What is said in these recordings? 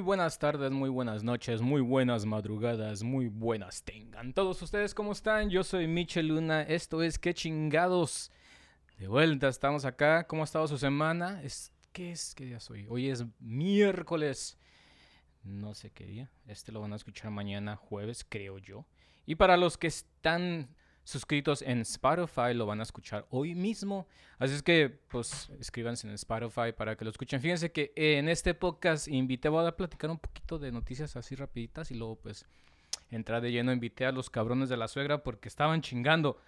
Buenas tardes, muy buenas noches, muy buenas madrugadas, muy buenas tengan. Todos ustedes, ¿cómo están? Yo soy Michel Luna, esto es ¿Qué chingados? De vuelta, estamos acá. ¿Cómo ha estado su semana? Es, ¿Qué es? ¿Qué día soy? Hoy es miércoles. No sé qué día. Este lo van a escuchar mañana, jueves, creo yo. Y para los que están suscritos en Spotify, lo van a escuchar hoy mismo. Así es que, pues, escríbanse en Spotify para que lo escuchen. Fíjense que en este podcast invité, a platicar un poquito de noticias así rapiditas y luego, pues, entrar de lleno. Invité a los cabrones de la suegra porque estaban chingando.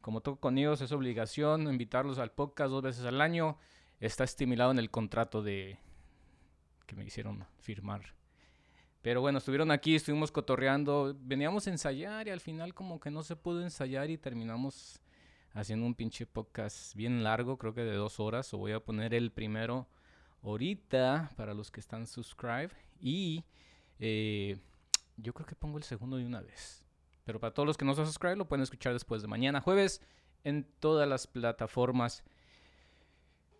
Como toco con ellos, es obligación invitarlos al podcast dos veces al año. Está estimulado en el contrato de que me hicieron firmar. Pero bueno, estuvieron aquí, estuvimos cotorreando. Veníamos a ensayar y al final como que no se pudo ensayar y terminamos haciendo un pinche podcast bien largo, creo que de dos horas. O voy a poner el primero ahorita para los que están subscribe. Y eh, yo creo que pongo el segundo de una vez. Pero para todos los que no se suscriben, lo pueden escuchar después de mañana, jueves, en todas las plataformas.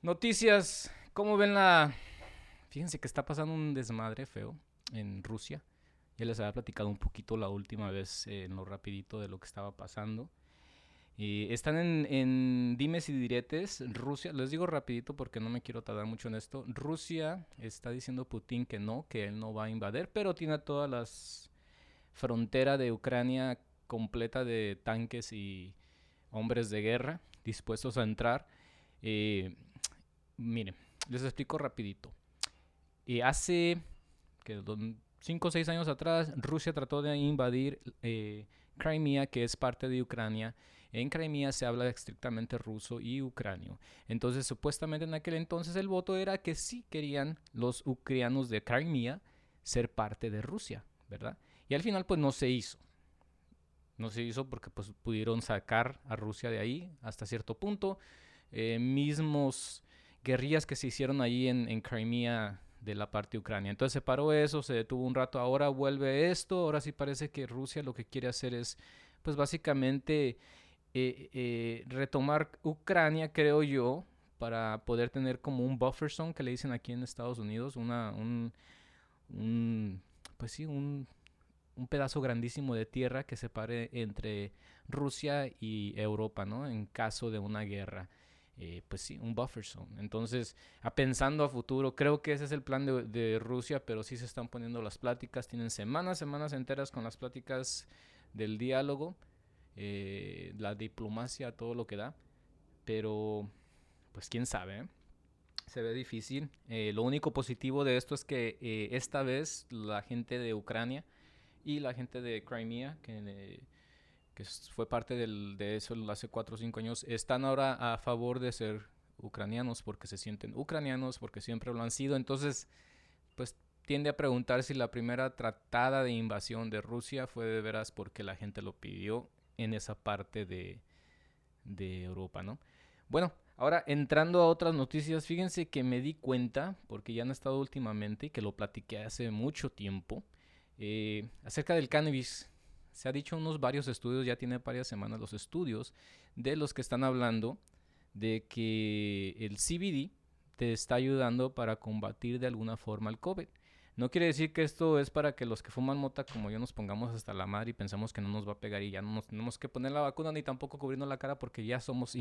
Noticias, ¿cómo ven la...? Fíjense que está pasando un desmadre feo en Rusia. Ya les había platicado un poquito la última vez eh, en lo rapidito de lo que estaba pasando. Y están en, en, dimes y diretes. Rusia, les digo rapidito porque no me quiero tardar mucho en esto. Rusia está diciendo Putin que no, que él no va a invadir, pero tiene todas las frontera de Ucrania completa de tanques y hombres de guerra dispuestos a entrar. Eh, miren, les explico rapidito. Eh, hace 5 o 6 años atrás, Rusia trató de invadir eh, Crimea, que es parte de Ucrania. En Crimea se habla estrictamente ruso y ucranio. Entonces, supuestamente en aquel entonces el voto era que sí querían los ucranianos de Crimea ser parte de Rusia, ¿verdad? Y al final pues no se hizo. No se hizo porque pues pudieron sacar a Rusia de ahí hasta cierto punto. Eh, mismos guerrillas que se hicieron ahí en, en Crimea de la parte de Ucrania. Entonces se paró eso, se detuvo un rato, ahora vuelve esto, ahora sí parece que Rusia lo que quiere hacer es pues básicamente eh, eh, retomar Ucrania, creo yo, para poder tener como un buffer zone que le dicen aquí en Estados Unidos, una, un, un pues sí, un un pedazo grandísimo de tierra que separe entre Rusia y Europa, ¿no? En caso de una guerra. Eh, pues sí, un buffer zone. Entonces, pensando a futuro, creo que ese es el plan de, Rusia, pero sí se están poniendo las pláticas, tienen semanas, semanas enteras con las pláticas del diálogo, eh, la diplomacia, todo lo que da, pero pues quién sabe, ¿eh? se ve difícil. Lo único positivo de esto es que esta vez la gente de Ucrania y la gente de Crimea, que, que fue parte del, de eso hace 4 o 5 años, están ahora a favor de ser ucranianos porque se sienten ucranianos, porque siempre lo han sido. Entonces, pues tiende a preguntar si la primera tratada de invasión de Rusia fue de veras porque la gente lo pidió en esa parte de, de Europa, ¿no? Bueno, ahora entrando a otras noticias, fíjense que me di cuenta, porque ya han estado últimamente y que lo platiqué hace mucho tiempo, eh, acerca del cannabis, se ha dicho unos varios estudios, ya tiene varias semanas los estudios, de los que están hablando de que el CBD te está ayudando para combatir de alguna forma el COVID. No quiere decir que esto es para que los que fuman mota como yo nos pongamos hasta la madre y pensamos que no nos va a pegar y ya no nos tenemos que poner la vacuna ni tampoco cubrirnos la cara porque ya somos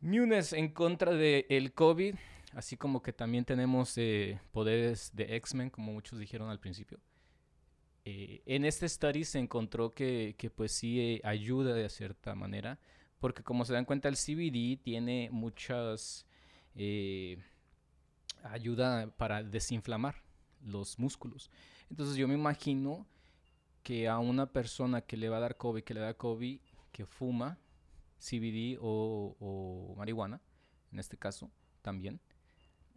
inmunes en contra del el COVID, así como que también tenemos eh, poderes de X-Men como muchos dijeron al principio. Eh, en este study se encontró que, que pues sí eh, ayuda de cierta manera, porque como se dan cuenta el CBD tiene muchas... Eh, ayuda para desinflamar los músculos. Entonces yo me imagino que a una persona que le va a dar COVID, que le da COVID, que fuma CBD o, o marihuana, en este caso también,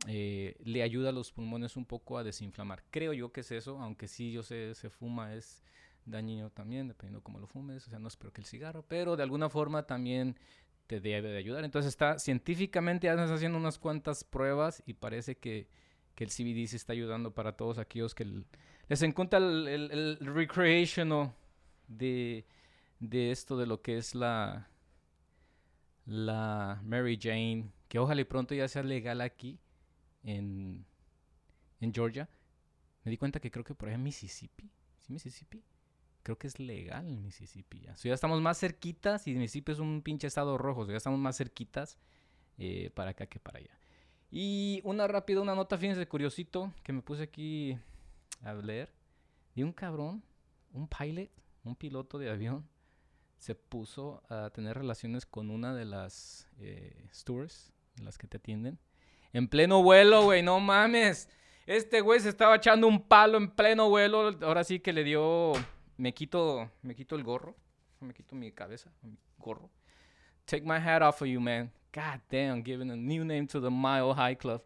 eh, le ayuda a los pulmones un poco a desinflamar. Creo yo que es eso, aunque sí yo sé, se fuma es dañino también, dependiendo cómo lo fumes, o sea, no es que el cigarro, pero de alguna forma también te debe de ayudar. Entonces está científicamente haciendo unas cuantas pruebas y parece que, que el CBD se está ayudando para todos aquellos que les encuentra el, el, el recreational de, de esto de lo que es la, la Mary Jane, que ojalá y pronto ya sea legal aquí en, en Georgia. Me di cuenta que creo que por ahí en Mississippi, ¿sí Mississippi? Creo que es legal en Mississippi ya. Ya estamos más cerquitas y Mississippi es un pinche estado rojo. Ya estamos más cerquitas eh, para acá que para allá. Y una rápida, una nota, fíjense, curiosito, que me puse aquí a leer. Y un cabrón, un pilot, un piloto de avión, se puso a tener relaciones con una de las eh, stewards, las que te atienden. En pleno vuelo, güey, no mames. Este güey se estaba echando un palo en pleno vuelo. Ahora sí que le dio. Me quito, me quito el gorro. Me quito mi cabeza, mi gorro. Take my hat off of you, man. God damn, giving a new name to the Mile High Club.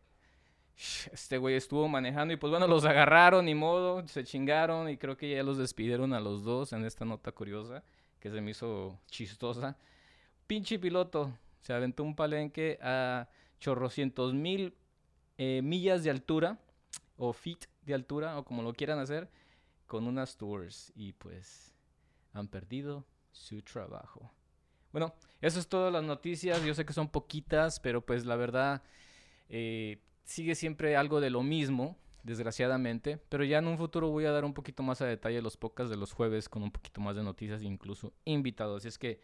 Este güey estuvo manejando y pues bueno, los agarraron, ni modo, se chingaron y creo que ya los despidieron a los dos en esta nota curiosa que se me hizo chistosa. Pinche piloto, se aventó un palenque a chorrocientos mil eh, millas de altura o feet de altura o como lo quieran hacer con unas tours y pues han perdido su trabajo. Bueno, eso es todas las noticias. Yo sé que son poquitas, pero pues la verdad eh, sigue siempre algo de lo mismo, desgraciadamente. Pero ya en un futuro voy a dar un poquito más a detalle los podcasts de los jueves con un poquito más de noticias e incluso invitados. Así es que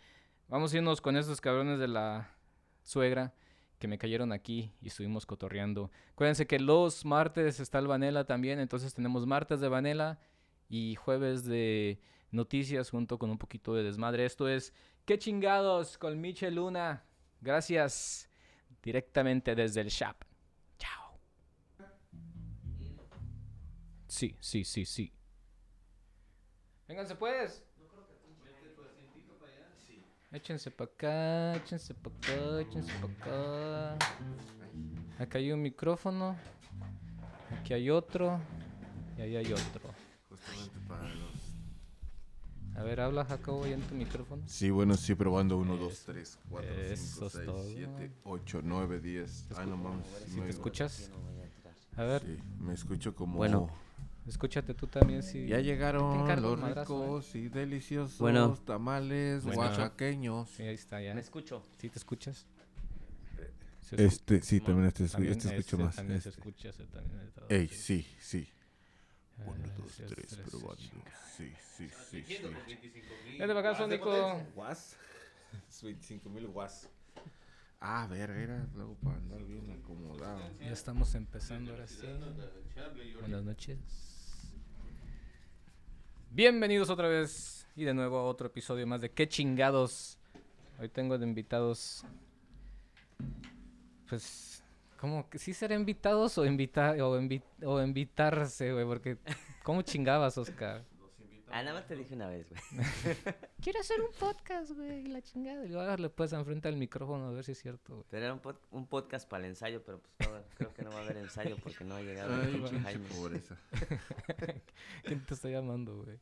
vamos a irnos con estos cabrones de la suegra que me cayeron aquí y estuvimos cotorreando. Acuérdense que los martes está el Vanela también, entonces tenemos martes de Vanela y jueves de noticias junto con un poquito de desmadre. Esto es ¿Qué chingados con Michel Luna? Gracias directamente desde el shop. Chao. Sí, sí, sí, sí. Vénganse pues. Échense para acá, échense para acá, échense para acá. Acá hay un micrófono. Aquí hay otro. Y ahí hay otro. Justamente para los... A ver, habla Jacobo ya en tu micrófono. Sí, bueno, sí, probando 1, 2, 3, 4, Eso 5, es 6, todo. 7, 8, 9, 10. Ah, no mames. ¿Sí te nueve. escuchas? A ver, Sí, me escucho como... Bueno. Escúchate tú también si... Ya Te llegaron encargo los madrazo, ¿eh? ricos y deliciosos Bueno. tamales Bueno. oaxaqueños. Sí, ahí está ya. Me escucho. ¿Sí te escuchas? Se escu- Este, sí, también este, también este escucho ese más. También se este. escucha, ese también. trabajo, Ey, sí. sí, sí. Ah, 1, 2, ese es 3, tres, probando. Sí, sí, sí, sí. Vente para acá, Sónico. ¿Was? 25 mil was. Ah, verga, era luego para andar bien acomodado. Ya estamos empezando ahora sí. Buenas noches. Bienvenidos otra vez y de nuevo a otro episodio más de ¿Qué chingados? Hoy tengo de invitados. Pues, ¿cómo que sí será invitados o, invita o, o invitarse, güey? Porque, ¿cómo chingabas, Oscar? Ah, nada más te dije una vez, güey. Quiero hacer un podcast, güey, la chingada. Y luego le puedes enfrente al micrófono a ver si es cierto, güey. Pero era un, pod- un podcast para el ensayo, pero pues no, creo que no va a haber ensayo porque no ha llegado el Ay, pinche pinche Jaime. pobreza. ¿Quién te está llamando, güey?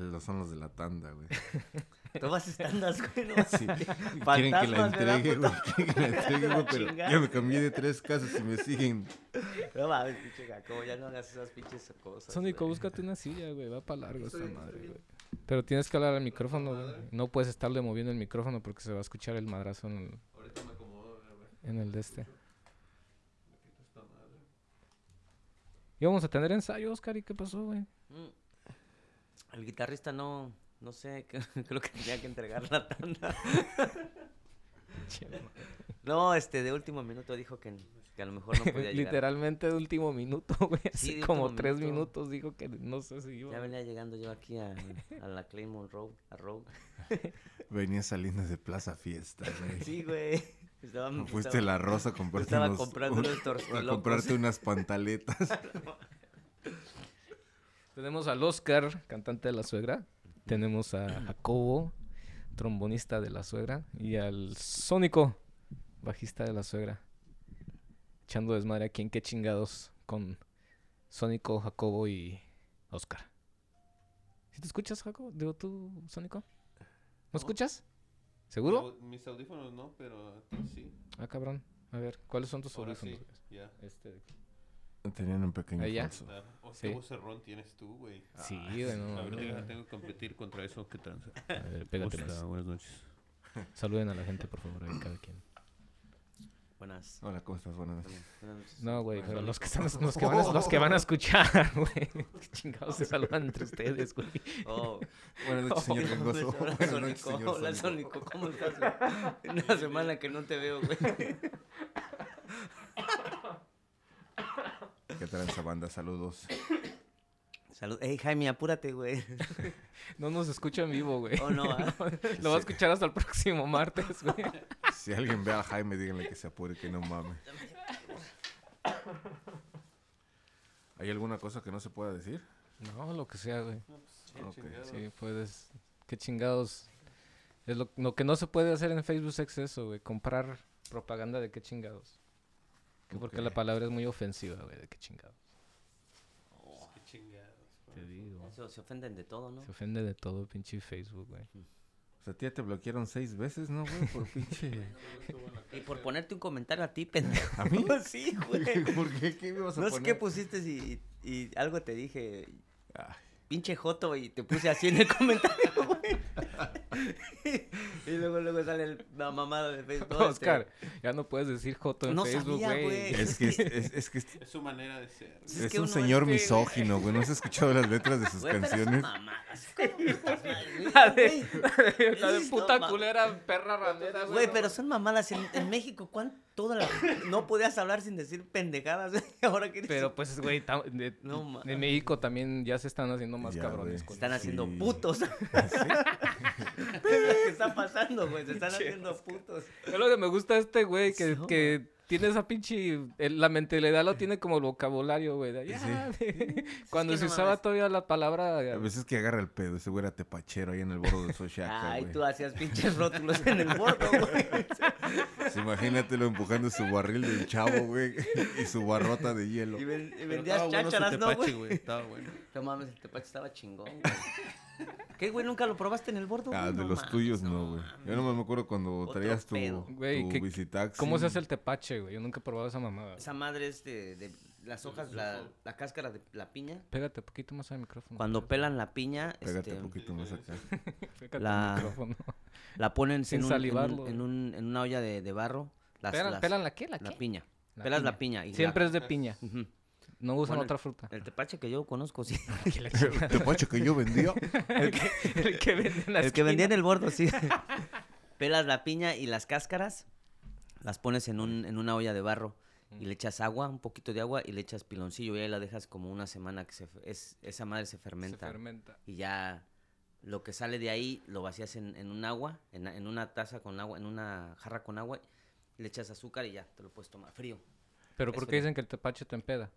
Los son los de la tanda, güey. Todas estándas, güey, no Sí. Quieren que la Fantasmas, ¿verdad, entregue, güey. Quieren que la entregue, güey, pero chingada. ya me cambié de tres casas y me siguen. No mames, pinche Jacobo, ya no hagas esas pinches cosas. Sónico, búscate una silla, güey. Va para largo esta madre, güey. Pero tienes que hablar al micrófono, güey. No puedes estarle moviendo el micrófono porque se va a escuchar el madrazo en el, en el de este. Íbamos a tener ensayo, Oscar, ¿y qué pasó, güey? Mm. El guitarrista no, no sé, creo que tenía que entregar la tanda. No, este, de último minuto dijo que, que a lo mejor no podía llegar. Literalmente de último minuto, güey. Hace Sí, de como tres minuto. minutos dijo que no sé si iba. Ya venía llegando yo aquí a, a la Claymore Road, a Road. Venía saliendo de Plaza Fiesta, güey. Sí, güey. Estaba, Fuiste estaba- la rosa a comprarte estaba unos, comprando un- unos a comprarte unas pantaletas. Tenemos al Oscar, cantante de la suegra. Tenemos a Jacobo, trombonista de la suegra. Y al Sónico, bajista de la suegra. Echando desmadre aquí en qué chingados con Sónico, Jacobo y Oscar. ¿Sí te escuchas, Jacobo? Digo tú, Sónico. ¿No escuchas? ¿Seguro? Mis mis audífonos no, pero sí. Ah, cabrón. A ver, ¿cuáles son tus Ahora audífonos? sí, ya. Este de aquí. Tenían un pequeño Ahí ya. falso. Ah, oh, Sí. vocerrón tienes tú, güey. Sí, güey, no, A ver, no, tengo, no. que competir contra eso. ¿Qué tranza? A ver, ¿Cómo pégatelas. está? Buenas noches. Saluden a la gente, por favor, ahí cada quien. Buenas. Hola, ¿cómo estás? Buenas noches. Buenas noches. No, güey, pero los que, están, los, que van a, los que van a escuchar, güey. Qué chingados se saludan entre ustedes, güey. Oh, Buenas noches, señor Gangoso. Buenas noches, señor Hola, Sónico. ¿Cómo estás? güey? Una semana que no te veo, güey. ¿Qué tranza, banda? Saludos. Salud. Ey, Jaime, apúrate, güey. No nos escucha en vivo, güey. Oh, no, ah. Lo va a escuchar hasta el próximo martes, güey. Si alguien ve a Jaime, díganle que se apure, que no mame. ¿Hay alguna cosa que no se pueda decir? No, lo que sea, güey. Ok. Sí, puedes. Qué chingados. Es lo, lo que no se puede hacer en Facebook es exceso, güey. Comprar propaganda de qué chingados. Que porque la palabra es muy ofensiva, güey, de qué chingados. Qué chingados. Te digo. Eso, se ofenden de todo, ¿no? Se ofende de todo, pinche Facebook, güey. O sea, a ti ya te bloquearon seis veces, ¿no, güey? Por pinche... Y por ponerte un comentario a ti, pendejo. ¿A mí? Sí, güey. ¿Por qué? ¿Qué me vas a No sé poner? qué pusiste y, y algo te dije. Ay, Pinche Joto y te puse así en el comentario, güey. y luego, luego sale el- la mamada de Facebook. Este, Oscar, ya no puedes decir Joto en No Facebook, güey. es que es, es- es que es, Es su manera de ser. Es es que un señor misógino, güey. ¿No has escuchado las letras de sus Güey, pero son canciones? mamadas. La de, la puta culera, perra ranera, güey. Güey, pero son mamadas. En, en México, ¿cuánto? Toda la... No podías hablar sin decir pendejadas. Ahora que Pero pues, güey, de- No México también ya se están haciendo más Ya, cabrones. con Están haciendo Sí. putos. Lo que está pasando, güey. Se están Pinche haciendo putos. Es lo que me gusta este güey, que, No, que tiene esa pinche... el- la mentalidad lo tiene como el vocabulario, güey. de, "Ya", de- Cuando que se no usaba mames. todavía la palabra... A veces que agarra el pedo. Ese güey era tepachero ahí en el bordo de Sochaca, Ay, güey. tú hacías pinches rótulos en el bordo, güey. Pues imagínatelo empujando su barril del chavo, güey. Y su barrota de hielo. Y, ven- y vendías estaba bueno chácharas, ¿no, tepache, güey? Estaba bueno. No mames, el tepache estaba chingón, güey. ¿Qué, güey? ¿Nunca lo probaste en el bordo? Ah, de No los mames, tuyos no, güey. Yo no me acuerdo cuando Otro traías tu, pedo. Güey, tu ¿qué- visitaxi. ¿Cómo se hace el tepache, güey? Yo nunca he probado esa mamada. Esa madre es de, de las hojas, la, la cáscara de la piña. Pégate un poquito más al micrófono. Cuando pelan la piña, Pégate este, un poquito más acá. Pégate la- al micrófono. la ponen Sin en, un- en un- salivarlo. en, un- en una olla de, de barro. Las, ¿Pelan, las- pelan la qué? ¿La qué? piña. La Pelas piña. la piña. Y Siempre la- es de piña. Ujú. No usan Bueno, otra fruta. El tepache que yo conozco, sí. Tepache que yo vendía. El que, el que vende en la El que vendía en el bordo, sí. Pelas la piña y las cáscaras, las pones en, un, en una olla de barro y le echas agua, un poquito de agua y le echas piloncillo y ahí la dejas como una semana que se, es, esa madre se Se fermenta. fermenta. y ya lo que sale de ahí lo vacías en, en un agua, en, en una taza con agua, en una jarra con agua, le echas azúcar y ya te lo puedes tomar frío. Pero Es ¿por qué frío. dicen que el tepache te empeda?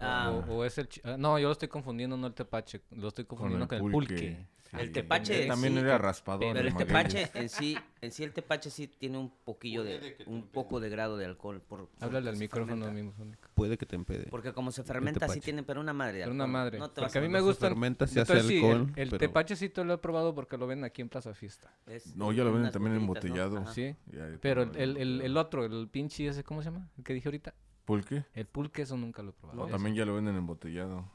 Ah, O, o es el... ah, no, yo lo estoy confundiendo, no el tepache. Lo estoy confundiendo con el pulque. Sí. El tepache Él también sí, era raspador. Pero el tepache en sí, en sí el tepache sí tiene un poquillo de, un poco de grado de alcohol. Por, por- Háblale al micrófono mismo. Puede que te empede. Porque como se fermenta, sí tiene, pero una madre Pero una madre. No te porque a mí me gustan... fermenta, se entonces hace sí, alcohol, el, el pero- tepache sí te lo he probado porque lo ven aquí en Plaza Fiesta. Es No, ya lo venden unas también embotellado. Sí. Pero el, el, otro, el pinche ese, ¿cómo se llama? El que dije ahorita. ¿Pulque? El pulque, eso nunca lo he probado. No, Ese. también ya lo venden embotellado.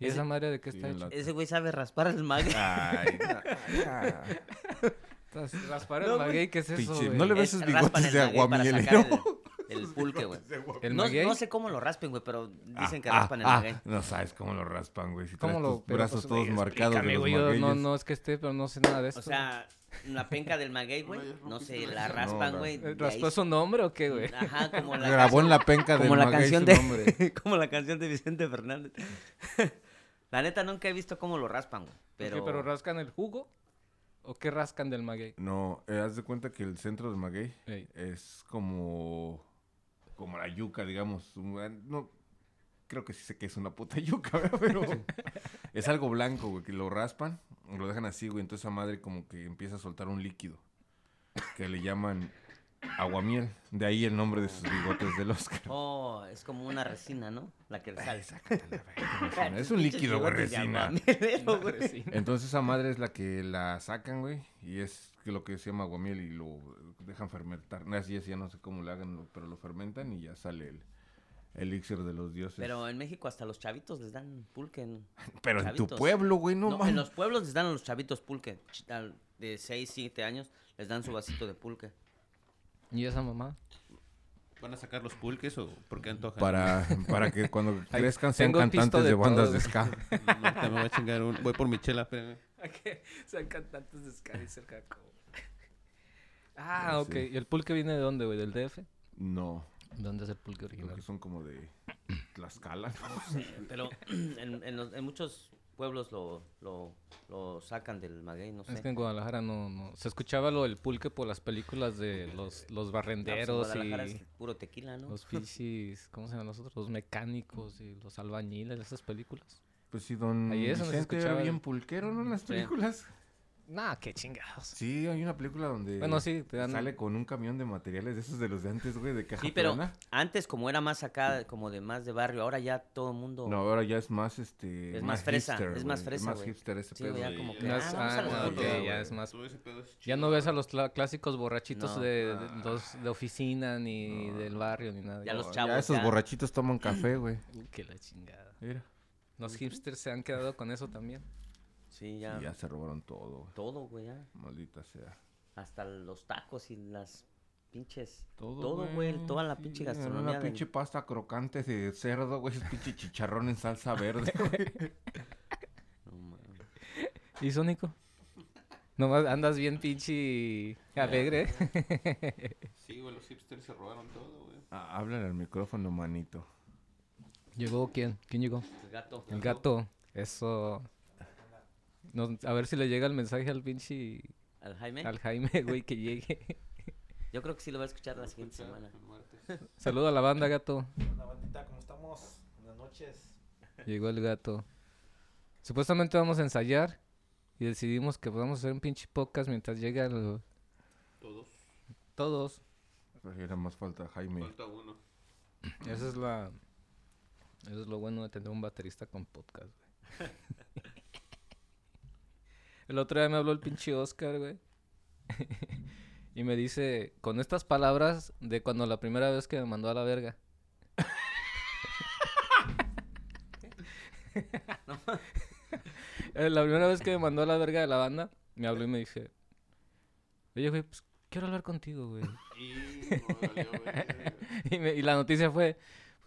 ¿Y Ese- esa madre de qué está en hecha? la- Ese güey sabe raspar el maguey. Ay, Raspar el maguey, ¿qué es eso, güey? ¿no le ves Es- esos bigotes el de aguamielero? El, pulque, güey. ¿El No, maguey? no sé cómo lo raspen, güey, pero dicen que Ah, raspan el ah, maguey. No sabes cómo lo raspan, güey. Si ¿Cómo traes lo...? tus pero, brazos pues, todos marcados de los yo no, no es que esté, pero no sé nada de esto. O sea, la penca del maguey, güey, no sé, la No, raspan, güey. Eh, de ¿Raspó ahí- su nombre o qué, güey? Ajá, como la Grabó en la penca como del la maguey canción su de nombre. como la canción de Vicente Fernández. la neta nunca he visto cómo lo raspan, güey. Pero... Pero, ¿Pero rascan el jugo? ¿O qué rascan del maguey? No, eh, haz de cuenta que el centro del maguey Ey. es como como la yuca, digamos. No, creo que sí sé que es una puta yuca, ¿verdad? pero es algo blanco, güey, que lo raspan, lo dejan así, güey, entonces esa madre como que empieza a soltar un líquido que le llaman aguamiel. De ahí el nombre de sus bigotes del Oscar. oh, es como una resina, ¿no? La que sale. Es un líquido, güey, resina. Entonces esa madre es la que la sacan, güey, y es que lo que se llama aguamiel y lo dejan fermentar. No, así es, ya no sé cómo lo hagan, pero lo fermentan y ya sale el elixir de los dioses. Pero, Pero en México hasta los chavitos les dan pulque. en- en tu chavitos. pueblo, güey, no, No, en los pueblos les dan a los chavitos pulque. De 6, 7 años les dan su vasito de pulque. ¿Y esa mamá? ¿Van a sacar los pulques o por qué antojan? Para, para que cuando crezcan sean cantantes de, de bandas todo, de ska. Ahorita me voy a chingar un... Voy por mi chela, espérame. que sean cantantes de Sky cerca Ah, Ah, ok. ¿Y el pulque viene de dónde, güey? ¿Del DF? No, ¿Dónde es el pulque creo original? que son como de Tlaxcala. Pero en, en los- en muchos pueblos lo, lo, lo sacan del maguey, no sé. Es que en Guadalajara no, no. Se escuchaba lo del pulque por las películas de los, los Ah, pues en barrenderos Guadalajara y es puro tequila, ¿no? los pichis, ¿cómo se llaman nosotros? Los mecánicos y los albañiles, esas películas. Pues sí, don Ahí es donde se Vicente era escuchaba el- bien pulquero, ¿no? En las Sí. películas. Nah, qué chingados. Sí, hay una película donde Bueno, sí, te dan... sale con un camión de materiales de esos de los de antes, güey, de caja Sí, pero plana. antes como era más acá, como de más de barrio, ahora ya todo el mundo... No, ahora ya es más, este... Es más fresa, hipster, es más güey, fresa, más güey. hipster ese Sí, pedo. ya como que... Ah, es- ah, ya es más- es Ya no ves a los clásicos borrachitos No. de, de- los de oficina ni del barrio ni nada. Ya los chavos Ya esos ya- borrachitos toman café, güey. Uy, que la chingada. Mira. Los hipsters se han quedado con eso también. Sí, ya. Y ya se robaron todo, güey. Todo, güey, ya. Maldita sea. Hasta los tacos y las pinches... Todo, Todo, güey, toda la pinche gastronomía Una del- pinche pasta crocante de cerdo, güey. Es pinche chicharrón en salsa verde, güey. No, mames. ¿Y Sónico? Nomás andas bien pinche alegre. Sí, güey, los hipsters se robaron todo, güey. Ah, háblale al micrófono, manito. ¿Llegó quién? ¿Quién llegó? El gato. El gato. Eso. No, a ver si le llega el mensaje al pinche... ¿Al Jaime? Al Jaime, güey, que llegue. Yo creo que sí lo va a escuchar la siguiente semana. Saludo a la banda, gato. Hola bandita, ¿cómo estamos? Buenas noches. Llegó el gato. Supuestamente vamos a ensayar y decidimos que vamos a hacer un pinche podcast mientras llega el... Todos. todos. Pero era más falta Jaime. Falta uno. Esa es la... Eso es lo bueno de tener un baterista con podcast, güey. el otro día me habló el pinche Oscar, güey. y me dice, con estas palabras de cuando la primera vez que me mandó a la verga. Eh, la primera vez que me mandó a la verga de la banda, me habló y me dice, oye, güey, pues quiero hablar contigo, güey. Y... me- la noticia fue,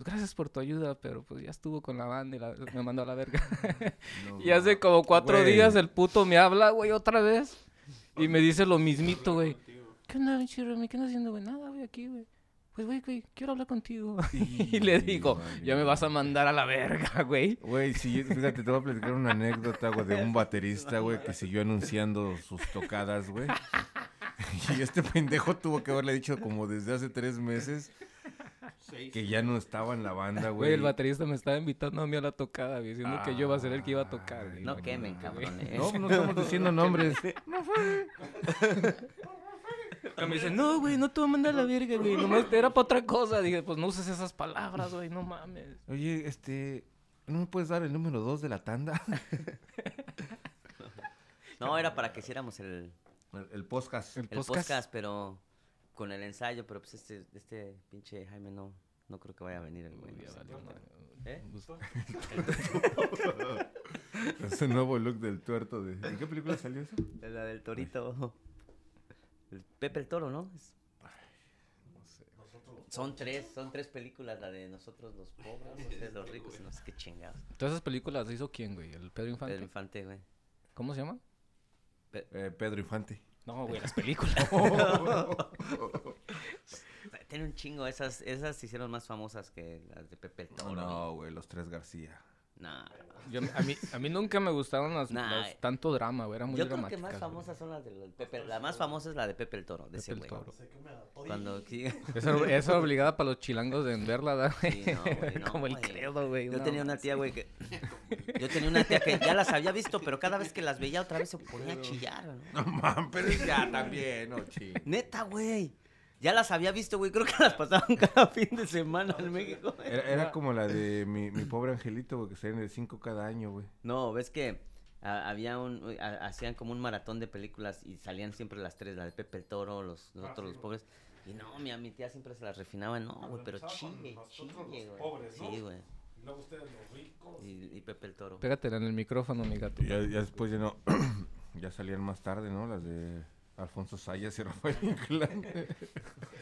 pues gracias por tu ayuda, pero pues ya estuvo con la banda y la- me mandó a la verga. No, y hace como cuatro días el puto me habla, güey, otra vez. Y me dice lo mismito, güey. ¿Qué onda, Remy? ¿Qué andas haciendo, güey? Nada, güey, aquí, güey. Pues, güey, güey, quiero hablar contigo. y le digo, ya me vas a mandar a la verga, güey. Güey, sí, fíjate, te voy a platicar una anécdota, güey, de un baterista, güey, que siguió anunciando sus tocadas, güey. Y este pendejo tuvo que haberle dicho como desde hace tres meses Seis. que ya no estaba en la banda, Güey, güey. el baterista me estaba invitando a mí a la tocada, güey, diciendo que yo iba a ser el que iba a tocar, güey. No quemen, cabrón. eh. No, no estamos diciendo nombres. Que me dice, no, güey, no te voy a mandar a la verga, güey. Nomás era para otra cosa. Dije, pues no uses esas palabras, güey, no mames. Oye, este, ¿no me puedes dar el número dos de la tanda? No, era para que hiciéramos el, El, el podcast. El el podcast. podcast, pero con el ensayo, pero pues este, este pinche Jaime no, no creo que vaya a venir el güey. No sé. ¿Eh? Ese nuevo look del tuerto de... ¿En qué película salió eso? De La del torito. El Pepe el Toro, ¿no? Es- Son tres, son tres películas, la de nosotros los pobres, ustedes los ricos, y no sé qué chingados. Todas esas películas las hizo quién, güey? ¿El Pedro Infante? Pedro Infante, güey. ¿Cómo se llama? Eh, Pedro Infante. No, güey, las películas. Tiene un chingo, esas, esas se hicieron más famosas que las de Pepe el Toro. No, no, güey, los tres García. No, Yo- a, mí, a mí nunca me gustaron las, Nah, las- tanto drama, güey. Era muy Yo creo que dramáticas. más famosas son las del Pepe. La más famosa es la de Pepe el Toro, de ese Pepe el güey. Cuando Esa, esa obligada para los chilangos de verla. Sí, no, güey, no, Como el güey. credo, güey. Yo no tenía una tía, güey, que... Yo tenía una tía que ya las había visto, pero cada vez que las veía otra vez se ponía a chillar, ¿no? No mames, pero ya también, no, ching. Neta, güey. Ya las había visto, güey. Creo que las pasaban cada fin de semana en México. güey. Era, era como la de mi, mi pobre angelito, güey, que salen de cinco cada año, güey. No, ves que a- había un, a- hacían como un maratón de películas y salían siempre las tres, la de Pepe el Toro, los, los Ah, otros, sí, los pobres. Y no, mi, mi tía siempre se las refinaba, no, güey, pero empezaba con nosotros güey. pobres, ¿no? Sí, güey. Y luego ustedes los ricos. Y, y Pepe el Toro. Pégatela en el micrófono, mi gato. Ya, ya después ya no. ya salían más tarde, ¿no? Las de Alfonso Sayas y Rafael Inclán.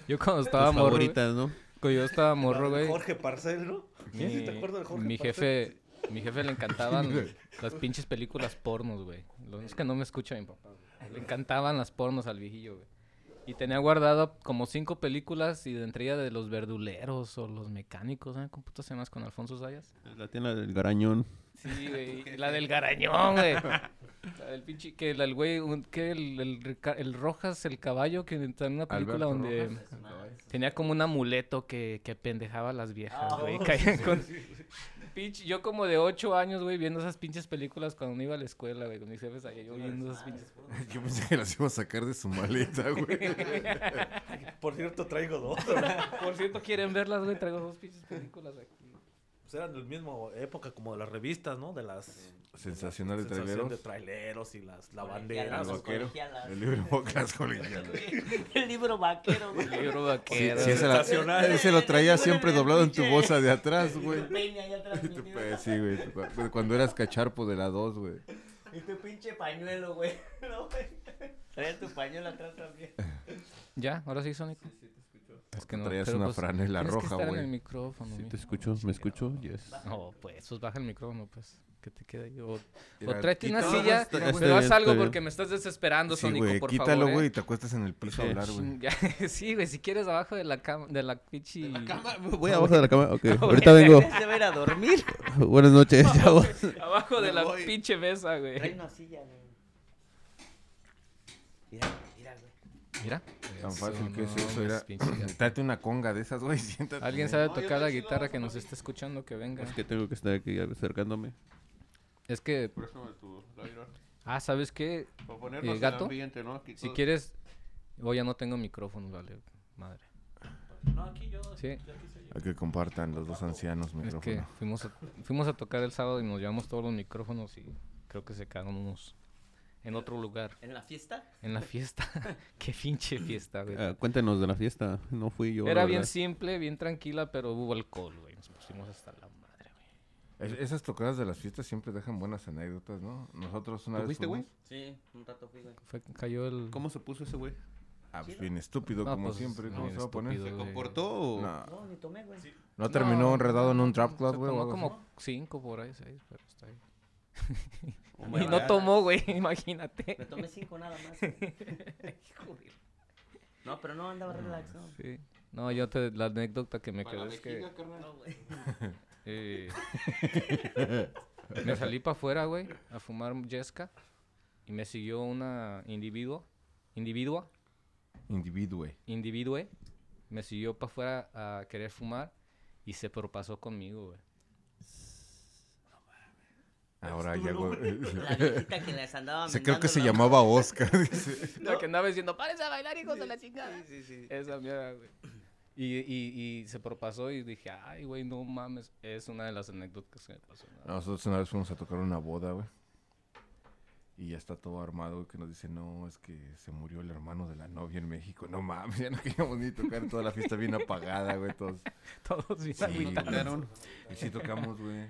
Yo cuando Tus estaba morro, favoritas, ¿no? cuando yo estaba morro, güey, Jorge Parcel, ¿no? ¿Quién sí te acuerdas de Jorge mi Parcel? jefe, mi jefe le encantaban las pinches películas pornos, güey. Lo es que no me escucha mi papá. güey. Le encantaban las pornos al viejillo, güey. Y tenía guardado como cinco películas y de entre ellas de los verduleros o los mecánicos, ¿eh? ¿Cómo putas se llamas con Alfonso Sayas? La tienda del garañón. Sí, güey. La del garañón, güey. La del pinche, que la- el güey, un- que el, el, Rojas, el caballo, que está en una película Alberto donde Rojas. tenía como un amuleto que, que pendejaba a las viejas, Ah, güey. oh, caían con... Pinche, yo como de ocho años, güey, viendo esas pinches películas cuando iba a la escuela, güey, con mis jefes allá, yo viendo esas pinches... Yo pensé que las iba a sacar de su maleta, güey. Por cierto, traigo dos. Por cierto, ¿quieren verlas, güey? Traigo dos pinches películas aquí. Pues eran del mismo época como de las revistas, ¿no? De las... Sensacional de sensación traileros. de traileros y las lavanderas. El vaquero. colegialas. El libro Bocas Colegialas. el libro vaquero, güey. El libro Sí, vaquero. sí, ese, la- Sensacional. ese lo traía siempre doblado en tu bolsa de atrás, güey. Sí, güey. Cuando eras cacharpo de la 2, güey. Y tu pinche pañuelo, güey. No, güey. Traía tu pañuelo atrás también. ¿Ya? ¿Ahora sí, Sónico? Es que no, Traías una pues, franela roja, estar en güey. el micrófono, Sí, mijo. te escucho, me escucho, yes. No, pues, pues baja el micrófono, pues. Que te quede ahí. O, o tráete una silla, pero haz bien, algo porque me estás desesperando, Sí, Sónico, güey. por Quítalo, favor. güey, y ¿eh? te acuestas en el piso a Sí. hablar, güey. Sí, güey, si quieres abajo de la cama, de la pinche... Voy abajo de la cama. Ok, ahorita vengo. Se va a ir a dormir. Buenas noches, chavos. Abajo de la pinche mesa, Trae güey. una silla, güey. Mira, mira. Tan Eso, fácil que es no, eso. es Era... Trate una conga de esas, güey. Siéntate. ¿Alguien sabe tocar la guitarra que nos esté escuchando? Que venga. Es que tengo que estar aquí acercándome. Es que... Préstame tu. Ah, ¿sabes qué? Para ponernos ponernos en gato? ambiente, ¿no? Aquí Si quieres... O ya no tengo micrófono, vale. Madre. No, aquí yo. Sí. aquí se lleva. A que compartan los dos ancianos Es micrófono. que fuimos a, fuimos a tocar el sábado y nos llevamos todos los micrófonos y creo que se quedaron unos en otro lugar. ¿En la fiesta? En la fiesta. Qué pinche fiesta, güey. Ah, cuéntanos de la fiesta. No fui yo. Era bien verdad. simple, bien tranquila, pero hubo alcohol, güey. Nos pusimos hasta la madre, güey. Es- esas tocadas de las fiestas siempre dejan buenas anécdotas, ¿no? Nosotros una ¿Tú vez fuiste, güey? fuimos- Sí, un rato fui, güey. Fue, cayó el... ¿Cómo se puso ese güey? Ah, pues bien estúpido, No, como pues, siempre. no, ¿Cómo bien se va a poner? ¿Se comportó o...? No. No, ni tomé, güey. ¿No terminó enredado en un trap club, güey? así? como cinco por ahí, seis, pero está ahí. Y no tomó, güey, imagínate. Me tomé cinco nada más. Joder. No, pero no andaba relax, no. Sí. No, yo te, la anécdota que me quedó es que... No. Eh, me salí para afuera, güey, a fumar yesca. Y me siguió una individuo, individua, Individue. individue. Me siguió para afuera a querer fumar y se propasó conmigo, güey. Ahora ya, güey. La viejita que les andaba Se creo que se llamaba Oscar. dice. La que andaba diciendo, ¡párense a bailar, hijos de la chingada! Sí, sí, sí. Esa mierda, güey. Y, y, y se propasó y dije, ay, güey, no mames. Es una de las anécdotas que me pasó. ¿no? Nosotros una vez fuimos a tocar una boda, güey. Y ya está todo armado, güey, que nos dice, no, es que se murió el hermano de la novia en México. No mames, ya no queríamos ni tocar, toda la fiesta bien apagada, güey, todos. Todos bien Sí, agüitados. Y sí tocamos, güey.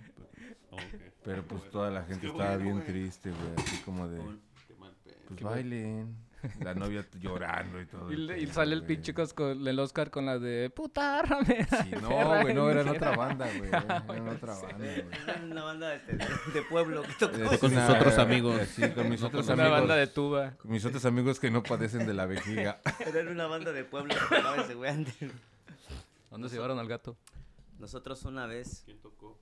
Pero pues toda la gente Qué estaba bueno, bien güey. triste, güey, así como de, Qué mal pedo. pues bailen. La novia llorando y todo. Y, el le- y pedo, sale el pinche con el Oscar con la de puta ramera. Sí, no, güey, no, era en indígena". otra banda, güey. Era en otra banda, güey. Era una banda de, pueblo que tocó. Es Con sus una- otros amigos. Sí, con mis No otros con Una amigos. banda de tuba. con Mis otros amigos que no padecen de la vejiga. Era una banda de pueblo que tocaba ese güey antes. ¿Dónde se llevaron al gato? Nosotros una vez ¿Quién tocó?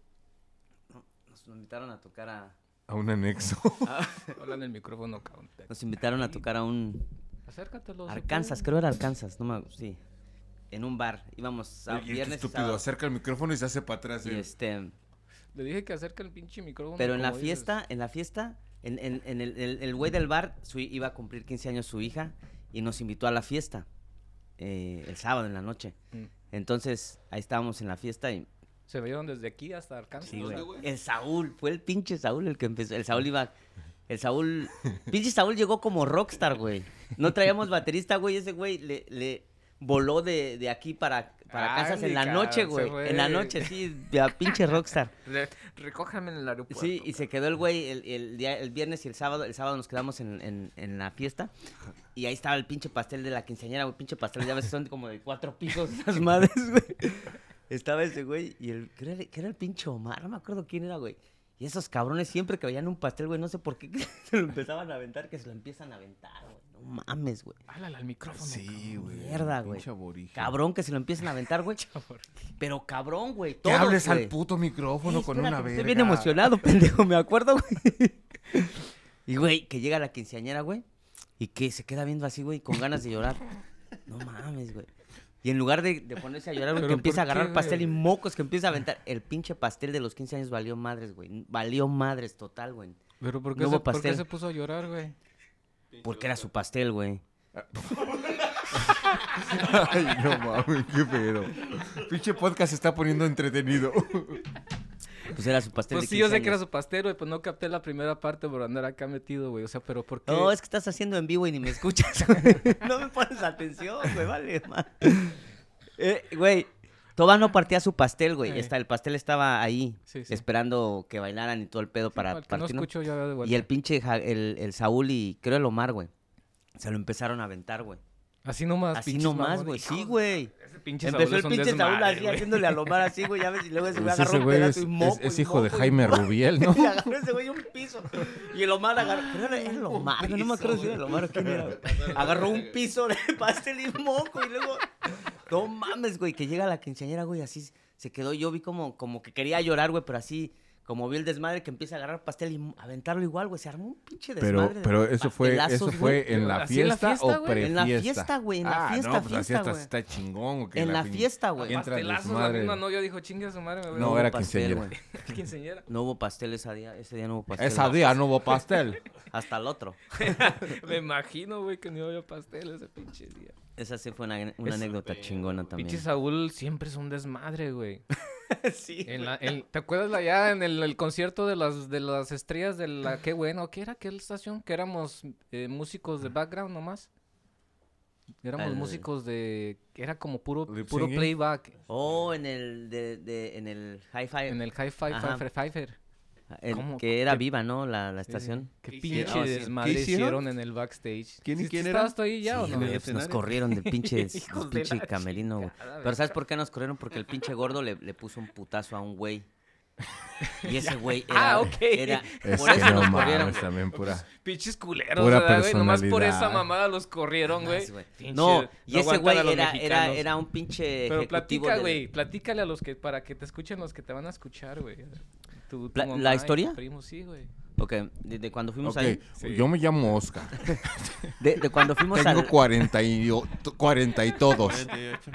No, nos invitaron a tocar a A un anexo. Habla en el micrófono, cabrón. nos invitaron a tocar a un Acércatelo. Arkansas, creo era Arkansas, no me sí. En un bar, íbamos a Oye, este viernes y estúpido, sábado. acerca el micrófono y se hace para atrás. Y eh. este, Le dije que acerca el pinche micrófono. pero en la dices. fiesta, en la fiesta, en, en- en el, el- el güey del bar su, iba a cumplir 15 años su hija y nos invitó a la fiesta eh, el sábado en la noche. Mm. Entonces, ahí estábamos en la fiesta y Se vieron desde aquí hasta Arkansas. Sí, ¿Dónde, güey. El Saúl, fue el pinche Saúl el que empezó. El Saúl iba El Saúl, pinche Saúl llegó como rockstar, güey. No traíamos baterista, güey. Ese güey le, le voló de, de aquí para, para Ay, Kansas en la cabrón, noche, güey. fue. En la noche, sí, de pinche rockstar. Re- recójame en el aeropuerto. Sí, y se quedó el güey el, el día, el viernes y el sábado. El sábado nos quedamos en, en, en la fiesta. Y ahí estaba el pinche pastel de la quinceañera, güey. Pinche pastel, ya ves, son como de cuatro pisos esas madres, güey. Estaba ese güey y el. ¿qué era, el- qué era el pinche Omar? No me acuerdo quién era, güey. Y esos cabrones siempre que veían un pastel, güey, no sé por qué se lo empezaban a aventar, que se lo empiezan a aventar, güey. No mames, güey. Háblale al micrófono. Sí, güey. Mierda, güey. Cabrón que se lo empiezan a aventar, güey. Pero cabrón, güey. Que hables al puto micrófono Ey, con espérate, una verga. Estoy bien emocionado, pendejo, me acuerdo, güey. Y, güey, que llega la quinceañera, güey, y que se queda viendo así, güey, con ganas de llorar. No mames, güey. Y en lugar de, de ponerse a llorar, güey, ¿Pero que empieza a qué, agarrar pastel y mocos, que empieza a aventar. El pinche pastel de los 15 años valió madres, güey. Valió madres total, güey. Pero ¿por qué, No se, por qué se puso a llorar, güey? Porque era su pastel, güey. Ay, no mames, qué pedo. Pinche podcast se está poniendo entretenido. Pues era su pastel Pues de sí, yo 15 sé que era su pastel, güey, pues no capté la primera parte por andar acá metido, güey. O sea, pero ¿por qué? No, es que estás haciendo en vivo y ni me escuchas, güey. No me pones atención, güey, vale, man. Eh, güey, Toba no partía su pastel, güey. Eh. Está, el pastel estaba ahí, Sí, sí. esperando que bailaran y todo el pedo para que no escucho ya de vuelta. y el pinche, Ja- el, el Saúl y creo el Omar, güey. Se lo empezaron a aventar, güey. Así nomás, Así nomás, güey. Sí, güey. Ese pinche Empezó el pinche Saúl así, haciéndole al Omar así, güey. Ya ves, y luego ese güey Pues agarró ese un güey pedazo es, y moco. es- hijo de Jaime. Rubiel, ¿no? Y agarró ese güey un piso. Y el Omar agarró. Pero era el Omar, no me acuerdo si era el Omar o quién era. Agarró un piso de pastel y moco y luego. No mames, güey, que llega la quinceañera, güey, así se quedó. Yo vi como, como que quería llorar, güey, pero así. Como vi el desmadre que empieza a agarrar pastel y aventarlo igual, güey. Se armó un pinche Pero, desmadre. de pero eso fue, eso fue güey. en la ¿Así en la fiesta, fiesta, o prefiesta. En la fiesta, güey, en la ah, fiesta, no, pues la fiesta, fiesta güey. está chingón. En la fiesta, güey. Pastelazos, la desmadre. misma novia dijo, chingue a su madre, me voy". No, hubo era pastel, quinceañera. güey. quinceañera. No hubo pastel ese día, ese día no hubo pastel. Esa güey. día no hubo pastel. Hasta el otro. Me imagino, güey, que no había pastel ese pinche día. Esa sí fue una, anécdota chingona también. Pinche Saúl siempre es un desmadre, güey. sí. En la- en- ¿Te acuerdas allá en el, el concierto de las, de las estrellas de la... Qué bueno, ¿qué era aquella estación? Que éramos eh, músicos de background nomás. Éramos Al- músicos de... Era como puro, puro playback. Oh, en el, de, de, en el hi-fi. En el Hi-Fi Ajá. Que era ¿Qué? viva, ¿no? La, la estación. Qué ¿Qué pinche hicieron? desmadre ¿Qué hicieron? hicieron en el backstage. ¿Quién y ¿Sí- quién era? ¿Estabas tú ahí ya o no? güey, pues nos corrieron del pinche, del de pinche la camerino, güey. Pero ¿sabes por qué nos corrieron? Porque el pinche gordo le, le puso un putazo a un güey. Y ese güey Ah, era... ok. era- Es por que eso no nos corrieron. mames, también pura. Pinches culeros, Pura ¿verdad, güey? Nomás por esa mamada los corrieron, güey. No, y ese güey era, era, mexicanos. era un pinche Pero platica, güey. Platícale a los que... Para que te escuchen los que te van a escuchar, güey. Tu- tu Pla- mamá ¿la y historia? primo, sí, güey. Ok, de, de cuando fuimos ahí. Sí. yo me llamo Oscar. De, de cuando fuimos Tengo al... 40 y, o- 40 y todos. 48.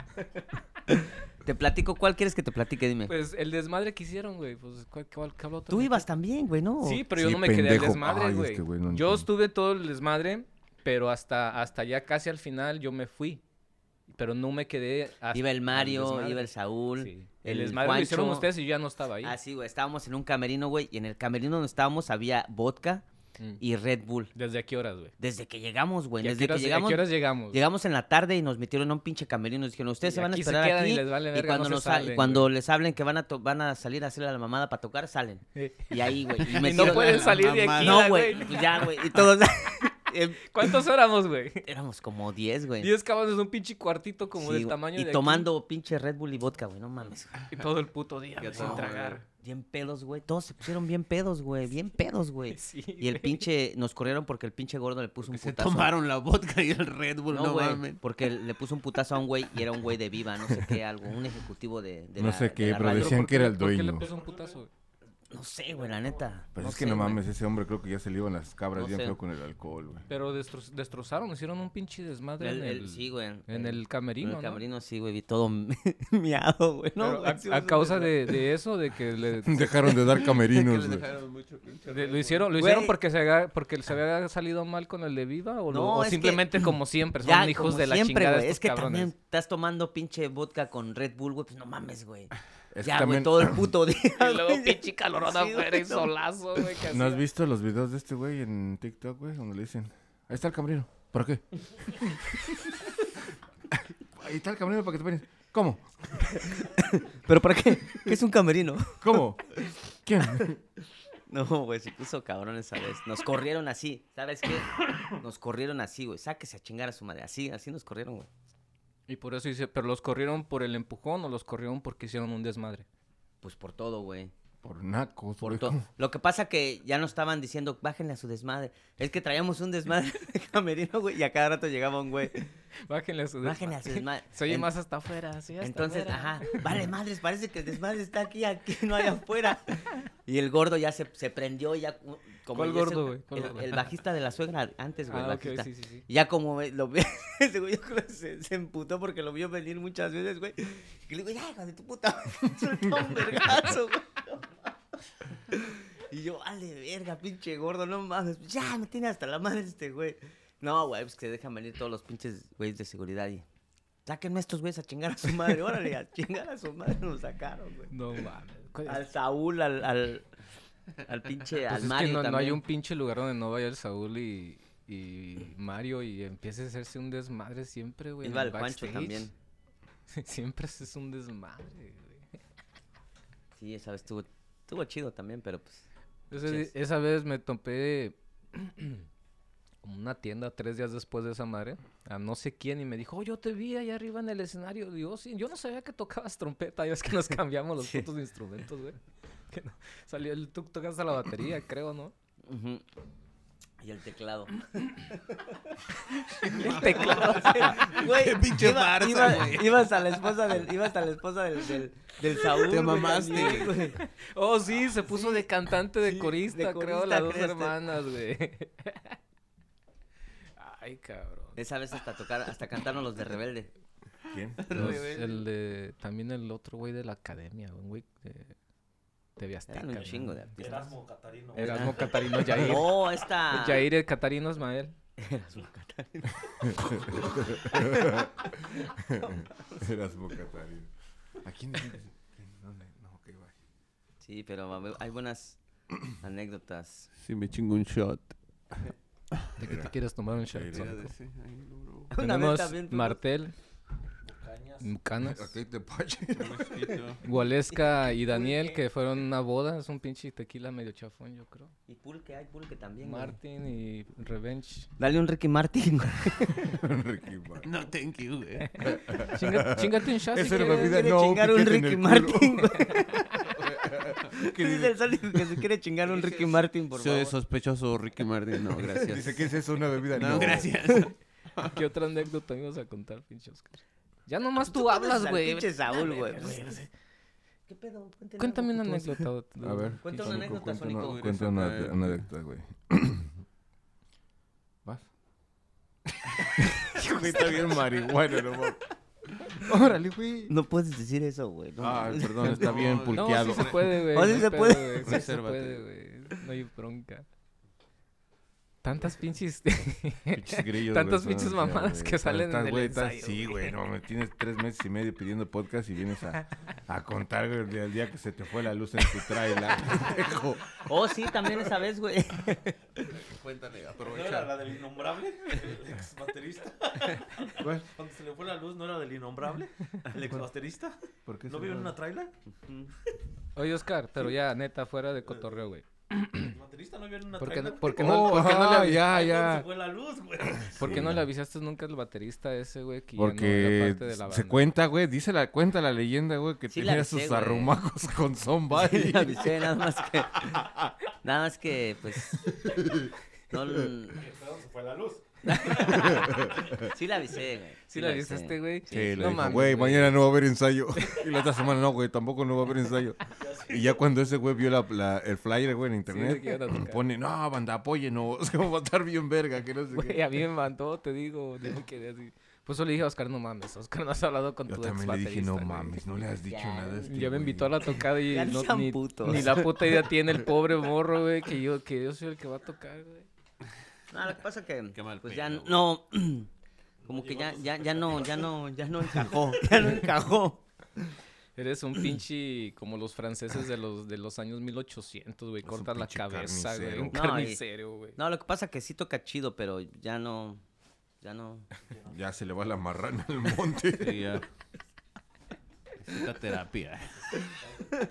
Te platico, ¿cuál quieres que te platique? Dime. Pues el desmadre que hicieron, güey. Pues, ¿cuál, cuál, cuál otro Tú me ibas también, güey, ¿no? Sí, pero yo Sí, no me quedé al desmadre, Ay, es güey. que, güey, no yo estuve todo el desmadre, pero hasta, hasta ya casi al final yo me fui. Pero no me quedé hasta Iba el Mario, iba el Saúl. Sí. El, el desmadre lo hicieron ustedes y yo ya no estaba ahí. Ah, sí, güey. Estábamos en un camerino, güey. Y en el camerino donde estábamos había vodka Mm. y Red Bull. ¿Desde qué horas, güey? Desde que llegamos, güey. ¿Y Desde qué que a llegamos. qué horas llegamos? Llegamos en la tarde y nos metieron a un pinche camerino. Nos dijeron, ustedes Y se van a se esperar y aquí. les vale verga, cuando, no nos sa- salen, cuando güey". les hablen que van a, van a salir a hacer la mamada para tocar, salen. Y ahí, güey. Y, Y no pueden salir de aquí, No, güey. Pues ya, güey. Y todos. eh, ¿Cuántos éramos, güey? éramos como 10, güey. 10 cabrones en un pinche cuartito como Sí, del tamaño y de aquí. tomando pinche Red Bull y vodka, güey. No mames. Y todo el puto día, güey, sin No, tragar. Bien pedos, güey. Todos se pusieron bien pedos, güey. Bien pedos, güey. Sí, Y el pinche, nos corrieron porque el pinche gordo le puso un Se putazo. tomaron la vodka y el Red Bull, No, no, güey, mames. porque le puso un putazo a un güey y era un güey de Viva, no sé qué, algo, un ejecutivo de, de No la- sé de qué, la pero radio. decían ¿por que era el ¿Por qué le dueño. puso un putazo, güey? No sé, güey, la neta. Pues no es que sé, no mames, ese hombre creo que ya se le iban las cabras No bien sé. feo con el alcohol, güey. Pero destro- destrozaron, hicieron un pinche desmadre El- en el- el, sí, güey. en el En camerino, el ¿no? camerino sí, güey, vi todo miado, güey. No, a, causa de, de eso, de que le, Dejaron de dar camerinos, güey. de- lo hicieron, lo hicieron Güey. porque se había, porque se había salido mal con el de Viva o, lo- No, o que- simplemente como siempre, son Ya, hijos como de la siempre, chingada güey. estos Es que cabrones. también estás tomando pinche vodka con Red Bull, güey, pues no mames, güey. Es ya, güey, también- todo el puto día. Y luego pinche calorón afuera y solazo, güey. ¿No has visto los videos de este güey en TikTok, güey? Donde le dicen, ahí está el camarero. ¿Para qué? ahí está el camarero para que te bañes. ¿Cómo? ¿Pero para qué? ¿Qué es un camerino? ¿Cómo? ¿Quién? No, güey, se puso cabrón esa vez. Nos corrieron así. ¿Sabes qué? Nos corrieron así, güey. Sáquese a chingar a su madre. Así, así nos corrieron, güey. Y por eso dice, pero los corrieron por el empujón o los corrieron porque hicieron un desmadre. Pues por todo, güey. Por nacos, Por. ¿cómo? Lo que pasa que ya nos estaban diciendo, bájenle a su desmadre. Es que traíamos un desmadre de camerino, güey, y a cada rato llegaba un güey. Bájenle a su Bájenle a su desmadre. Se oye En- más hasta afuera, sí, hasta Entonces, afuera. ajá, vale madres, parece que el desmadre está aquí, aquí, no hay afuera. Y el gordo ya se, se prendió, ya como... ¿Cuál gordo, güey? ¿Cuál El, bajista de la suegra antes, güey, Ah, bajista. sí, sí, sí. Y Ya como lo ve, ese güey yo creo que se, se emputó porque lo vio venir muchas veces, güey. Y le digo, ya, hijo de tu puta, madre", soltó un vergazo, güey. Y yo, vale, verga, pinche gordo, no mames. Ya, me tiene hasta la madre este güey. No, güey, pues que dejan venir todos los pinches güeyes de seguridad y... Sáquenme estos güeyes a chingar a su madre. Órale, a chingar a su madre nos sacaron, güey. No mames. Al Saúl, al... al... Al pinche, Pues al es Mario que no, no hay también. un pinche lugar donde no vaya el Saúl y, y Mario y empiece a hacerse un desmadre siempre, güey. Iba el Juancho también. siempre es un desmadre, güey. Sí, esa vez estuvo, estuvo chido también, pero pues... Ese- esa vez me topé como una tienda tres días después de esa madre a no sé quién y me dijo, oh, yo te vi allá arriba en el escenario. Digo, sí, yo no sabía que tocabas trompeta. Ya es que nos cambiamos los putos instrumentos, güey. Que no- Salió el tú tocaste la batería, creo, ¿no? ujú. Y el teclado. El teclado. Güey, pinche iba- farsa, iba- güey. Ibas a la esposa del, ibas a la esposa del, del, del Saúl. Te mamaste. güey. Oh, sí, se puso de cantante, de sí, corista, de creo, corista, las dos creste. hermanas, güey. Ay, cabrón. Esa vez hasta tocar, hasta cantaron los de Rebelde. ¿Quién? Los- el de, también el otro güey de la academia, un güey de TV Azteca. Eran un ¿no? chingo de artistas. Erasmo Catarino. Erasmo Catarino Jair. No, esta. Jair Catarino Ismael. Erasmo Catarino. Eras Catarino. ¿A quién? ¿Dónde? No, que va. Sí, pero hay buenas anécdotas. Sí, me chingo un shot. ¿De qué te quieres tomar un shot? Tenemos fuimos- Martel. Canas, te. Gualesca y Daniel, que fueron una boda. Es un pinche tequila medio chafón, yo creo. Y pulque, hay pulque también. güey. Martin y Revenge. Dale un Ricky Martin. Ricky Martin. No, thank you, güey. Chinga- chingate un shot si Esa era quieres. bebida, no, chingar un Ricky Martin, güey. Dice el Sónico que se quiere chingar un Ricky Martin, por Soy favor. sospechoso, Ricky Martin. No, gracias. Dice, ¿qué es eso? ¿Una bebida? No, gracias. ¿Qué otra anécdota ibas a contar, pinche Oscar? Ya nomás tú, hablas, güey. pinche Saúl, güey. ¿Qué pedo? Cuéntenme Cuéntame algo, una anécdota. A ver. Cuenta una anécdota, Sónico. una- Cuenta una anécdota, güey. ¿Vas? Güey, está bien marihuana, no. Órale, güey. No puedes decir eso, güey. no Ah, perdón, está bien pulqueado. No, sí se puede, güey. Oh, sí no hay se puede. Sí se puede, güey. No hay bronca. Tantas pinches... Pinches grillos, Tantas güey, pinches mamadas güey, que salen estás- en el güey, estás- ensayo, Sí, güey. no, me tienes tres meses y medio pidiendo podcast y vienes a, a contar, güey, el día, el día que se te fue la luz en tu trailer. pendejo. Oh, sí, también esa vez, güey. Cuéntale, ¿No era aprovecha. la del innombrable? El ex baterista. ¿Cuál? Cuando se le fue la luz, ¿no era del innombrable? El ex baterista. ¿Por qué ¿No vive en una traila? Oye, Oscar, pero ya, neta, fuera de cotorreo, güey. El baterista no en una ¿Por qué no, por qué no, Oh, por qué no le, avi- ya, Ahí cuando ya. Se fue la luz, güey. por qué no le avisaste nunca al baterista ese, güey? Que ya no era Porque parte de la se cuenta, güey, dice la cuenta la leyenda, güey, que Sí tenía avisé, sus güey. arrumacos con Sí, avisé, nada más que. Nada más que, pues. No, l- Pero se fue la luz. sí le avisé, güey. ¿Sí la avisaste, güey? Sí, le No mames, güey, mañana no va a haber ensayo. Y la otra semana no, güey, tampoco no va a haber ensayo. Y ya cuando ese güey vio la, la- el flyer, güey, en internet, tocar. pone, no, banda, apóyenos, que va a estar bien verga, que no sé Güey, qué. a mí me mandó, te digo, yo me quedé así. Pues yo le dije a Oscar, no mames, Oscar, no has hablado con Yo tu también ex le dije, no baterista, güey". mames, no le has dicho Ya, nada. a este Ya me güey". invitó a la tocada y no ni, putos. ni la puta idea tiene el pobre morro, güey, que yo, que yo soy el que va a tocar, güey. No, lo que pasa que. Qué mal Pues ya no. Como que ya, ya, ya no, ya no, ya no encajó. Ya no encajó. Eres un pinche como los franceses de los de los años 1800, güey. Cortas la cabeza, güey. Un No, carnicero, güey. No, lo que pasa que sí toca chido, pero ya no. Ya no. Ya se le va la marrana al monte. Sí, ya. Necesita terapia.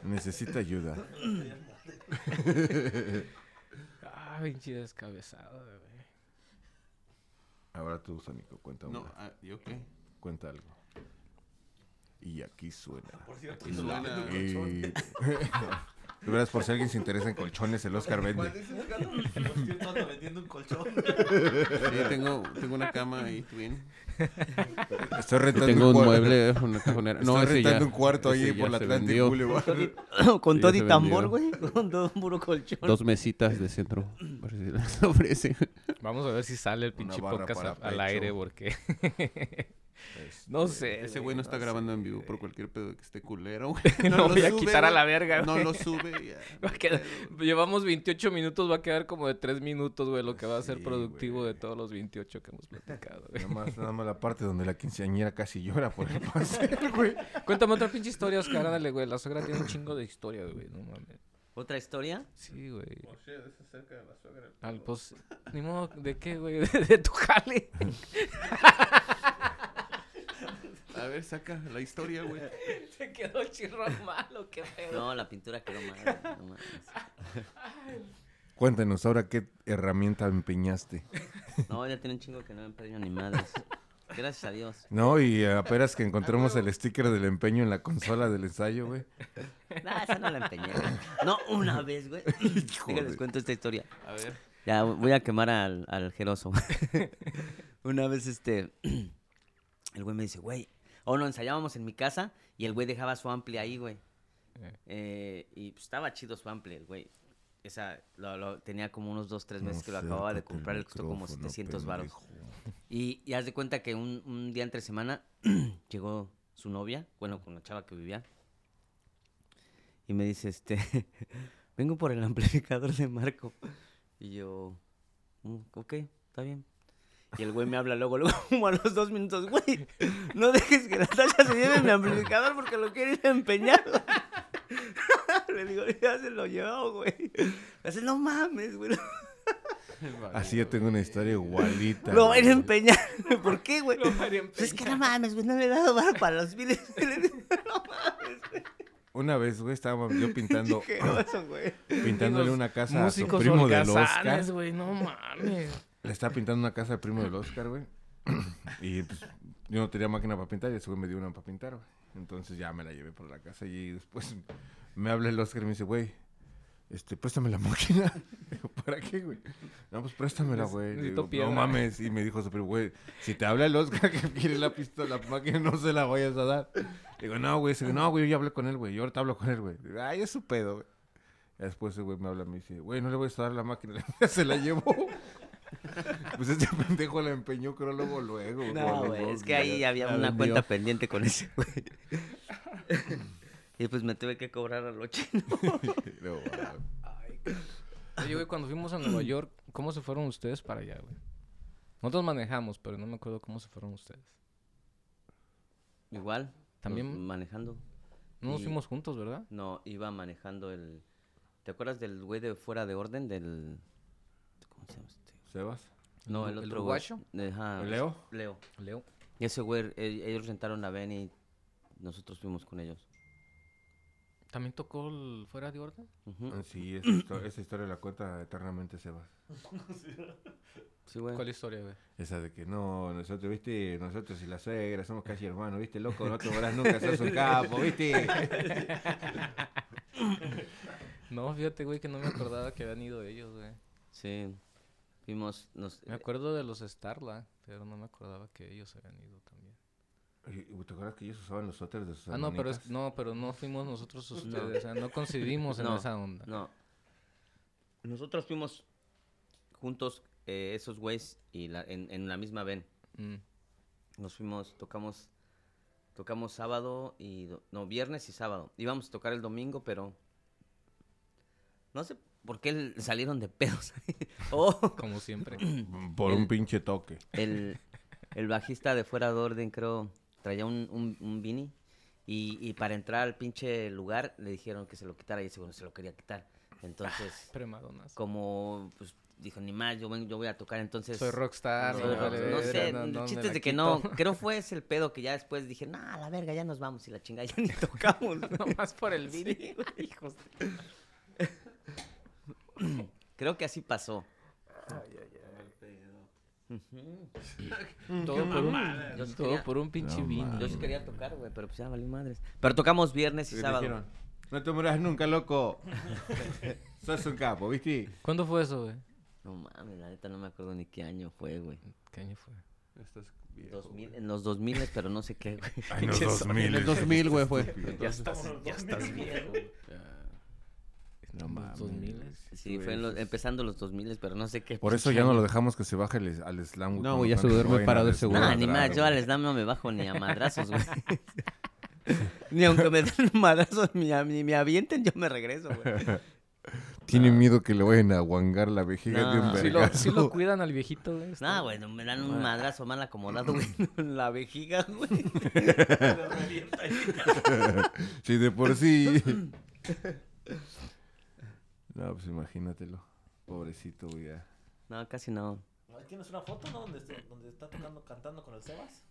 Necesita ayuda. Ah, pinche descabezado, güey. Ahora tú, Sónico, cuenta No, una. ah, ¿yo qué? Cuenta algo. Y aquí suena. Por cierto, Aquí suena. Y... De veras, por si alguien se interesa en colchones, el Oscar vende. Por cierto, anda vendiendo un colchón. Sí, tengo, tengo una cama ahí, twin. Estoy rentando tengo un cuar- mueble, una cajonera. No, Estoy ese ya, rentando un cuarto ahí por la Atlantic. Boulevard. Con todo y tambor, güey. Con todo un puro colchón. Dos mesitas de centro. Por si las ofrece. Vamos a ver si sale el pinche podcast al pecho. aire porque Este, no sé. Ese güey no está grabando en vivo por cualquier pedo que esté culero, güey. No lo voy a quitar a güey. la verga, No güey. lo sube y ya. Va a quedar- Llevamos 28 minutos, va a quedar como de 3 minutos, güey, lo que va a ser Sí, productivo de todos los 28 que hemos platicado, güey. Nada más, nada más la parte donde la quinceañera casi llora por el pastel, güey. Cuéntame otra pinche historia, Oscar, ándale, güey. La suegra tiene un chingo de historias, güey, no mames. ¿Otra historia? Sí, güey. O sea, es acerca de la suegra. Al, pues, ni modo, ¿de qué, güey? De, de tu jale. A ver, saca la historia, güey. Se quedó chirrón malo, qué pedo. No, la pintura quedó mal. No. Cuéntanos ahora qué herramienta empeñaste. No, ya tiene un chingo que no me empeño ni madres. Gracias a Dios. No, y apenas que encontramos el sticker del empeño en la consola del ensayo, güey. Nah, esa no la empeñé. güey. No, una vez, güey. Déjales cuento esta historia. A ver. Ya voy a quemar al, al jeroso. Una vez, este, el güey me dice, güey, o no, ensayábamos en mi casa y el güey dejaba su ampli ahí, güey. Eh. Eh, y pues, estaba chido su ampli, el güey. Esa, lo, lo- tenía como unos dos, tres meses No que lo acababa de comprar, le costó como micrófono, 700 baros. pendejo. Y, y haz de cuenta que un, un día entre semana llegó su novia, bueno, con la chava que vivía. Y me dice, este, vengo por el amplificador de Marco. Y yo, "Mm, ok, está bien. Y el güey me habla luego, luego, como a los dos minutos, güey, no dejes que Natasha se lleve mi amplificador porque lo quiere ir a empeñar. Le digo, ya se lo llevó, güey. Me hace, no mames, güey. Así yo tengo una historia igualita. Lo va a ir a empeñar. ¿Por qué, güey? Lo va a ir a Pues es que no mames, güey, no le he dado bar para los. Le digo, no mames, güey. Una vez, güey, estábamos yo pintando, oso, güey. pintándole una casa a su Músicos primo del Oscar. güey, no mames. Le estaba pintando una casa al primo del Oscar, güey. Y pues, yo no tenía máquina para pintar y ese güey me dio una para pintar, güey. Entonces ya me la llevé por la casa y después me habla el Oscar y me dice, güey, este, préstame la máquina. Digo, ¿para qué, güey? No, pues préstamela, güey. Digo, no mames. Y me dijo primo, güey, si te habla el Oscar que quiere la pistola, la máquina, no se la vayas a dar. Digo, no, güey. Dice, no, güey, yo ya hablé con él, güey. Yo ahorita hablo con él, güey. Digo, Ay, es su pedo, güey. Y después ese güey me habla y me dice, güey, no le voy a dar la máquina. se la llevó. pues este pendejo la empeñó, creo, luego, luego. No, güey, es que ahí había una vendió. cuenta pendiente con ese, güey. Y pues me tuve que cobrar a los chinos. No. Oye, güey, cuando fuimos a Nueva York, ¿cómo se fueron ustedes para allá, güey? Nosotros manejamos, pero no me acuerdo cómo se fueron ustedes. Igual. También- pues, manejando. No nos fuimos juntos, ¿verdad? No, iba manejando el. ¿Te acuerdas del güey de fuera de orden? Del. ¿Cómo se llama este? ¿Sebas? No, el ¿El otro. güey. uruguayo? Ajá, ¿Leo? Leo. Leo. Y ese güey, e- ellos rentaron la ven y nosotros fuimos con ellos. ¿También tocó el fuera de orden? Ah, Sí, esa, histo- esa historia la cuenta eternamente Sebas. Sí, güey. ¿Cuál historia, güey? Esa de que no, nosotros, viste, nosotros y la suegra somos casi hermanos, viste, loco, no te verás nunca, sos un capo, viste. No, fíjate, güey, que no me acordaba que habían ido ellos, güey. Sí. Fuimos. Nos, Me acuerdo de los Starla, pero no me acordaba que ellos habían ido también. ¿Te acuerdas que ellos usaban los suéteres de sus Ah, no, pero es, no, pero no fuimos nosotros ustedes, o sea, no coincidimos en No, esa onda. No. Nosotros fuimos juntos, eh, esos güeyes, y la, en, en la misma ven. Mm. Nos fuimos, tocamos, tocamos sábado y, do- no, viernes y sábado. Íbamos a tocar el domingo, pero no sé por qué salieron de pedos. oh, Como siempre. Por un pinche toque. el, el bajista de fuera de orden, creo, traía un, un, un beanie Y, y para entrar al pinche lugar le dijeron que se lo quitara y ese bueno se lo quería quitar. Entonces, Premadonas. como pues dijo ni más, yo, yo voy a tocar entonces. Soy rockstar. Soy no sé, no- chiste es de que quito. no, creo fue ese el pedo que ya después dije, no, a la verga, ya nos vamos y la chingada ya ni tocamos. Nomás por el Sí, video. güey, hijos de- Creo que así pasó. Ujú. Todo, por un, Yo sí todo quería- por un pinche No vino. Yo sí quería tocar, güey, pero pues ya valió madres. Pero tocamos viernes y ¿Qué te sábado. dijeron? No te mueras nunca, loco. Sos un capo, ¿viste? ¿Cuándo fue eso, güey? No mames, la neta no me acuerdo ni qué año fue, güey. ¿Qué año fue? Estás viejo, 2000, en los 2000, pero no sé qué, güey. Ay, no, 2000. En el 2000, güey, fue. Ya estás, ya estás viejo. No Los mames. 2000. Sí, fue en los- empezando los 2000, pero no sé qué. Por eso ya no lo dejamos que se baje el- al slam. güey, No, güey, ya se duerme parado ese güey. Nah, desmadrar, ni más, yo al slam no me bajo ni a madrazos, güey. ni aunque me den un madrazo ni, me avienten, yo me regreso, güey. Tiene miedo que le vayan a guangar la vejiga de un No. Sí lo, vergazo. sí lo cuidan al viejito, güey. No, güey, no me dan un madrazo mal acomodado, güey, en la vejiga, güey. Sí, de por sí. No, pues imagínatelo. Pobrecito, güey. ya. No, casi no. ¿Tienes una foto, no? Donde, está- donde está tocando, cantando con el Sebas.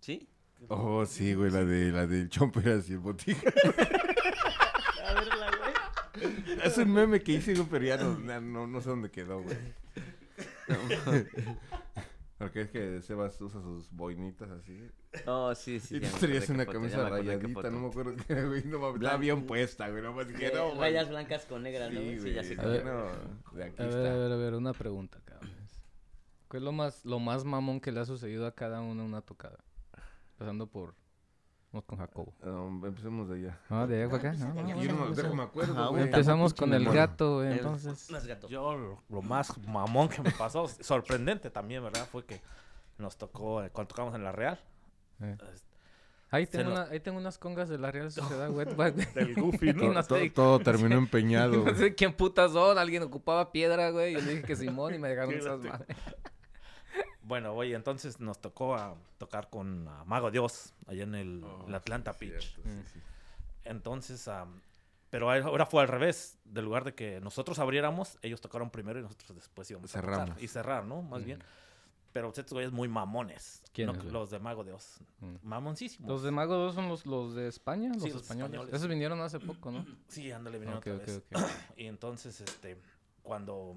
¿Sí? Oh, sí, güey, la de la del Chomperas y el Botija. A verla, güey. Es un meme que hice, güey, pero ya no, na- no, no sé dónde quedó, güey. Porque es que Sebas usa sus boinitas así. Oh, sí, sí. y tú acordé una foto, camisa rayadita, no me acuerdo qué, güey. No estaba bien puesta, güey. Nomás dije, Eh, no, mames. Rayas blancas con negras, ¿no? Sí, güey? Sí, güey. ya sé A qué. ver. No, de aquí A ver, está. a ver, a ver, una pregunta, cabrón. ¿Qué es lo más, lo más mamón que le ha sucedido a cada uno en una tocada? Empezando por... Vamos con Jacobo. Um, empecemos de allá. Ah, de allá para acá. No, no, Yo no, no no, me, no. déjame acuerdo, güey. Empezamos con el gato, güey, El- entonces... Gato. Yo lo, lo más mamón que me pasó, sorprendente también, ¿verdad? Fue que nos tocó eh, cuando tocamos en La Real. Eh. eh, Ahí tengo, lo- una, ahí tengo unas congas de la Real Sociedad Wetback, güey. Del Goofy, ¿no? Todo, sé- todo terminó empeñado, No sé quién putas son, alguien ocupaba piedra, güey. Yo le dije que Simón y me dejaron esas madres. Bueno, oye, entonces nos tocó a tocar con ah, Mago Dios, allá en el, Oh, el Atlanta sí, Pitch. cierto, sí, sí. Entonces, am, pero ahora fue al revés. Del lugar de que nosotros abriéramos, ellos tocaron primero y nosotros después íbamos a Cerramos. tocar. Y cerrar, ¿no? Más Mm. bien. Pero estos güeyes muy mamones. ¿Quiénes, No, los de Mago Dios. Mm. Mamoncísimos. Los de Mago 2 son los, los de España, los, Sí, los españoles. españoles. Esos vinieron hace poco, ¿no? Sí, ándale, vinieron Ok, otra ok, vez. ok. Y entonces, este, cuando,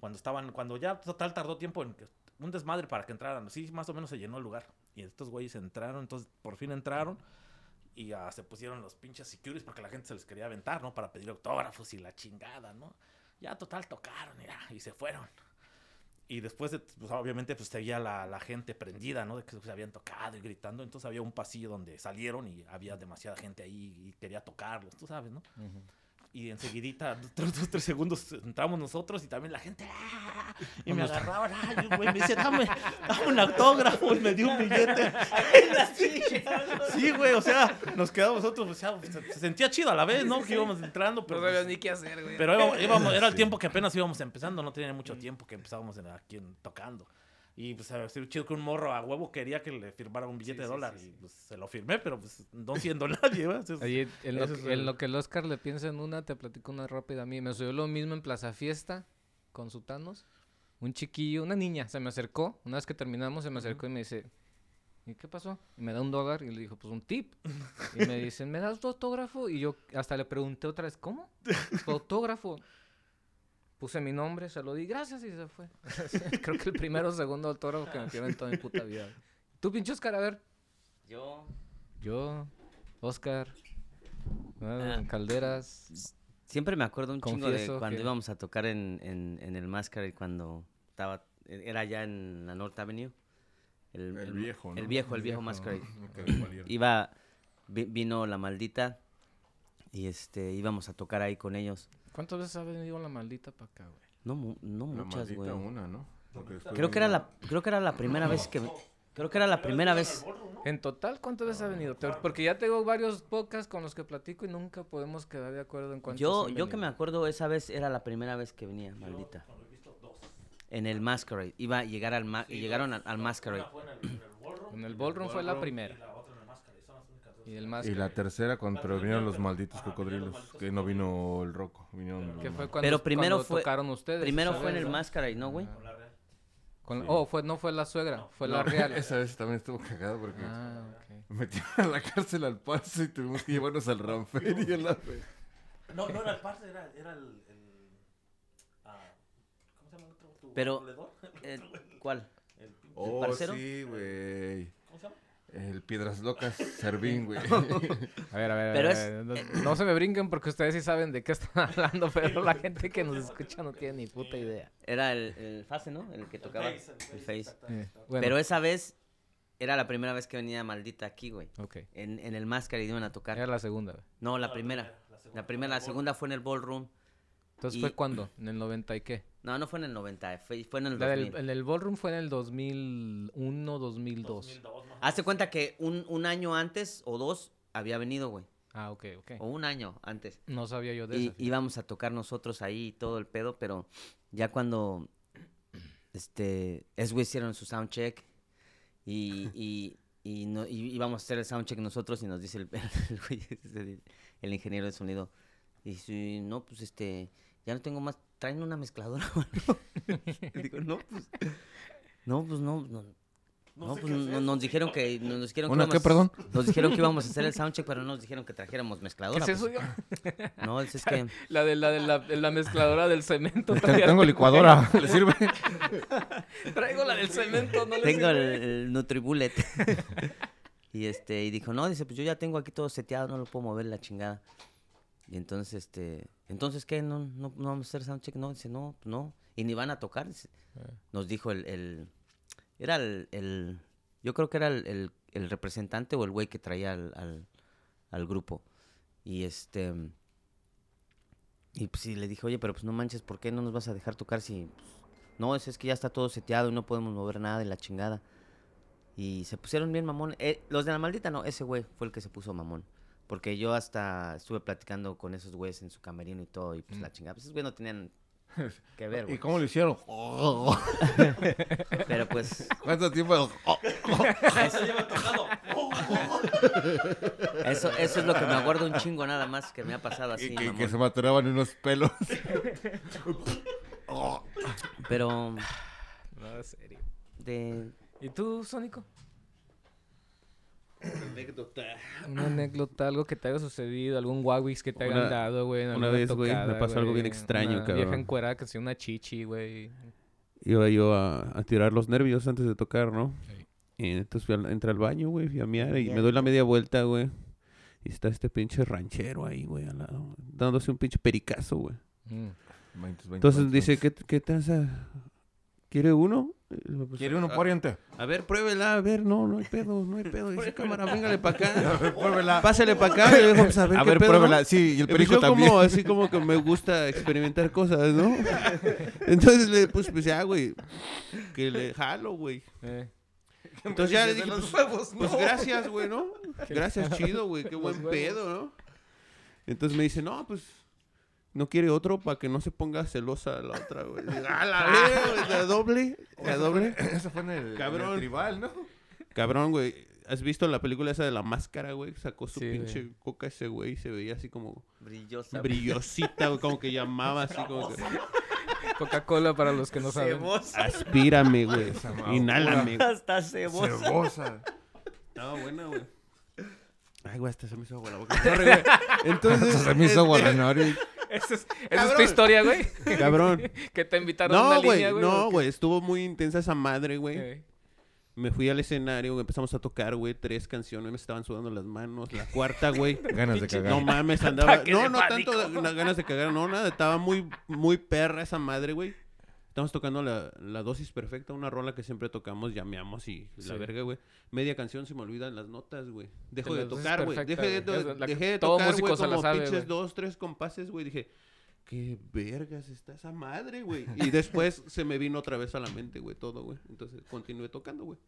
cuando estaban, cuando ya total tardó tiempo en que, un desmadre para que entraran, sí, más o menos se llenó el lugar. Y estos güeyes entraron, entonces por fin entraron y ya se pusieron los pinches securities porque la gente se les quería aventar, ¿no? Para pedir autógrafos y la chingada, ¿no? Ya total tocaron y, ya, y se fueron. Y después, de, pues, obviamente, pues seguía la, la gente prendida, ¿no? De que se habían tocado y gritando. Entonces había un pasillo donde salieron y había demasiada gente ahí y quería tocarlos, tú sabes, ¿no? Y enseguidita, dos, dos, tres segundos, entramos nosotros y también la gente. ¡ah! Y me agarraban. ¡Ay, güey! Me dice, dame, dame un autógrafo. Y me dio un billete. Sí, güey. O sea, nos quedamos nosotros. O sea, se, se sentía chido a la vez, ¿no? Que íbamos entrando. Pero, pues, qué hacer, güey. pero íbamos- íbamos- era el tiempo que apenas íbamos empezando. No tenía mucho tiempo que empezábamos en- aquí en- tocando. Y pues a ser chido que un morro a huevo quería que le firmara un billete de dólar. Y pues se lo firmé, pero pues no siendo nadie, ¿verdad? Oye, en lo, es que, en el- lo que el Oscar le piensa en una, te platico una rápida a mí. Me sucedió lo mismo en Plaza Fiesta con Sutanos. Un chiquillo, una niña, se me acercó. Una vez que terminamos, se me acercó y me dice, ¿y qué pasó? Y me da un dólar y le dijo, pues un tip. Y me dicen, ¿me das tu autógrafo? Y yo hasta le pregunté otra vez, ¿cómo? ¿Tu autógrafo? Puse mi nombre, se lo di, gracias y se fue. Creo que el primero o segundo autógrafo que me pidieron en toda mi puta vida. ¿Tú, pinche Oscar? A ver. Yo. Yo, Oscar, ah. Calderas. Siempre me acuerdo un chingo de cuando que- íbamos a tocar en, en, en el Masquerade cuando estaba, era allá en la North Avenue. El, El viejo, ¿no? El viejo, el viejo Masquerade. Ok, valieron. Iba, vi- vino la maldita y este, íbamos a tocar ahí con ellos. ¿Cuántas veces ha venido la maldita para acá, güey? No, mu- no La muchas, maldita güey. una, ¿no? Creo que era la, creo que era la primera vez que, creo que era la primera vez. En total, ¿cuántas veces ha venido? Porque ya tengo varios podcasts con los que platico y nunca podemos quedar de acuerdo en cuántos Yo, yo que me acuerdo esa vez era la primera vez que venía, maldita. En el Masquerade. Iba a llegar al ma- llegaron al, al Masquerade. En el ballroom fue la primera. Y el Y Máscara. la tercera cuando pero vinieron los malditos cocodrilos, que no vino el roco, vinieron los ¿Qué fue cuando, Pero primero cuando fue- tocaron ustedes? Primero fue en el. Máscara y no, güey. Con- Oh, fue, no fue la suegra, fue la No, real. Esa vez también estuvo cagado porque Ah, metieron a la cárcel al paso y tuvimos que llevarnos al Ranfer y a la No, no era el parce, era, era el. el ah, ¿Cómo se llama el otro? ¿Tu Pero-? Eh, ¿Cuál? El Oh, parcero? sí, güey. ¿Cómo se llama? El Piedras Locas, Servín, güey. A ver, a ver, a ver, es- No, no se me brinquen porque ustedes sí saben de qué están hablando, pero la gente que nos escucha no tiene ni puta idea. Era el, el Fase, ¿no? El que tocaba. El Face, El el Face. exacto. Eh, bueno, Pero esa vez era la primera vez que venía maldita aquí, güey. ok. En, en el Máscara y iban a tocar. Era la segunda. güey. No, la primera. La primera, la segunda fue en el Ballroom. Entonces, Y- ¿fue cuándo? ¿En el 90 y qué? No, no fue en el 90, fue, fue en el La del- 2000. en el ballroom fue en el 2001, 2002. 2002, más o Hazte cuenta que un, un año antes o dos había venido, güey. Ah, ok, ok. O un año antes. No sabía yo de Y eso. íbamos a tocar nosotros ahí y todo el pedo, pero ya cuando este es güey hicieron su soundcheck y, y, y, no, y íbamos a hacer el soundcheck nosotros y nos dice el, el, el ingeniero de sonido. Y dice, no, pues este, ya no tengo más, traen una mezcladora. o algo?" Y digo, no, pues, no, pues no, no, no, pues no- nos dijeron que, nos dijeron que ¿Una íbamos- qué, perdón? Nos dijeron que íbamos a hacer el soundcheck, pero no nos dijeron que trajéramos ¿Qué mezcladora. es eso, pues. yo? No, es, es que... La de la, de la, de la mezcladora del cemento. Tengo licuadora, ¿le sirve? Traigo la del cemento, no le Tengo el, sirve. el Nutribullet. y este, y dijo, no, dice, pues yo ya tengo aquí todo seteado, no lo puedo mover la chingada. Y entonces, este, entonces, ¿qué? ¿No, no, no vamos a hacer soundcheck? No, dice, no, pues no. Y ni van a tocar. dice. Nos dijo el, el- era el, el- yo creo que era el, el- el representante o el güey que traía al, al, al grupo. Y este, y pues sí, le dije, oye, pero pues no manches, ¿por qué no nos vas a dejar tocar si pues, no, es, es que ya está todo seteado y no podemos mover nada de la chingada. Y se pusieron bien mamón. Eh, los de la maldita no, ese güey fue el que se puso mamón. Porque yo hasta estuve platicando con esos güeyes en su camerino y todo. Y pues la chingada. Pues esos güeyes no tenían que ver, ¿Y güey. cómo lo hicieron? Pero pues ¿Cuánto tiempo? eso, eso es lo que me acuerdo un chingo nada más que me ha pasado así, Y que, mamón. que se maturaban unos pelos. Pero No, en serio. de... ¿Y tú, Sónico? Anécdota. Una anécdota, algo que te haya sucedido, algún Wawix que te hayan Una- dado, güey. una vez, güey, me pasó algo bien extraño, una cabrón. Vieja encuerada que hacía una chichi, güey. Iba yo a, a tirar los nervios antes de tocar, ¿no? Sí. Y entonces fui al, entré al baño, güey, fui a miar y me doy la media vuelta, güey. Y está este pinche ranchero ahí, güey, al lado, dándose un pinche pericazo, güey. Mm. Entonces dice, ¿qué, qué te hace? ¿Quiere uno? Pues, ¿Quiere uno "Ah, pariente? A ver, pruébela, a ver, no, no hay pedo, no hay pedo. Dice, cámara, véngale para acá. Pruébela. Pásale para acá. Y yo digo, pues, a ver, A qué ver, pedo, pruébela. ¿no? Sí, y el Pues perico yo también. como, así como que me gusta experimentar cosas, ¿no? Entonces le puse, pues ya, güey, que le jalo, güey. Eh. Entonces ya le dije, pues, pues gracias, güey, ¿no? Gracias, chido, güey, qué buen pedo, ¿no? Entonces me dice, no, pues, no quiere otro para que no se ponga celosa la otra, güey. "A la la doble, la doble. Eso fue en el, en Cabrón. el tribal, ¿no? Cabrón, güey. ¿Has visto la película esa de la máscara, güey? Sacó su Sí, güey. pinche coca ese güey y se veía así como Brillosa. brillosita, güey, como que llamaba así como que... Coca-Cola para los que no saben. Cebosa. Aspírame, güey. Inhálame. güey. Hasta cebosa. Cebosa. Estaba buena, güey. Ay, güey, hasta se me hizo agua la boca. Sorry, güey. Entonces, Se me hizo agua la nariz. Esa es, esa es tu historia, güey. cabrón. que te invitaron a una No, güey, línea, güey. no, güey. Estuvo muy intensa esa madre, güey. Me fui al escenario, güey. Empezamos a tocar, güey, tres canciones. Me estaban sudando las manos. La cuarta, güey. Ganas de cagar. No mames, andaba. No, no pánico. tanto ganas de cagar, no, nada. Estaba muy, muy perra esa madre, güey. Estamos tocando la, la dosis perfecta, una rola que siempre tocamos, llameamos y la Sí. verga, güey. Media canción se me olvidan las notas, güey. Dejo De tocar, güey. Dejé de, to- la dejé de todo tocar, güey, como sabe, pinches güey. dos, tres compases, güey. Dije, qué vergas está esa madre, güey. Y después se me vino otra vez a la mente, güey, todo, güey. Entonces continué tocando, güey.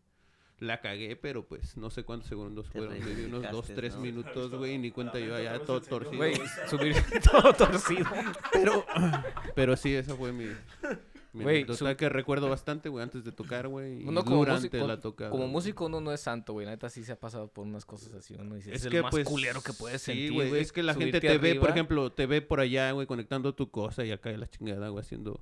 La cagué, pero pues no sé cuántos segundos fueron. Maybe unos dos, tres ¿no? minutos, güey. y Ni cuenta yo allá todo torcido. Güey, subir todo torcido. Pero, pero sí, esa fue mi, Güey, su- que recuerdo bastante, güey, antes de tocar, güey. y Uno como durante músico, la tocada. como músico uno no es santo, güey. La neta sí se ha pasado por unas cosas así. Uno dice, es, Es el más pues culero que puedes sí, sentir, güey. Es que la gente te ve, por ejemplo, te ve por allá, güey, conectando tu cosa y acá de la chingada, güey, haciendo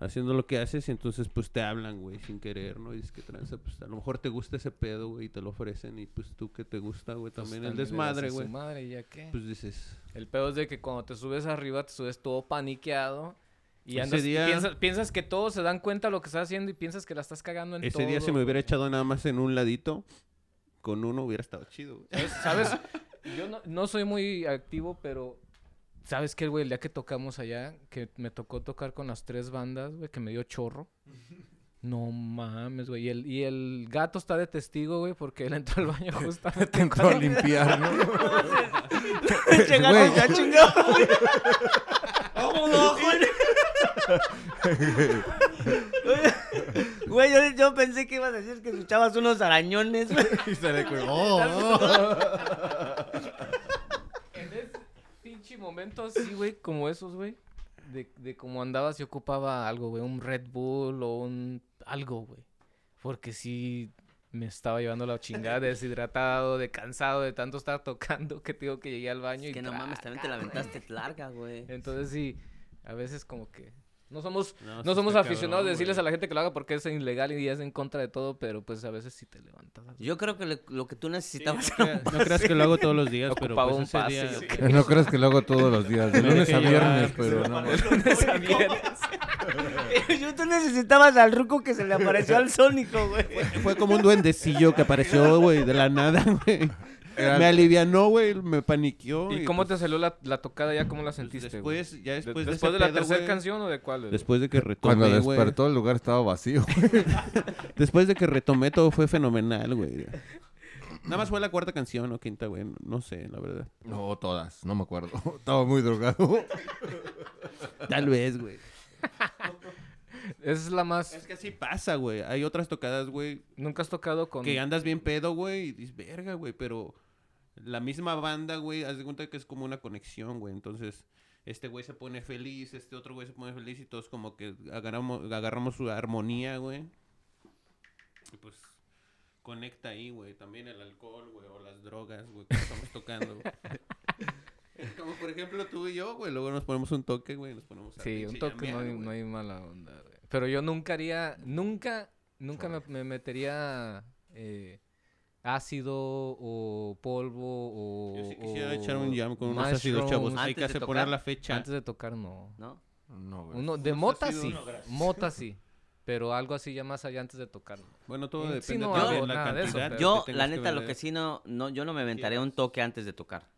haciendo lo que haces y entonces pues te hablan, güey, sin querer, ¿no? Y dices que tranza, pues a lo mejor te gusta ese pedo, güey, y te lo ofrecen y pues tú que te gusta, güey, Pues, también el desmadre, güey. madre ya qué. Pues dices, El pedo es de que cuando te subes arriba, te subes todo paniqueado. Y Ese andas, día- piensas, piensas que todos se dan cuenta de lo que estás haciendo y piensas que la estás cagando en ese día todo, se me hubiera güey. echado nada más en un ladito, con uno hubiera estado chido, güey. ¿Sabes? ¿Sabes? Yo no, no soy muy activo, pero... ¿Sabes qué, güey? El día que tocamos allá, que me tocó tocar con las tres bandas, güey, que me dio chorro. No mames, güey. Y el, y el gato está de testigo, güey, porque él entró al baño justamente. Entró a limpiar, ¿no? Gato Güey. ya chingado. ¡Vámonos, Güey, yo, yo pensé que ibas a decir que escuchabas unos arañones, güey. Y se le oh, oh. En ese pinche momento así, güey, como esos, güey. De, de cómo andabas y ocupaba algo, güey. Un Red Bull o un... Algo, güey. Porque sí me estaba llevando la chingada, deshidratado, de cansado de tanto estar tocando que tengo que llegué al baño y... Es que no mames, también te la aventaste larga, güey. Entonces sí, a veces como que... No somos, No, no, sí somos aficionados cabrón, de decirles güey. a la gente que lo haga porque es ilegal y es en contra de todo, pero pues a veces sí te levantas. Yo creo que le- lo que tú necesitabas No era un creas- no creas que lo hago todos los días, pero pues un ese pase, día... yo creo. No creas que lo hago todos los días, de lunes a viernes, pero no. Lunes a viernes. Yo tú necesitabas al ruco que se le apareció al sónico, güey. Fue como un duendecillo que apareció, güey, de la nada, güey. Era- Me alivianó, güey, me paniqueó. ¿Y cómo pues, te salió la, la tocada ya? ¿Cómo la pues, sentiste, güey? Después, ya De- después de, ¿Después ese de la pedo, tercera canción o de cuál? Después de que retomé, Cuando despertó el lugar estaba vacío. Después de que retomé todo fue fenomenal, güey. Nada más fue la cuarta canción o quinta, güey. No, no sé, la verdad. No, todas, no me acuerdo. Estaba muy drogado. Tal vez, güey. Esa es la más... Es que así pasa, güey. Hay otras tocadas, güey, Nunca has tocado con... que andas bien pedo, güey, y dices, verga, güey, pero la misma banda, güey, haz de cuenta que es como una conexión, güey. Entonces, este güey se pone feliz, este otro güey se pone feliz y todos como que agarramos, agarramos su armonía, güey. Y pues conecta ahí, güey. También el alcohol, güey, o las drogas, güey, que estamos tocando. Como por ejemplo tú y yo, güey, luego nos ponemos un toque, güey, nos ponemos a Sí, un toque no hay, no hay mala onda, güey. Pero yo nunca haría... Nunca, nunca me, me metería... eh, ácido o polvo o... Yo sí quisiera o echar un jam con unos ácidos, chavos. Hay Antes que de hacer tocar. poner la fecha. Antes de tocar, no. ¿No? No, güey. Uno, de mota sí. no. Mota sí. Pero algo así ya más allá antes de tocar. no. Bueno, todo sí, depende no de la nada de eso, cantidad. pero- Yo, la neta, lo que sí no, no, yo no me aventaría un toque antes de tocar.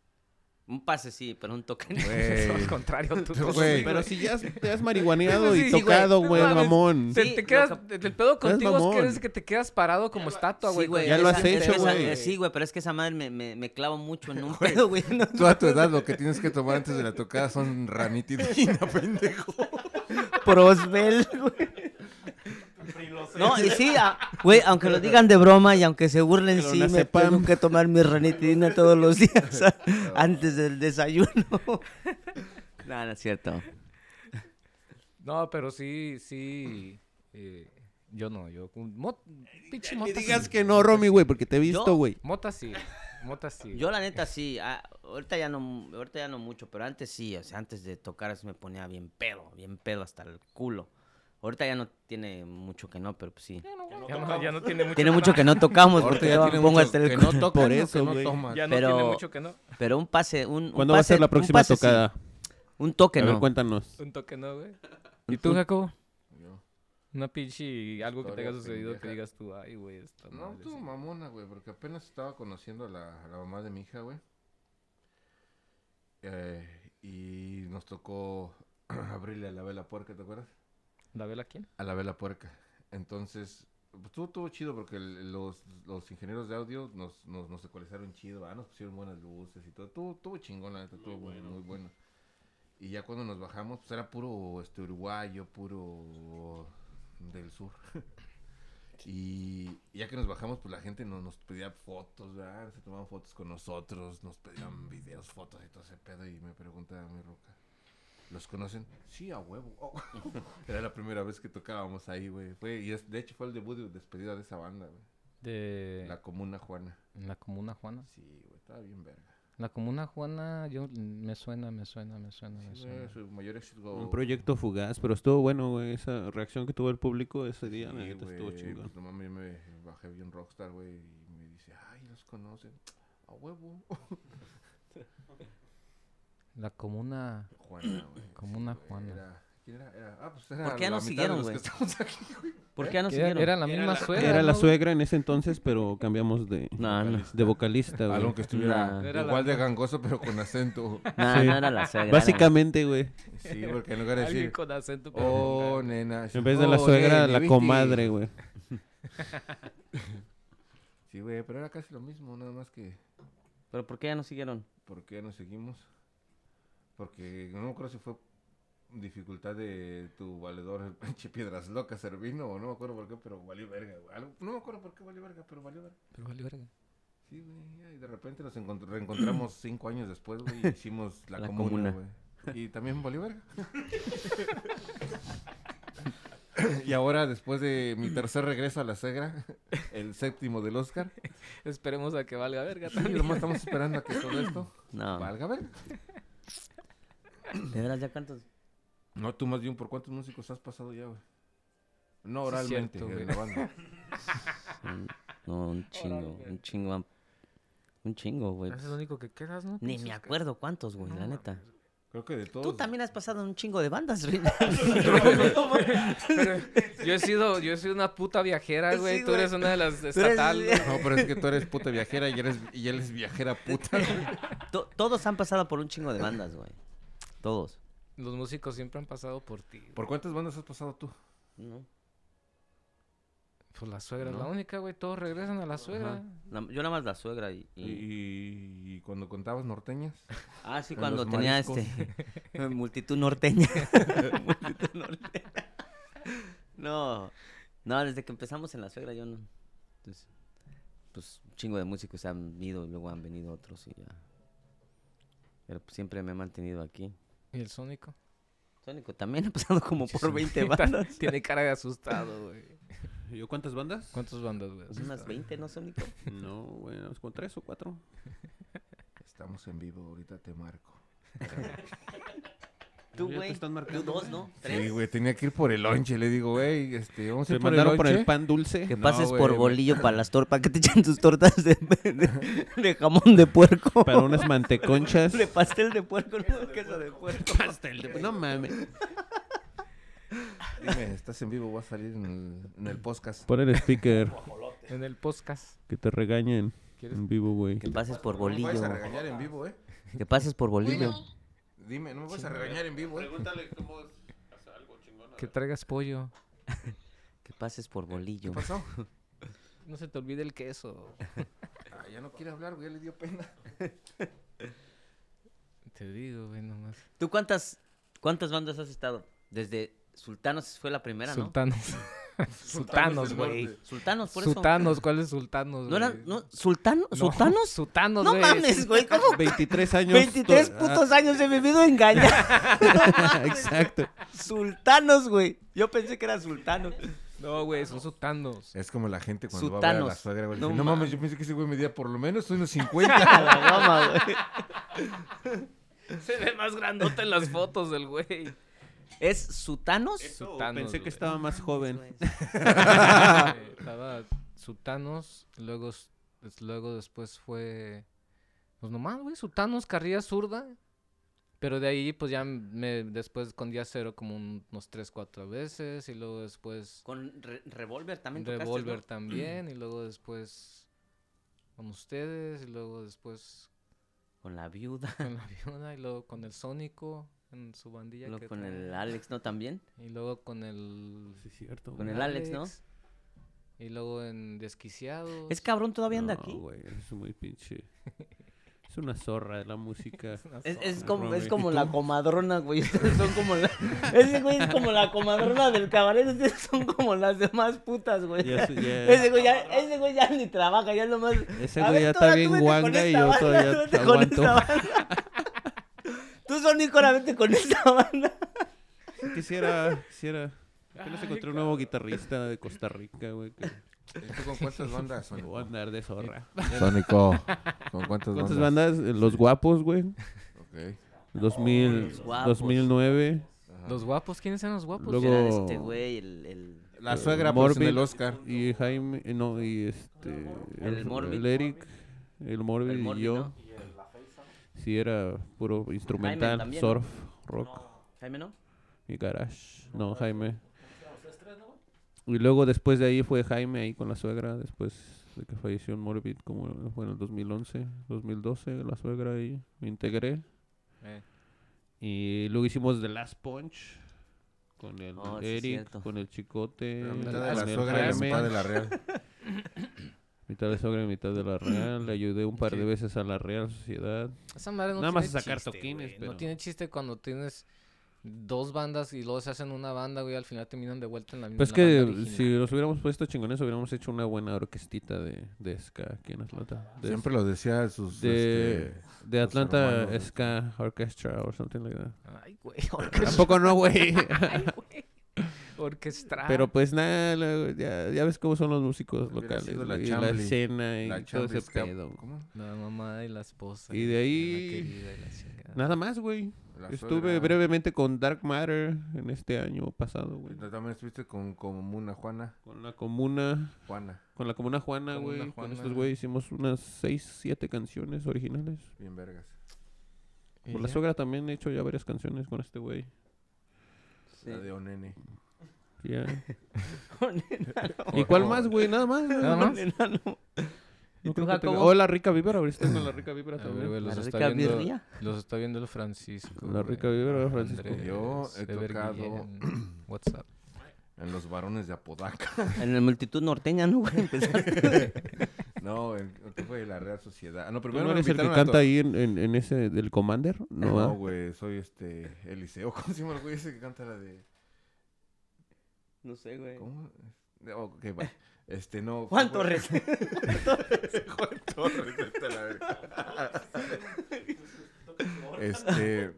Un pase sí, pero un toque no. Eso, al contrario, tú Pero, güey. si ya has- te has marihuaneado Sí, y tocado, No güey, mames. mamón. Te, Sí, te lo quedas, que- el pedo contigo es que mamón. eres que te quedas parado como estatua, güey. Sí, güey. Ya lo has esa- hecho, esa- güey. Sí, güey, pero es que esa madre me, me, me clava mucho en un pedo, güey. No, Tú a tu edad lo que tienes que tomar antes de la tocada son ranitidina, pendejo. Prosbel, güey. No, y sí, a- güey, aunque lo digan de broma y aunque se burlen, sí, me Clonazepam. tengo que tomar mi ranitidina todos los días a- antes del desayuno. no, no es cierto. No, pero sí, sí. eh, yo no, yo. Mot, pinche mota digas sí. que no, Romy, güey, porque te he visto, Yo- güey. Mota sí. Mota sí. Yo la neta sí, ah, ahorita ya no, ahorita ya no mucho, pero antes sí, o sea, antes de tocar me ponía bien pedo, bien pedo hasta el culo. Ahorita ya no tiene mucho que no, pero pues sí. ya, no, ya no tiene mucho Tiene mucho que no tocamos porque ya tiene pongo mucho hasta el que no tocan Por eso, que no toman. Ya no Pero- tiene mucho que no. Pero un pase, un, un ¿Cuándo va a ser la un próxima sí. tocada? Un toque A ver, no. cuéntanos. Un toque no, güey. ¿Y tú, Jacobo? Yo. Una pinche. Algo que te haya sucedido que digas tú, ay, güey. esta No, tú sí". mamona, güey, porque apenas estaba conociendo a la, a la mamá de mi hija, güey. Eh, y nos tocó abrirle a la vela puerca, ¿te acuerdas? ¿La vela quién? A la vela puerca. Entonces, pues, estuvo, estuvo chido porque el- los, los ingenieros de audio nos, nos, nos ecualizaron chido, ¿verdad? nos pusieron buenas luces y todo. Estuvo, estuvo chingón, la neta, estuvo muy, muy bueno. Y ya cuando nos bajamos, pues era puro este, uruguayo, puro del sur. y ya que nos bajamos, pues la gente nos, nos pedía fotos, ¿verdad? Se tomaban fotos con nosotros, nos pedían videos, fotos y todo ese pedo. Y me pregunta mi roca, ¿Los conocen? Sí, a huevo. Oh. Era la primera vez que tocábamos ahí, güey. Fue, y es, de hecho fue el debut de despedida de esa banda, güey. De La Comuna Juana. en la Comuna Juana. Sí, güey, estaba bien verga. La Comuna Juana, yo me suena, me suena, me suena, me Sí, suena. güey, su mayor éxito. Un proyecto fugaz, pero estuvo bueno, güey. Esa reacción que tuvo el público ese día, la Sí, neta, estuvo chingón. pues, no mames, yo me bajé bien rockstar, güey, y me dice, ay, los conocen. A huevo. La Comuna, Juana, güey. Comuna Juana. Era, ¿Quién era? Era- ah, pues era ¿Por qué ya nos siguieron, güey? ¿Por qué ya no Era, siguieron? era la misma suegra. Era la ¿no? suegra en ese entonces, pero cambiamos de, No, no. de vocalista, güey. Algo que estuviera Nah. Igual de gangoso, pero con acento. No, Sí. no era la suegra. Básicamente, güey. Sí, porque en lugar de decir, con acento. pero oh, nena. En vez de la oh, suegra, la ¿viste?" comadre, güey. Sí, güey, pero era casi lo mismo, nada más que, ¿Pero por qué ya no siguieron? ¿por qué no seguimos? Porque no me acuerdo si fue dificultad de tu valedor, el pinche Piedras Locas, Servino, o no me acuerdo por qué, pero valió verga, no me acuerdo por qué valió verga, pero valió verga. Pero vale verga. Sí, güey, y de repente nos encont- reencontramos cinco años después, güey, y hicimos la, La comuna, comuna. güey. Y también valió verga. y ahora, después de mi tercer regreso a la Segra, el séptimo del Oscar, Esperemos a que valga verga y también. nomás estamos esperando a que todo esto No. valga verga. ¿De veras ya cuántos? No, tú más bien, ¿por cuántos músicos has pasado ya, güey? No Sí, oralmente, cierto, de güey. No, un chingo. Un chingo. Un chingo, güey. Es lo único que quedas, ¿no? Ni me acuerdo cuántos, güey, No la neta. Creo que de todos. Tú también has pasado en un chingo de bandas, Reina. Yo he sido, yo he sido una puta viajera, güey. Sí, Tú eres güey. una de las eres- estatales. No, pero es que tú eres puta viajera y eres, y él es viajera puta. To- Todos han pasado por un chingo de bandas, güey. Todos. Los músicos siempre han pasado por ti. güey. ¿Por cuántas bandas has pasado tú? ¿no? Pues la suegra es ¿No? la única, güey. Todos regresan a la suegra. Ajá. La- yo nada más la suegra y... Y, y- y cuando contabas norteñas. Ah, sí, en cuando los tenía mariscos. este... multitud norteña. multitud norteña. no, no, desde que empezamos en la suegra yo no... Entonces, pues un chingo de músicos han ido y luego han venido otros y ya. Pero pues, siempre me he mantenido aquí. ¿Y el sónico? Sónico también ha pasado como por 20 bandas. Tiene cara de asustado, güey. ¿Yo cuántas bandas? ¿Cuántas bandas, güey? Pues unas 20, ¿no, Sónico? No, güey, unas como tres o cuatro. Estamos en vivo, ahorita te marco. Tú, Ya te güey. están Tú marcando, dos. ¿no? Sí, güey, tenía que ir por el lonche. Le digo, güey, este, vamos a ir por el mandaron por el lonche. pan dulce. Que pases por bolillo para las tortas, que te echen tus tortas de, de- de jamón de puerco. Para unas manteconchas. De pastel de puerco, no queso de puerco. pastel de... No mames. Dime, estás en vivo, voy a salir en el, en el podcast. Pon el speaker. En el podcast. Que te regañen ¿Quieres? en vivo, güey. Que pases por bolillo. vayas a regañar en vivo, eh. Que pases por bolillo. Dime, no me vas a regañar en vivo, eh. Pregúntale cómo es algo chingón. Que traigas pollo. Que pases por bolillo. ¿Qué pasó? No se te olvide el queso. Ah, ya no quiere hablar, güey, ya le dio pena. Te digo, güey, nomás. ¿Tú cuántas, cuántas bandas has estado? Desde Sultanos fue la primera, ¿no? Sultanos. Sultanos, güey. Sultanos, por eso. Sultanos, ¿cuáles sultanos? ¿No eran, güey? no, ¿Sultano? No, ¿Sultanos? Sultanos, No güey. mames, güey, ¿cómo? 23 años. 23 to- putos años he vivido engañado. Ah, Exacto. Sultanos, güey. Yo pensé que era sultano. No, güey, son sultanos. Es como la gente cuando va a ver a la Sutanos. suegra, güey. No mames, yo pensé que ese güey medía por lo menos unos A 50. la gama, güey. Se ve más grandote en las fotos del güey. ¿Es Sutanos? Sultanos. Pensé que estaba más joven. Estaba Sultanos, luego, luego después fue, pues nomás, güey, Sultanos, carrilla zurda. Pero de ahí, pues ya me, después con día cero como un- unos tres, cuatro veces. Y luego después Con re- Revolver también tocaste, Revolver ¿no? también. Y luego después con ustedes. Y luego después Con la viuda. con la viuda. Y luego con el Sónico en su bandilla. Luego que con trae. el Alex, ¿no? También. Y luego con el... Sí, cierto. Con el Alex, ¿no? Y luego en Desquiciados. Es cabrón, todavía anda No, aquí. güey, es muy pinche. Es una zorra de la música. Es, es zorra. como, es como ¿Y la comadrona, güey. Ustedes son como la... Ese güey es como la comadrona del cabaret. Ustedes son como las demás putas, güey. Sé- ya- Ese güey ya, ese güey ya ni trabaja, ya nomás... Ese güey ver, ya está bien guanga y yo todavía aguanto. Tú Tú son únicamente con esta banda. Quisiera, quisiera. Apenas encontré un nuevo guitarrista de Costa Rica, güey. Que ¿Y tú con cuántas bandas, voy a Sónico? andar de zorra. Sónico, ¿con cuántas, ¿Cuántas bandas? Eh, Los Guapos, güey. Ok. 2000, Los Guapos. 2009. Ajá. Los guapos, ¿quiénes eran los guapos? Luego- Era este güey, el, el... La suegra por Morbid el Oscar. Y Jaime, eh, no, y este. El Morbid. El Eric, el Morbid el y Morbid, yo. ¿no? Sí, era puro instrumental, también, surf, rock Jaime, ¿no? y garage. No, Jaime. Y luego después de ahí fue Jaime ahí con la suegra, después de que falleció en Morbid, como fue en el 2011, 2012, la suegra ahí, me integré. Eh. Y luego hicimos The Last Punch con el Oh, sí, Eric, cierto. con el Chicote, La mitad con de la el suegra y la Jaime. de la real. Mitad de sogra y mitad de la Real. Le ayudé un par de veces a la Real Sociedad. Esa madre no Nada tiene más a sacar chiste, toquines, güey. pero- No tiene chiste cuando tienes dos bandas y luego se hacen una banda, güey, al final terminan de vuelta en la misma Pues la que si los hubiéramos puesto chingones, hubiéramos hecho una buena orquestita de, de ska aquí en Atlanta. De, Siempre lo decía sus... de, este, de Atlanta hermanos. Ska Orchestra or something like that. Ay, güey. Tampoco no, güey. orquestra. Pero pues nada, ya, ya ves cómo son los músicos locales. la y la escena y la todo ese pedo. ¿Cómo? La mamá y la esposa. Y de ahí- y la. Nada más, güey. La Estuve brevemente con Dark Matter en este año pasado, güey. También estuviste con Comuna Juana. Con la comuna, Juana, con la comuna Juana, Comuna güey. Con estos güey hicimos unas 6, 7 canciones originales. bien vergas. Por la ya. suegra también he hecho ya varias canciones con este güey. Sí. La de Onene. Ya. ¿Y cuál más, güey? Nada más. güey. Nada más. enano. No ¿Y tú, Jacobo? Oh, la rica vibra. Ahorita con la rica vibra A ver, también. güey, los La está rica viendo, birria. los está viendo el Francisco. La güey. rica vibra, Francisco. Yo he Ever tocado- Guillén, WhatsApp. En los varones de Apodaca. En la multitud norteña, ¿no, güey? Empezaste. no, en, ¿qué fue? La Real Sociedad. Ah, no, ¿Tú primero no me eres el que invitaron a canta to- ahí en, en, en ese del Commander? No, No, ¿va? güey, soy este Eliseo. ¿Cómo se llama el güey ese que canta la de No sé, güey. ¿Cómo? Oh, ok, va. Este no. Juan Torres. Juan Torres, la. Este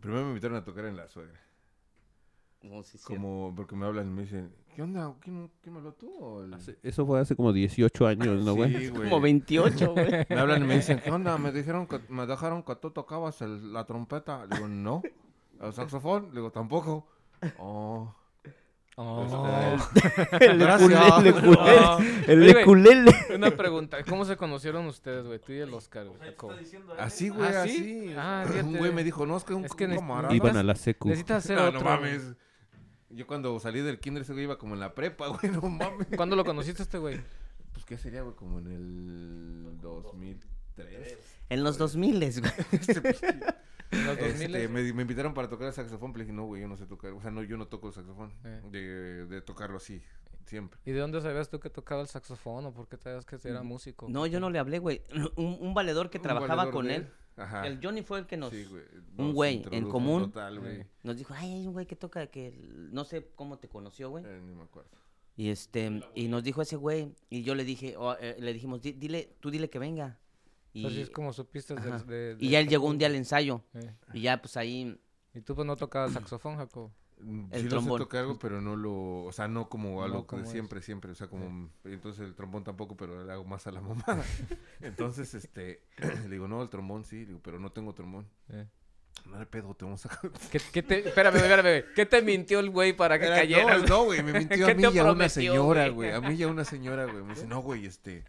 primero me invitaron a tocar en la suegra. No, sí, sí. Como porque me hablan y me dicen, ¿qué onda? ¿Quién, quién me habló tú? o el-?" Hace- Eso fue hace como 18 años, ¿no, güey? Sí, güey. Como 28, güey. Me hablan y me dicen, ¿qué onda? Me dijeron que me dejaron que tú tocabas el- la trompeta. Le digo, no. ¿El saxofón? Le digo, tampoco. Oh. Oh. El Gracias. ukulele, el. Oh. El. Una pregunta, ¿cómo se conocieron ustedes, güey? Tú y el Oscar, güey. Jacobo? Así, güey, ¿Ah, sí? así. Ah, un güey me dijo, no, es que un, Es que camarada. Iban a la secu. Necesitas hacer No, otro. no mames. Yo cuando salí del kinder ese güey iba como en la prepa, güey, no mames. ¿Cuándo lo conociste este güey? Pues, ¿qué sería, güey? Como en el 2003. En los 2000, güey. En los 2000. Este, me, me invitaron para tocar el saxofón, pero le dije, no, güey, yo no sé tocar. O sea, no, yo no toco el saxofón. Eh. De, de tocarlo así, siempre. ¿Y de dónde sabías tú que tocaba el saxofón o por qué sabías que era músico? No, yo no le hablé, güey. Un, un valedor que Un trabajaba valedor con de él. Ajá. El Johnny fue el que nos, Sí, güey. un güey en común. Total, güey. Nos dijo, ay, hay un güey que toca que no sé cómo te conoció, güey. Eh, ni me acuerdo. Y este, y nos dijo ese güey, y yo le dije, o, eh, le dijimos, "Di- dile, tú dile que venga. Y, Así es como supiste de, Ajá. de- y de ya él llegó un día al ensayo. Eh. Y ya, pues ahí, ¿Y tú pues no tocabas saxofón, Jacobo? Mm, El sí trombón. lo sé tocar algo, pero no lo... O sea, no como No algo de como es. siempre, siempre. O sea, como... Entonces el trombón tampoco, pero le hago más a la mamada. Entonces, este... le digo, no, el trombón sí. Le digo, pero no tengo trombón. Eh. No hay pedo, te vamos a... ¿Qué, qué te, espérame, espérame, ¿qué te mintió el güey para que Era- cayeras? No, no, güey, me mintió ¿Qué a mí y a una señora, güey? güey. A mí y a una señora, güey. Me dice, no, güey, este...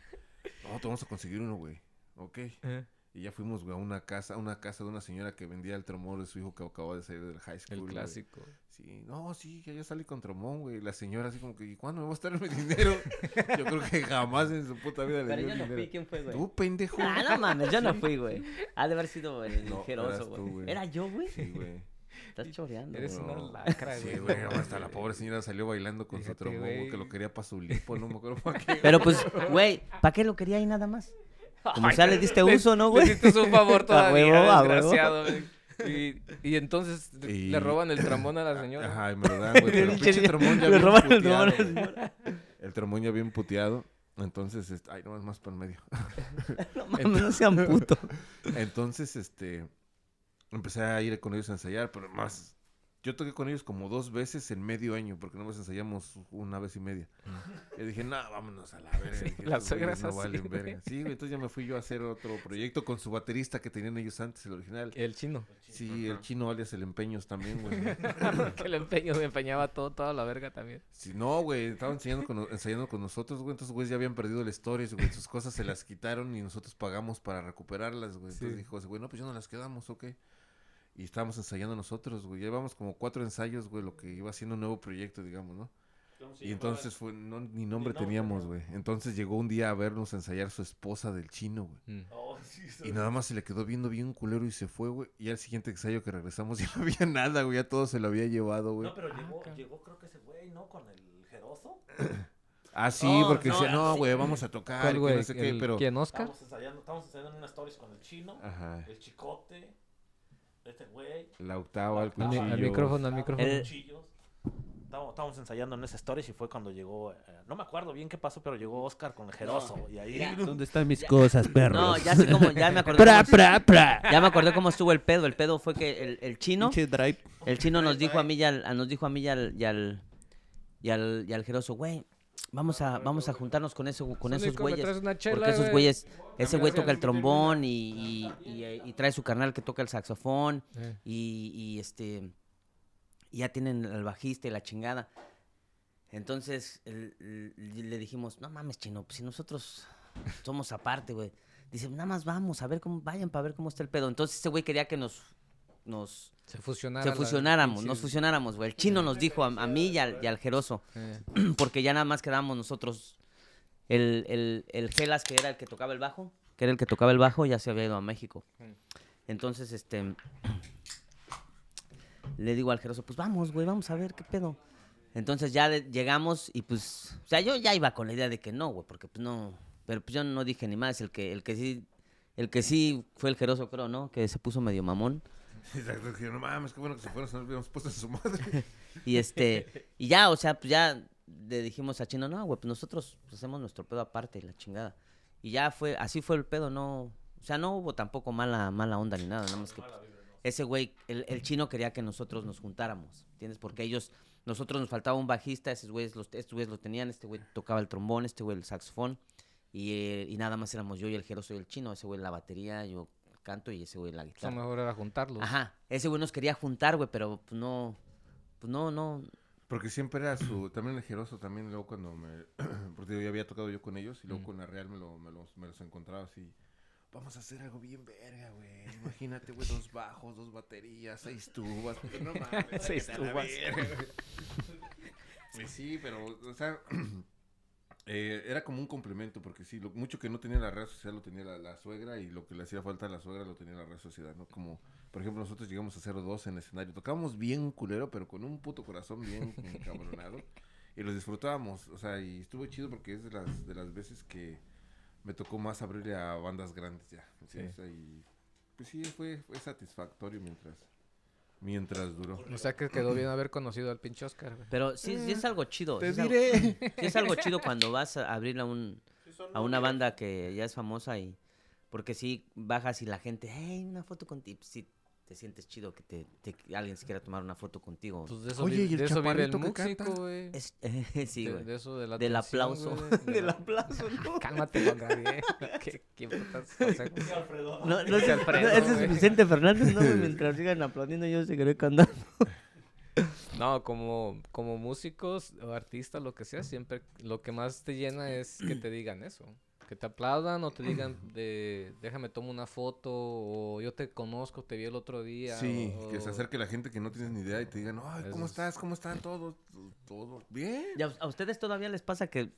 No, te vamos a conseguir uno, güey. Ok. Eh, Y ya fuimos, güey, a una casa, a una casa de una señora que vendía el trombón de su hijo que acababa de salir del high school. el güey. clásico. Sí, no, sí, que ya salí con trombón, güey. La señora así como que, ¿y cuándo me va a estar mi dinero? Yo creo que jamás en su puta vida le pero dio yo no dinero. fui, ¿quién fue, güey? Tú, pendejo. Ah, no mames, yo no fui, güey. Ha de haber sido el No, ligeroso, güey. güey. ¿Era yo, güey? Sí, güey. Estás choreando, Eres güey. una lacra, Sí, güey. güey, no, hasta la pobre señora salió bailando con Fíjate, su trombón, güey, güey. que lo quería para su lipo, no me acuerdo para qué. Pero pues, güey, ¿para qué lo quería ahí nada más? Como sea, le diste uso, ¿no, Le güey? hiciste un favor A todavía, huevo, a huevo. desgraciado, güey. Y, y entonces le- Y- le roban el trombón a la señora. Ajá, lo dan, güey, pero el pinche trombón ya Le bien roban el trombón a la puteado, señora. El trombón ya bien puteado. Entonces, este, ay, no, es más para el medio. No mames, no sean puto. Entonces, este, empecé a ir con ellos a ensayar, pero más... Yo toqué con ellos como dos veces en medio año, porque no nos ensayamos una vez y media. Y dije, no, vámonos a la verga. Dije, las "Estos güeyes suegras no así, valen güey. verga". Sí, güey, entonces ya me fui yo a hacer otro proyecto con su baterista que tenían ellos antes, el original. El chino. Sí, el chino alias el empeños también, güey. que el empeño me empeñaba todo, toda la verga también. Sí, no, güey, estaban ensayando con, ensayando con nosotros, güey. Entonces, güey, ya habían perdido el stories, güey. Sus cosas se las quitaron y nosotros pagamos para recuperarlas, güey. Entonces Sí. dijo güey, no, pues ya no las quedamos, ok. Y estábamos ensayando nosotros, güey. Llevamos como cuatro ensayos, güey, lo que iba siendo un nuevo proyecto, digamos, ¿no? y entonces fue, no, ni nombre teníamos, güey. Entonces llegó un día a vernos ensayar su esposa del chino, güey. Mm. Oh, sí, Y nada más se le quedó viendo bien culero y se fue, güey. Y al siguiente ensayo que regresamos ya no había nada, güey. Ya todo se lo había llevado, güey. No, pero llegó, cabrón. llegó creo que ese güey, ¿no? Con el jeroso. Ah, sí, No, porque no, decía, no, sí. güey, vamos a tocar. ¿Cuál, y que güey? no sé qué, ¿El- pero... ¿Quién, Oscar? Estábamos ensayando, estábamos ensayando en una stories con el chino, Ajá. el chicote, este güey. La octava, el cuchillo. al micrófono, al micrófono. El-. Estábamos, estábamos ensayando en ese stories y fue cuando llegó, eh, no me acuerdo bien qué pasó, pero llegó Oscar con el jeroso y ahí ¿Dónde están mis cosas, perro? No, ya sé cómo, ya me acordé. Pra, cómo- pra, pra. ya me acordé cómo estuvo el pedo. El pedo fue que el, el chino, el chino nos dijo a mí y al, nos dijo a mí y al, y al, y al, y al jeroso, güey, vamos a, vamos a juntarnos con eso, con esos Sónico, ¿me güeyes. Porque esos güey? güeyes, ese güey toca el trombón y, y, y- y trae su carnal que toca el saxofón Eh. y, y, este ya tienen el bajista y la chingada. Entonces el- el- le dijimos, no mames, chino, pues si nosotros somos aparte, güey. Dice, nada más vamos a ver cómo, vayan para ver cómo está el pedo. Entonces ese güey quería que nos, nos Se fusionara. se la- fusionáramos, nos fusionáramos, güey. El chino nos dijo a, a mí y al, y al jeroso, porque ya nada más quedábamos nosotros. El, el, el Gelas, que era el que tocaba el bajo, que era el que tocaba el bajo, ya se había ido a México. Entonces, este. Le digo al Jeroso, pues vamos, güey, vamos a ver qué pedo. Entonces ya de- llegamos y pues. O sea, yo ya iba con la idea de que no, güey, porque pues no. Pero pues yo no dije ni más. El que, el que sí. El que sí fue el Jeroso, creo, ¿no? Que se puso medio mamón. Exacto, dije, no mames, qué bueno que se fueron, si no nos hubiéramos puesto a su madre. Y este, y ya, o sea, pues ya le dijimos a Chino, no, güey, pues nosotros pues, hacemos nuestro pedo aparte, la chingada. Y ya fue, así fue el pedo, no, o sea, no hubo tampoco mala, mala onda ni nada, nada más que pues, ese güey, el, el chino quería que nosotros nos juntáramos, ¿entiendes? Porque ellos, nosotros nos faltaba un bajista, esos güeyes, los, estos güeyes lo tenían, este güey tocaba el trombón, este güey el saxofón, y, eh, y nada más éramos yo y el jeroso y el chino, ese güey la batería, yo canto y ese güey la Lo guitarra. mejor era juntarlos. Ajá, ese güey nos quería juntar, güey, pero pues no, pues no, no, Porque siempre era su... También el Jeroso, también luego cuando me... Porque yo ya había tocado yo con ellos y luego Mm. con la Real me, lo, me, los, me los encontraba así. Vamos a hacer algo bien verga, güey. Imagínate, güey, dos bajos, dos baterías, seis tubas. Porque no mames. Seis tubas. verga, güey. Pues sí, pero, o sea... eh, era como un complemento, porque sí, lo mucho que no tenía la red social lo tenía la, la suegra y lo que le hacía falta a la suegra lo tenía la red social, ¿no? Como, por ejemplo, nosotros llegamos a hacer dos en escenario. Tocábamos bien culero, pero con un puto corazón bien encabronado. y lo disfrutábamos, o sea, y estuvo chido porque es de las, de las veces que me tocó más abrirle a bandas grandes ya. ¿sí? Sí. O sea, y pues sí, fue, fue satisfactorio mientras, mientras duró. O sea que quedó bien haber conocido al pinche Oscar, güey. pero sí, sí es algo chido. Te sí es algo- diré. Sí es algo chido cuando vas a abrirle a, un, a una banda que ya es famosa y... Porque sí bajas y la gente, hey, una foto contigo. Sí te sientes chido que te, te- que alguien se quiera tomar una foto contigo. Pues de eso, Oye, vive, ¿y el de eso vive el chaparrito que músico, canta? güey. Es- sí, De- güey. de, eso de la Del atención, aplauso. güey, de Del la- aplauso, ¿no? Cálmate, Juan Gabriel. ¿Qué, qué putas consejos? No, no, Ese ese, Alfredo, no, ese güey. es Vicente Fernández, ¿no? güey? Mientras sigan aplaudiendo, yo seguiré cantando. No, como, como músicos o artistas, lo que sea, siempre lo que más te llena es que te digan eso. Que te aplaudan o te digan de déjame tomo una foto o yo te conozco, te vi el otro día. Sí, o- que se acerque la gente que no tienes ni idea y te digan, ay, ¿cómo es- estás? ¿Cómo están todos? ¿Todo bien? ¿Y a, a ustedes todavía les pasa que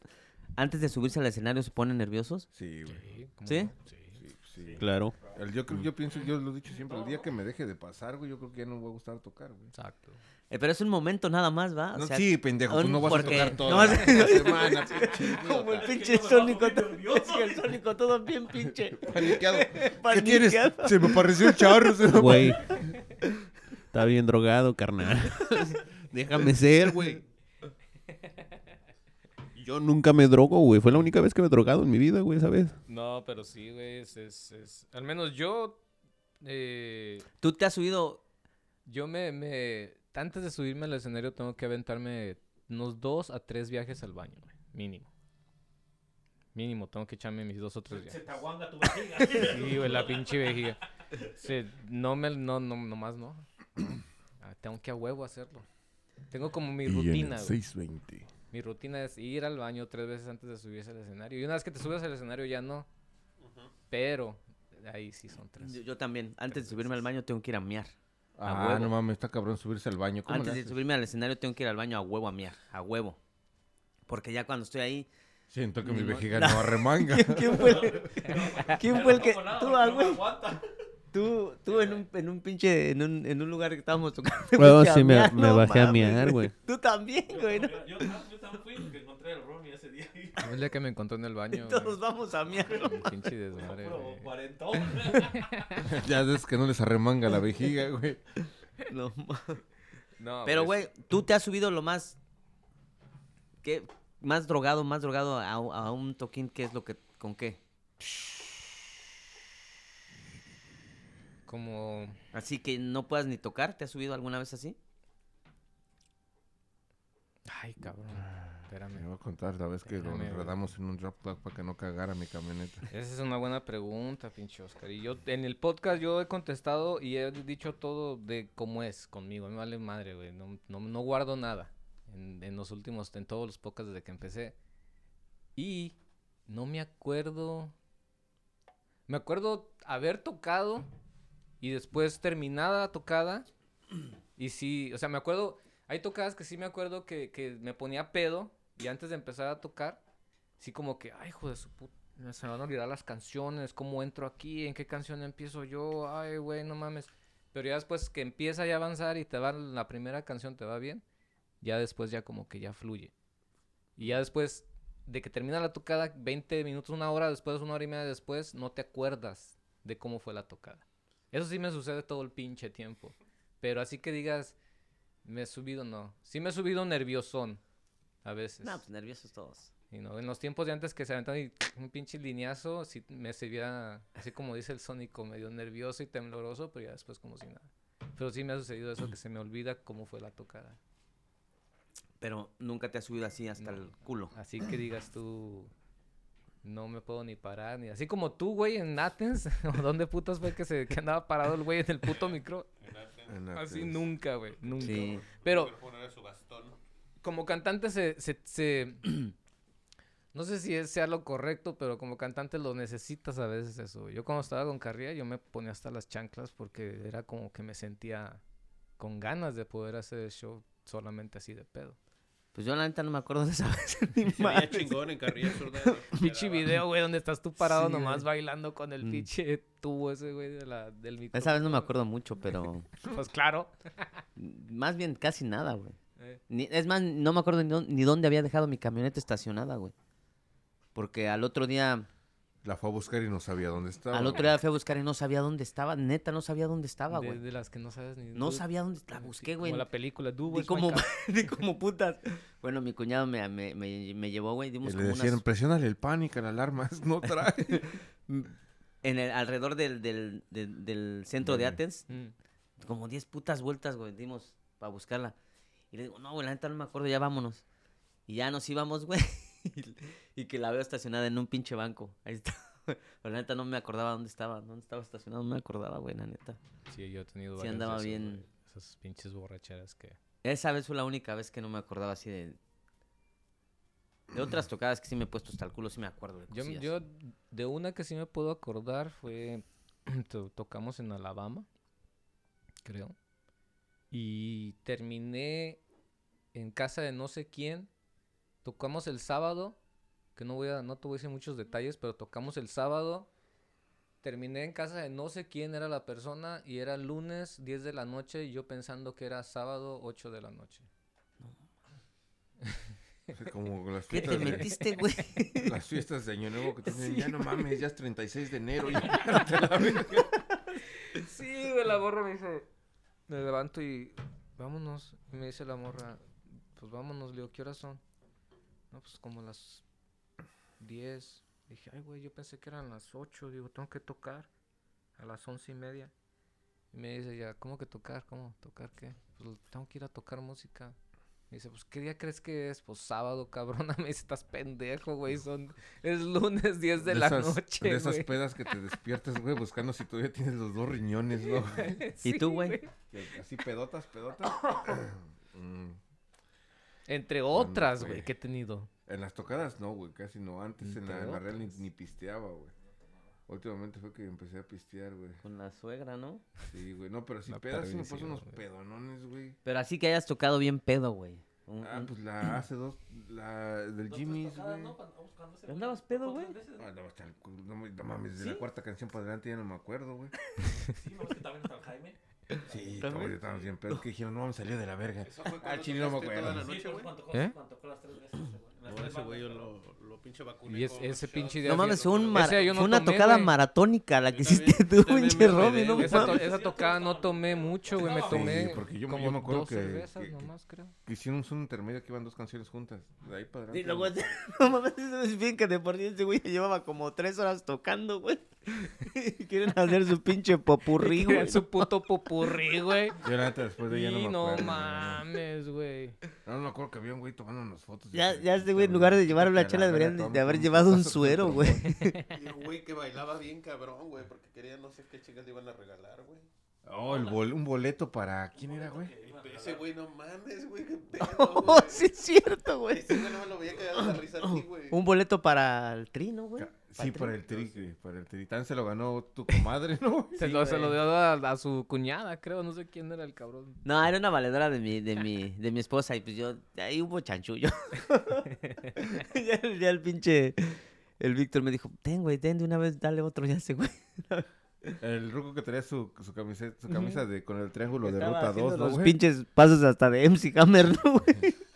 antes de subirse al escenario se ponen nerviosos? Sí, güey. Sí, ¿cómo ¿Sí? no? Sí. Sí, sí. Claro. El- yo, creo- yo pienso, yo lo he dicho siempre, el día que me deje de pasar, güey, yo creo que ya no me va a gustar tocar, güey. Exacto. Eh, pero es un momento nada más, ¿va? O No, sí, pendejo, tú un- no vas porque- a tocar toda no, la, semana, pinche Como el pinche sónico. to- Es que el sónico todo bien pinche. Paniqueado. ¿Qué Paniqueado. tienes? Se me pareció el charro. Güey. Está bien drogado, carnal. Déjame ser, güey. Yo nunca me drogo, güey. Fue la única vez que me he drogado en mi vida, güey, ¿sabes? No, pero sí, güey, es, es, es- Al menos yo eh, ¿Tú te has subido yo me, me... Antes de subirme al escenario tengo que aventarme unos dos a tres viajes al baño, güey, mínimo. Mínimo, tengo que echarme mis dos o tres Se viajes. te aguanga tu vejiga. Sí, güey, la pinche vejiga. Sí, no me, no, no, nomás no. Ah, tengo que a huevo hacerlo. Tengo como mi rutina, güey. 620. Mi rutina es ir al baño tres veces antes de subirse al escenario. Y una vez que te subes al escenario ya no. Pero ahí sí son tres. Yo, yo también. Antes de subirme al baño tengo que ir a miar. A Ah, huevo. no mames, está cabrón subirse al baño. ¿Cómo Antes de subirme al escenario tengo que ir al baño a huevo a miar. A huevo. Porque ya cuando estoy ahí... Siento que mi vejiga no arremanga. ¿Quién fue el, ¿quién fue el que... No, nada, Tú, ah, no güey. Tú, tú en un, en un pinche... En un, en un lugar que estábamos tocando. Bueno, sí, me- no bajé a miar, güey. Tú también, güey. ¿no? Yo, yo, yo también fui porque encontré al Romy ese día. y Es el día que me encontró en el baño. Todos güey. vamos a miar. Un pinche desmadre, güey. cuarentón. ya ves que no les arremanga la vejiga, güey. No, Pero, pues, güey, tú te has subido lo más... ¿Qué? Más drogado, más drogado a, a un toquín, ¿qué es lo que... ¿Con qué? Como... Así que no puedas ni tocar, ¿te has subido alguna vez así? Ay, cabrón. Me Espérame. voy a contar la vez que lo enredamos en un drop tag para que no cagara mi camioneta. Esa es una buena pregunta, pinche Oscar. Y yo, en el podcast yo he contestado y he dicho todo de cómo es conmigo. Me vale madre, güey. No, no, no guardo nada en, en los últimos, en todos los podcasts desde que empecé. Y no me acuerdo. Me acuerdo haber tocado y después terminada tocada. Y sí, o sea, me acuerdo. Hay tocadas que sí me acuerdo que, que me ponía pedo y antes de empezar a tocar, sí como que, ay, hijo de su puta. Se me van a olvidar las canciones, cómo entro aquí, en qué canción empiezo yo, ay, güey, no mames. Pero ya después que empieza ya a avanzar y te va la primera canción, te va bien, ya después ya como que ya fluye. Y ya después de que termina la tocada, 20 minutos, una hora después, una hora y media después, no te acuerdas de cómo fue la tocada. Eso sí me sucede todo el pinche tiempo. Pero así que digas, me he subido, no. Sí me he subido nerviosón, a veces. No, pues nerviosos todos. Y no, en los tiempos de antes que se aventaban y un pinche lineazo, sí me servía, así como dice el Sónico, medio nervioso y tembloroso, pero ya después como si nada. Pero sí me ha sucedido eso, que se me olvida cómo fue la tocada. Pero nunca te has subido así hasta el culo. Así que digas tú, no me puedo ni parar, ni así como tú, güey, en Athens, ¿o dónde putas fue que, se, que andaba parado el güey en el puto micro? En Así Athens. nunca, güey, nunca. Sí. Pero poner su Gastón. Como cantante se, se, se- no sé si es- sea lo correcto, pero como cantante lo necesitas a veces eso. Yo cuando estaba con Carrilla yo me ponía hasta las chanclas porque era como que me sentía con ganas de poder hacer el show solamente así de pedo. Pues yo la neta no me acuerdo de esa vez. ni chingón en Carrilla Zurda. Pinche video, güey, donde estás tú parado Sí, nomás güey. bailando con el Mm. pinche tubo ese, güey, de la, del micrófono. Esa vez no me acuerdo mucho, pero... Pues claro. Más bien casi nada, güey. Eh. Ni- es más, no me acuerdo ni, dó- ni dónde había dejado mi camioneta estacionada, güey. Porque al otro día, La fue a buscar y no sabía dónde estaba. al otro día la fui a buscar y no sabía dónde estaba. Neta, no sabía dónde estaba, güey. de las que no sabes ni... No sabía dónde la busqué, güey. Como la película, Du, Di where's my como, como putas. Bueno, mi cuñado me, me, me, me llevó, güey. Y Dimos le como decían, unas... presiónale el pánico, la alarma, no trae. En el, alrededor del, del, del, del centro de. Athens. Mm. Como 10 putas vueltas, güey, dimos para buscarla. Y le digo, no, güey, la neta no me acuerdo, ya vámonos. Y ya nos íbamos, güey. y que la veo estacionada en un pinche banco. Ahí está. Pero la neta no me acordaba dónde estaba. ¿Dónde estaba estacionado? No me acordaba, güey, la neta. Sí, yo he tenido Sí varias de andaba bien. güey, Esas pinches borracheras que... Esa vez fue la única vez que no me acordaba así de... De otras tocadas que sí me he puesto hasta el culo, sí me acuerdo de Yo, cosillas. yo de una que sí me puedo acordar fue... to- tocamos en Alabama, creo. Y terminé en casa de no sé quién. Tocamos el sábado, que no voy a, no te voy a decir muchos detalles, pero tocamos el sábado. Terminé en casa de no sé quién era la persona y era lunes 10 de la noche y yo pensando que era sábado 8 de la noche. Como las ¿Qué te metiste, güey? las fiestas de Año Nuevo que te dicen, ya no mames, ya es 36 de enero. verga". Sí, güey, la morra me dice, me levanto y vámonos. Y me dice la morra, pues vámonos, le digo, ¿qué horas son? No, pues como las 10. Dije, ay, güey, yo pensé que eran las 8. Digo, tengo que tocar a las once y media. Y me dice ya, ¿cómo que tocar? ¿Cómo? ¿Tocar qué? Pues tengo que ir a tocar música. Me dice, pues, ¿qué día crees que es? Pues sábado, cabrona. Me dice, estás pendejo, güey. Son... Es lunes 10 de, la esas, noche, De esas güey. pedas que te despiertas, güey, buscando si todavía tienes los dos riñones, ¿no? ¿Y tú, güey? Así pedotas, pedotas. Mm, Entre ¿Cuándo otras, fue? güey, que he tenido. En las tocadas no, güey, casi no. Antes en la, en la real ni, ni pisteaba, güey. Últimamente fue que empecé a pistear, güey. Con la suegra, ¿no? Sí, güey. No, pero si La pedas sí me perdición, unos güey. pedonones, güey. Pero así que hayas tocado bien pedo, güey. Un- Ah, un- pues la hace dos, la del Jimmy's, güey. ¿Andabas pedo, güey? No, hasta el no, me- no mames, de la cuarta canción para adelante ya no me acuerdo, güey. Sí, no, es que también está el Jaime. Sí, ¿También? todos estábamos bien pedos que dijeron, no, me salió de la verga. Eso fue Ah, chile, no me tocaste toda acuerdo. la Sí, noche, pero güey. cuando tocó, ¿Eh? cuando tocó las tres veces. güey. No, ese güey yo lo, lo pinche vacuné Y es- con ese shots. pinche día No mames, fue, un Ese mara- día yo no fue una tomé, tocada güey. maratónica la que hiciste tú, pinche Robin, no. Esa, to- mames. esa tocada no tomé mucho, güey. Me Sí, tomé porque yo me- como yo me acuerdo dos que- cervezas que- nomás, creo. Que hicimos un intermedio que iban dos canciones juntas. De ahí para adelante. Y luego, no mames, eso es bien que de por sí este güey ya llevaba como tres horas tocando, güey. Y Quieren hacer su pinche popurrí, güey. Su puto popurrí, güey. Yo la neta después de ella no Y no acuerdo. mames, güey. No, no me acuerdo que había un güey tomando unas fotos. Ya, ya este güey, en "Puta lugar de llevar una chela, deberían de- haber llevado un suero, güey. Y un güey que bailaba bien cabrón, güey, porque quería no sé qué chicas le iban a regalar, güey. Oh, el bol- un boleto para. ¿Quién era, güey? Ese güey, no mames, güey, qué pedo, Oh, güey. sí es cierto, güey. Ese güey no me lo veía cagar de la risa a ti, güey. Un boleto para el trino, güey. Sí, para el tri, güey, para el tri. Tan se lo ganó tu comadre, ¿no? Se, lo, se lo dio a, a su cuñada, creo. No sé quién era el cabrón. No, era una valedora de mi, de mi, de mi esposa y pues yo, ahí hubo chanchullo. ya, ya el pinche, el Víctor me dijo, ten, güey, ten de una vez, dale otro ya ese, güey. El ruco que tenía su, su, camiseta, su camisa de, con el triángulo de Estaba ruta haciendo 2, ¿no, los güey? pinches pasos hasta de MC Hammer, ¿no, güey?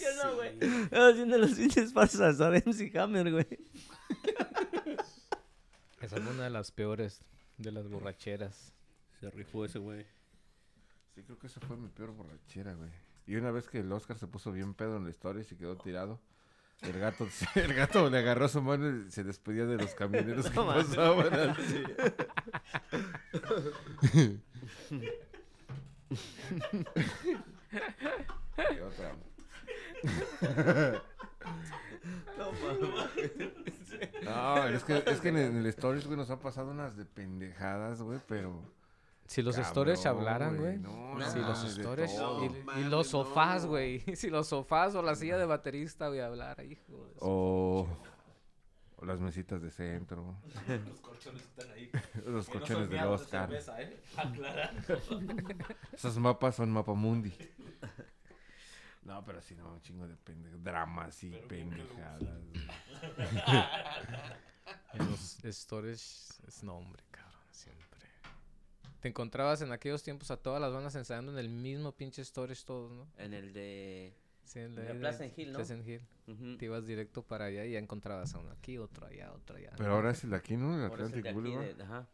Yo no, güey. Estaba haciendo los pinches pasos de MC Hammer, güey. Esa fue una de las peores de las borracheras. Se rifó ese güey. Sí, creo que esa fue mi peor borrachera, güey. Y una vez que el Oscar se puso bien pedo en la historia y se quedó tirado, el gato, el gato le agarró su mano y se despedía de los camioneros que pasaban así. Y otra. No, es que, es que en el, Stories, güey, nos han pasado unas de pendejadas, güey, pero... Si los Cabrón, stories hablaran, güey, no, si no los stories todo. y, No y los sofás, no. güey. Si los sofás o la silla de baterista, güey, hablara, hijo de su- O, o las mesitas de centro. Los colchones están ahí. Los no colchones del miados de Oscar. cerveza, ¿eh? Esos mapas son mapamundi. No, pero sí, no, un chingo de pendejadas. Dramas y pendejadas. En los stories es nombre, cabrón, siempre. Te encontrabas en aquellos tiempos a todas las bandas ensayando en el mismo pinche stories todos, ¿no? En el de... Sí, en la de- Plaza en Hill, ¿no? Plaza en Hill. Te ibas directo para allá y ya encontrabas a uno aquí, otro allá, otro allá. Pero ahora es el de aquí, ¿no? El Ahora es el de Atlantic aquí, Boulevard. de- ajá.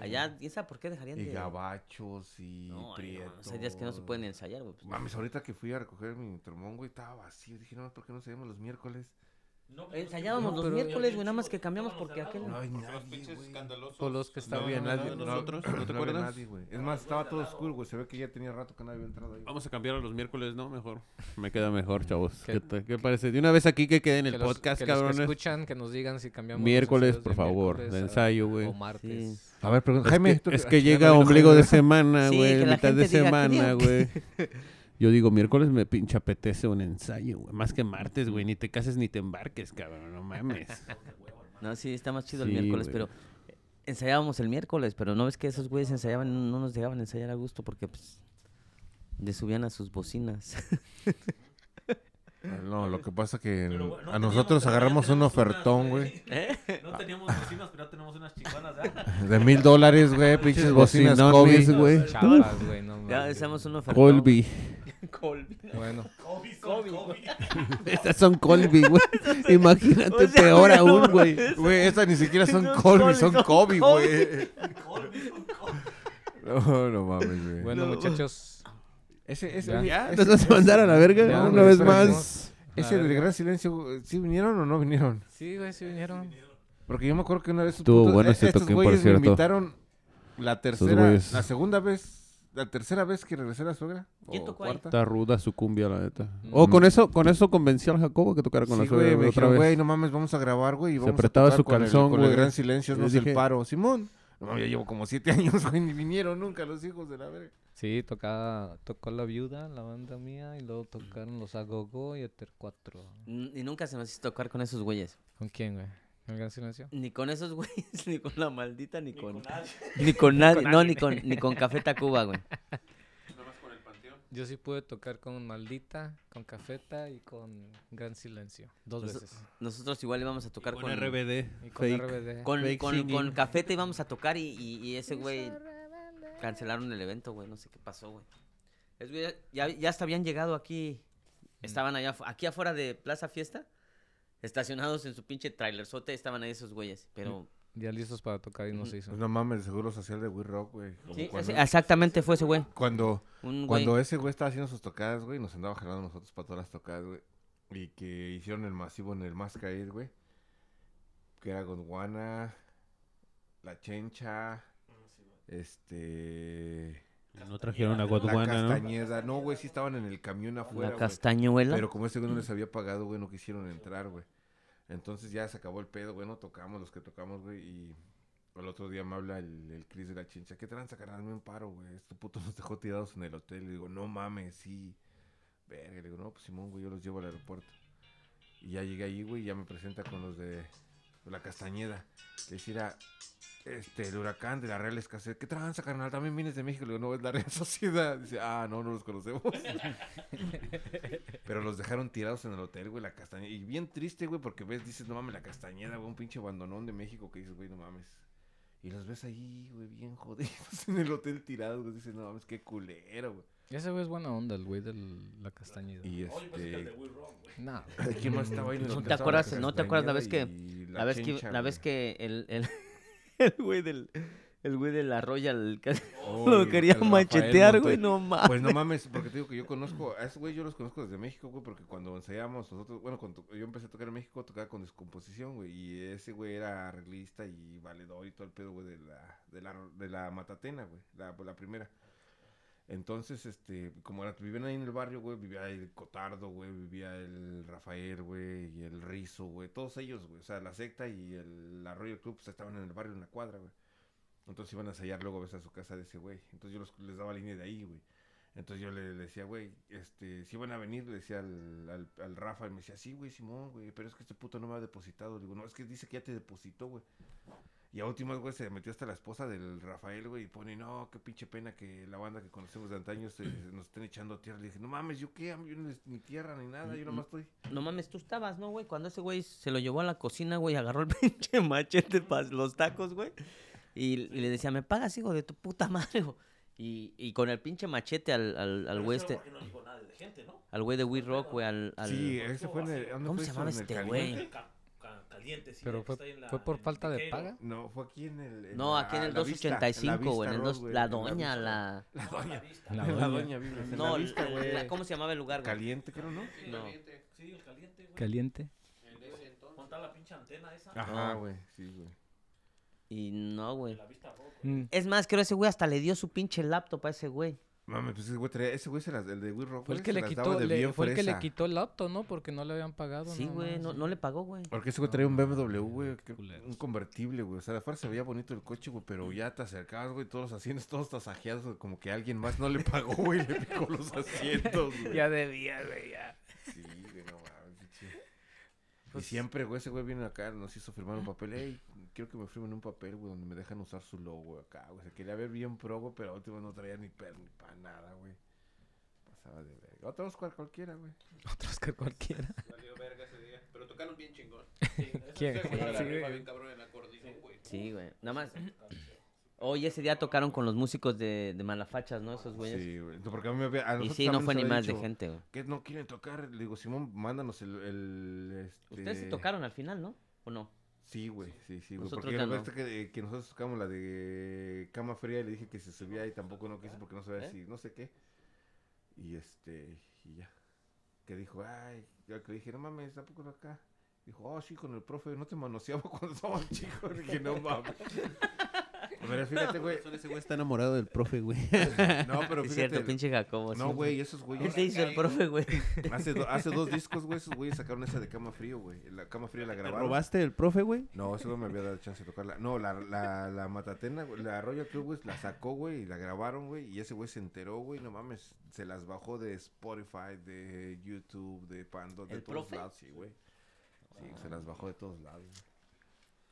Allá, ¿quién sabe por qué dejarían Y de...? gabachos y No, ay, no, prietos. hay días que no se pueden ensayar, güey. pues, Mames, ahorita que fui a recoger mi tromón, güey, estaba vacío. Dije, no, ¿por qué no ensayamos los miércoles? No, pero Ensayábamos No, los miércoles, güey, nada más que cambiamos porque aquel... No hay Los nadie, escandalosos. Por los que No estaban en nadie. no, nosotros, ¿no te no acuerdas? nadie, güey. Es más, estaba todo oscuro, güey. Se ve que ya tenía rato que nadie había entrado ahí. Vamos a cambiar a los miércoles, ¿no? Mejor. Me queda mejor, chavos. ¿Qué? ¿Qué, qué parece? De una vez aquí que quede en el que los- podcast, que los que cabrones. escuchan, que nos digan si cambiamos. Miércoles, por favor, de ensayo, güey. O martes. A ver, pregunta. Es Jaime, que, ¿tú es qué- que Ah, llega no, ombligo no, de semana, güey, mitad de semana, güey. Yo digo, miércoles me pinche apetece un ensayo, güey. Más que martes, güey. Ni te cases ni te embarques, cabrón. No mames. No, sí, está más chido el miércoles, pero ensayábamos el miércoles, pero no ves que esos güeyes ensayaban, no nos dejaban ensayar a gusto porque pues le subían a sus bocinas. No, lo que pasa que Pero, güey, no a nosotros agarramos un ofertón, güey. No teníamos bocinas, pero ya tenemos unas chingonas, ¿eh? De mil dólares, güey. Pinches bocinas Kobe. güey. Güey, no ya hacemos un ofertón. Colby. Bueno, Kobe, son Kobe. Estas son Colby, güey. Imagínate, O sea, peor no aún, güey. Güey, estas ni siquiera son Son Colby, son Kobe, güey. Kobe, son Kobe. No, no mames, güey. bueno muchachos. Ese, ese, Ya. Ya, ese- nos vas a la verga Ya, una vez más. ese del gran silencio, ¿sí vinieron o no vinieron? Sí, güey, sí vinieron. Porque yo me acuerdo que una vez... Estuvo puto- bueno eh, ese estos toquín, por güeyes me cierto. invitaron La tercera, la segunda vez, la tercera vez que regresé a la suegra. ¿Quién o tocó cuarta. Está ruda su cumbia, la neta. Mm. O con eso, con eso convenció al Jacobo que tocara con Sí, la suegra güey, me otra dijeron, vez. güey, no mames, vamos a grabar, güey, y Se vamos apretaba a tocar su con calzón, el, con el gran silencio, no Les sé el dije- paro. Simón, no mames, ya llevo como siete años, güey, ni vinieron nunca los hijos de la verga. Sí, tocaba, tocó la viuda, la banda mía, y luego tocaron los Agogo y Eter 4. N- Y nunca se nos hizo tocar con esos güeyes. ¿Con quién, güey? ¿Con el Gran Silencio? Ni con esos güeyes, ni con la maldita, ni, con, con nadie. Ni con nadie. no, ni con, ni con Café Tacuba, güey. Nomás con el panteón. Yo sí pude tocar con Maldita, con Cafeta y con Gran Silencio. Dos veces. Nosotros igual íbamos a tocar con... Con RBD. Y con fake. RBD. Con, con, con Cafeta íbamos a tocar y, y, y ese güey cancelaron el evento, güey. No sé qué pasó, güey. Es, güey, ya, ya hasta habían llegado aquí. Estaban allá, aquí afuera de Plaza Fiesta. Estacionados en su pinche trailerzote. Estaban ahí esos güeyes. Pero... Ya listos para tocar y no se hizo. Pues no mames, el seguro social de We Rock, güey. Sí, cuando, exactamente fue ese güey. cuando, Un güey. cuando ese güey estaba haciendo sus tocadas, güey, nos andaba jalando nosotros para todas las tocadas, güey. Y que hicieron el masivo en el Más Caír, güey. Que era Gondwana, La Chencha, este... No trajeron a La Godwana, ¿no? Castañeda. No, güey, sí estaban en el camión afuera, La castañuela. Pero como ese güey no les había pagado, güey, no quisieron entrar, güey. Entonces ya se acabó el pedo, güey, no tocamos los que tocamos, güey. Y el otro día me habla el, el Cris de la chincha. ¿Qué tranza, carnal? Me un paro, güey. Este puto nos dejó tirados en el hotel. Le digo, no mames, sí. Verga, le digo, no, pues Simón, güey, yo los llevo al aeropuerto. Y ya llegué ahí, güey, y ya me presenta con los de la Castañeda. Le decía, este, el huracán de la Real Escasez. ¿Qué tranza, carnal? También vienes de México. Le digo, no, es la Real Sociedad. Dice, ah, no, no los conocemos. Pero los dejaron tirados en el hotel, güey, la Castañeda. Y bien triste, güey, porque ves, dices, no mames, la Castañeda, güey, un pinche abandonón de México que dices, güey, no mames. Y los ves ahí, güey, bien jodidos en el hotel tirados, güey. Dices, no mames, qué culero, güey. Ese güey es buena onda, el güey de la Castañeda. Y Oye, pues es el de este. Will Rock, güey. No, ¿Quién más estaba ahí ¿No te acuerdas- la no te acuerdas la vez que- y La vez que, la vez que el, el, el güey del... El güey de la Royal Oh, lo quería machetear, güey, no mames. Pues no mames, porque te digo que yo conozco, a ese güey yo los conozco desde México, güey, porque cuando ensayábamos nosotros, bueno, cuando yo empecé a tocar en México, tocaba con descomposición, güey, y ese güey era arreglista y valedor y todo el pedo, güey, de la, de la, de la Matatena, güey, la, la primera. Entonces, este, como era, vivían ahí en el barrio, güey, vivía el Cotardo, güey, vivía el Rafael, güey, y el Rizo, güey, todos ellos, güey, o sea, la secta y el Royal Club pues, estaban en el barrio, en la cuadra, güey. Entonces iban a ensayar luego a veces a su casa de ese güey. Entonces yo los- les daba línea de ahí, güey. Entonces yo le, decía, güey, este, si van a venir, le decía al, al, al Rafa, me decía, sí, güey, Simón, güey, pero es que este puto no me ha depositado. Le digo, no, es que dice que ya te depositó, güey. Y a últimas, güey, se metió hasta la esposa del Rafael, güey, y pone, no, qué pinche pena que la banda que conocemos de antaño se, nos estén echando tierra. Le dije, no mames, ¿yo qué? Yo no es ni tierra ni nada, yo nomás estoy... No mames, tú estabas, ¿no, güey? Cuando ese güey se lo llevó a la cocina, güey, agarró el pinche machete para los tacos, güey. Y, y le decía, me pagas, hijo de tu puta madre, güey. Y, y con el pinche machete al, al, al güey este, porque no llegó nadie de gente, ¿no? al güey de We Rock, güey, al, al... Sí, ese fue en el... ¿dónde ¿Cómo fue se llamaba ¿En el este güey? Caliente, sí. pero que fue, está ahí en la- fue por en falta de paga. No, fue aquí en el... en No, la- aquí en el la Vista, en la 285, güey, en el la doña, la... La doña. La La doña. doña vive No, la vista, la- güey. ¿cómo se llamaba el lugar, güey? Caliente, creo, ¿no? No. Sí, el caliente, güey. Caliente. En ese entonces. Montar la pinche antena esa. Ajá, No. güey, sí, güey. Y no, güey. Mm. Es más, creo ese güey hasta le dio su pinche laptop a ese güey. Mames, pues ese güey traía, ese güey se las, el de Will Rock, Fue el que se le las quitó, daba de le- bien fue el que le quitó el auto, ¿no? Porque no le habían pagado. Sí, güey, no, sí. no le pagó, güey. Porque ese güey traía un BMW, güey, un convertible, güey. O sea, de afuera se veía bonito el coche, güey, pero ya te acercabas, güey, todos los asientos, todos tasajeados, güey, como que alguien más no le pagó, güey, le picó los asientos, güey. Ya debía, güey, ya. Sí, güey, no mames, pinche. Y siempre, güey, ese güey viene acá, nos hizo firmar un papel. Ey, quiero que me firmen un papel, güey, donde me dejan usar su logo acá, güey. Se quería ver bien pro, güey, pero a último no traía ni per ni para nada, güey. Pasaba de verga. Otro Oscar cualquiera, güey. Otro Oscar cualquiera. Salió verga ese día. Pero tocaron bien chingón. Sí, rifa güey. bien cabrón en acordeón, güey. Sí, güey. Nada más. Hoy ese día tocaron con los músicos de, de Malafachas, ¿no? Esos güeyes. Sí, güey. Porque a mí me había. a y sí, no fue ni más de gente, güey. ¿Qué no quieren tocar? Le digo, Simón, mándanos el. el este... Ustedes sí tocaron al final, ¿no? ¿O no? Sí, güey, sí, sí, güey. Porque ya no. que, que nosotros tocamos la de Cama Fría y le dije que se subía y tampoco no quiso porque no sabía ¿Eh? si, no sé qué. Y este, y ya. Que dijo, ay, ya que le dije, no mames, tampoco acá. Dijo, oh, sí, con el profe, no te manoseaba cuando estabas chico. Le dije, no mames. Pero fíjate, güey. Ese güey está enamorado del profe, güey. No, pero Es fíjate. cierto, pinche Jacobo. No, güey, esos ¿Qué güeyes. te hizo el profe, güey? Hace, do- hace dos discos, güey, esos güeyes sacaron esa de Cama Frío, güey. La Cama Frío la ¿Te grabaron. robaste el profe, güey? No, ese güey me había dado chance de tocarla. No, la, la, la Matatena, güey, la Royal Club, güey, la sacó, güey, y la grabaron, güey. Y ese güey se enteró, güey, no mames. Se las bajó de Spotify, de YouTube, de Pando, de ¿El todos profe? lados, sí, güey. Sí, se las bajó de todos lados.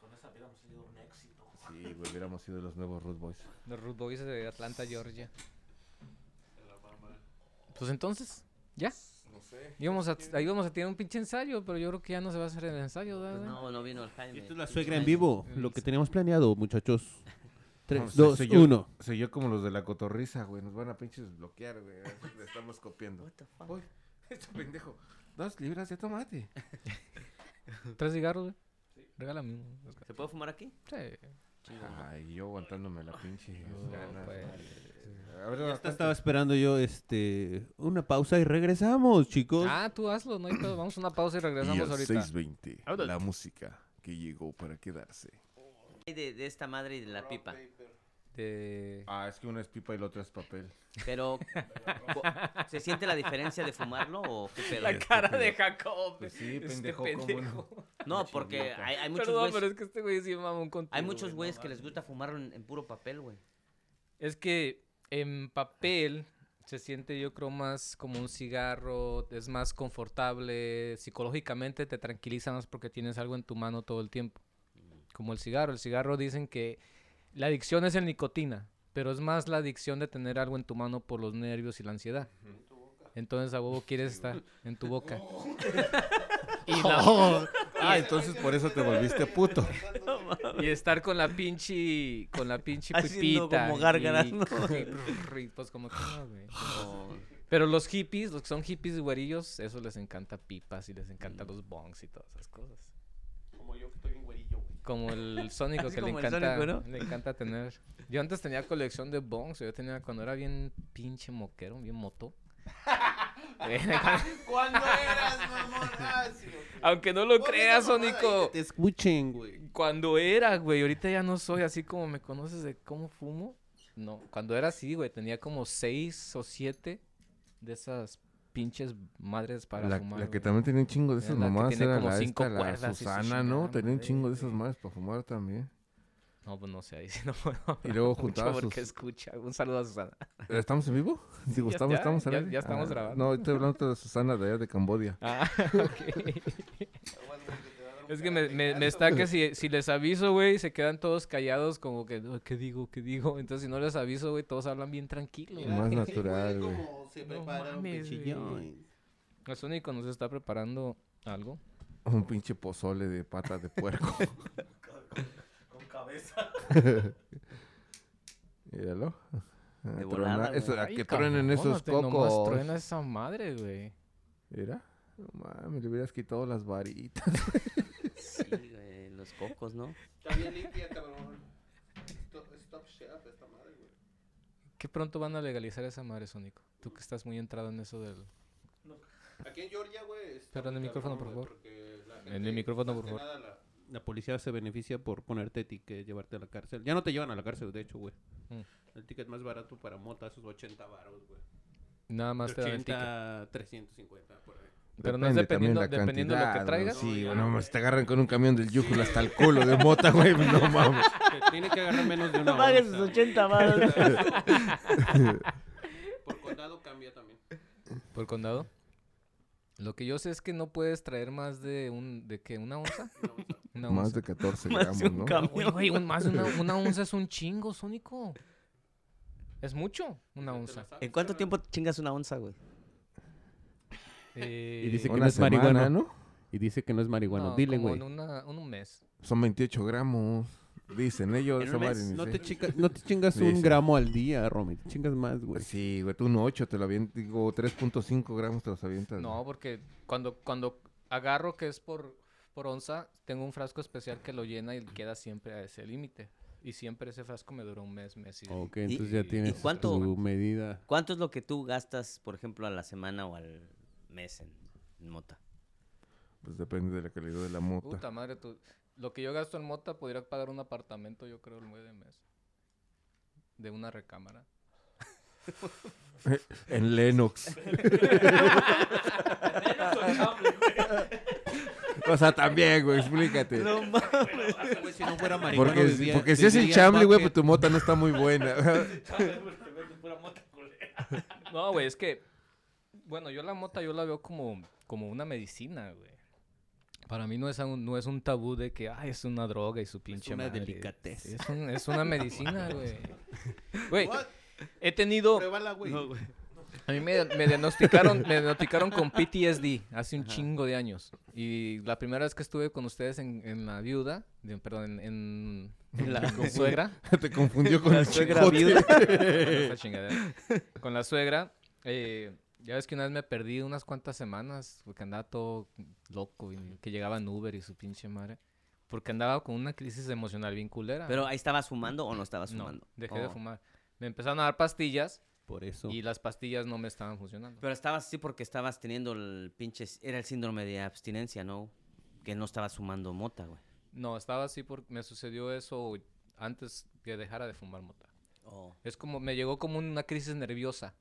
Con esa hubiéramos sido un éxito. Sí, güey, hubiéramos sido los nuevos Root Boys. Los Root Boys de Atlanta, Georgia. Pues entonces, ¿ya? No sé. Íbamos a, ahí íbamos a tener un pinche ensayo, pero yo creo que ya no se va a hacer el ensayo, ¿verdad? güey? No, no vino el Jaime. Esto es la suegra en vivo. Lo que teníamos planeado, muchachos. Tres, No, dos, soy yo- uno. Soy yo como los de la cotorriza, güey. Nos van a pinches bloquear, güey. Le estamos copiando. What the fuck? Uy, este pendejo. Dos libras de tomate. ¿Tres cigarros, güey? Regálame uno. ¿Se puede fumar aquí? Sí. Ay, yo aguantándome la pinche ganas. pues. A ver, Ya bastante. estaba esperando yo este una pausa y regresamos, chicos. Ah, tú hazlo, no hay pedo. Vamos a una pausa y regresamos Y a ahorita. 6.20, Ándale. la música que llegó para quedarse. De, de esta madre y de la pipa. De... Ah, es que una es pipa y la otra es papel. Pero, ¿se siente la diferencia de fumarlo o qué pedo? La cara de Jacob. Pues sí, este pendejo, ¿cómo no? No, porque hay, hay muchos Perdón, güeyes, pero es que este güey sí mamón contigo. hay muchos güey, güeyes no que les gusta fumarlo en, en puro papel, güey. Es que en papel se siente yo creo más como un cigarro, es más confortable, psicológicamente te tranquiliza más porque tienes algo en tu mano todo el tiempo. Como el cigarro, el cigarro dicen que la adicción es el nicotina, pero es más la adicción de tener algo en tu mano por los nervios y la ansiedad. Entonces a huevo quieres estar en tu boca. y, la- Ah, entonces por eso te volviste puto. y estar con la pinche con la pinche pipita como gárgaras, y- ¿no? y, pues como que no, güey. Pero los hippies, los que son hippies y güerillos, eso les encanta pipas y les encanta los bongs y todas esas cosas. Como yo que estoy. Como el sónico que le encanta, Sónico, ¿no? le encanta tener. Yo antes tenía colección de bongs, yo tenía cuando era bien pinche moquero, bien moto. ¿Cuándo eras, mamón? Ah, Aunque no lo creas, Sónico. Te escuchen, güey. Cuando era, güey, ahorita ya no soy así como me conoces de cómo fumo. No, cuando era así, güey, tenía como seis o siete de esas pinches madres para La, fumar. la que güey. también tenía un chingo de esas La que mamás tiene era como la, cinco esta, cuerdas Susana, ¿no? Tenía un chingo de esas madres para fumar también. No, pues no sé, ahí sí no puedo. Y luego juntaba porque sus- escucha. Un saludo a Susana. ¿Estamos en vivo? Digo, ya- ¿estamos, ya, estamos ya- ya estamos Ah, grabando. No, estoy hablando de Susana de allá de Cambodia. Ah, ok. Es que me, me, me está que si, si les aviso, güey, se quedan todos callados como que, "Oh, ¿qué digo? ¿Qué digo? Entonces, si no les aviso, güey, todos hablan bien tranquilos. Más natural, güey. se No un pinche. El Sónico nos está preparando algo. Un pinche pozole de pata de puerco. Con cabeza. Míralo. Ah, De truena- volada, a que truenen esos te- nomás cocos. truena esa madre, güey. Mira. No mames, le hubieras quitado las varitas. Sí, güey, los cocos, ¿no? Está bien limpia, cabrón. Stop, chef esta madre, güey. ¿Qué pronto van a legalizar esa madre, Sónico? Tú que estás muy entrado en eso del... Aquí en Georgia, güey. Pero en el micrófono, por favor. En el micrófono, por favor. La, la policía se beneficia por ponerte ticket, llevarte a la cárcel. Ya no te llevan a la cárcel, de hecho, güey. Mm. El ticket más barato para mota, esos 80 baros, güey. Nada más te dan el ticket. 80, 350, por ahí. Pero no es dependiendo, de lo que traigas. Sí, no mames, te agarran con un camión del Yújula hasta el culo de mota, güey. No mames. Que Tiene que agarrar menos de una No pagues sus onza. 80 baros. Por condado cambia también. ¿Por condado? Lo que yo sé es que no puedes traer más de un... ¿De qué? ¿Una onza? Una onza. Más de 14 Más gramos, ¿no? camión. Güey, güey, un- más de una, una onza es un chingo, Sónico. Es mucho, una onza. ¿En cuánto tiempo te chingas una onza, güey? Eh, Y dice que Una no es semana, marihuana. ¿no? Y dice que no es marihuana. no, Dile, güey. En, una- en un mes. Son 28 gramos. Dicen ellos. No te, chica- no te chingas un gramo al día, Romy. Te chingas más, güey. Sí, güey, tú un 8 te lo avientas. Digo, 3.5 gramos te los avientas. No, porque cuando, cuando agarro que es por, por onza, tengo un frasco especial que lo llena y queda siempre a ese límite. Y siempre ese frasco me dura un mes, mes y Ok, ¿Y- entonces ya y tienes cuánto- tu medida. ¿Cuánto es lo que tú gastas, por ejemplo, a la semana o al mes en, mota? Pues depende de la calidad de la mota. Puta madre, tú- lo que yo gasto en mota podría pagar un apartamento, yo creo, el mes de mes. de una recámara. En Lennox. o sea, también, güey, explícate. No mames. Güey, si no fuera marihuana, Porque, vivía- porque si es el chamble, güey, pues tu mota no está muy buena. No, güey, es que, bueno, yo la mota yo la veo como, como una medicina, güey. Para mí no es un, no es un tabú de que, ay, es una droga y su pinche una madre. delicatez. Es, un- es una medicina, güey. Güey, What? he tenido... Pruébala, güey. No, güey. A mí me, me diagnosticaron, me diagnosticaron con PTSD hace un chingo de años. Y la primera vez que estuve con ustedes en, en la viuda, de- perdón, en, en, la suegra, Te confundió con La el suegra chicote. viuda. esa chingadera, con la suegra, eh, ya ves que una vez me perdí unas cuantas semanas porque andaba todo loco, y que llegaba en Uber y su pinche madre. Porque andaba con una crisis emocional bien culera. Pero ahí estabas fumando o no estabas no, fumando. dejé de Oh. fumar. Me empezaron a dar pastillas Por eso. y las pastillas no me estaban funcionando. Pero estabas así porque estabas teniendo el pinche. Era el síndrome de abstinencia, ¿no? Que no estabas fumando mota, güey. No, estaba así porque me sucedió eso antes que dejara de fumar mota. Oh. Es como, me llegó como una crisis nerviosa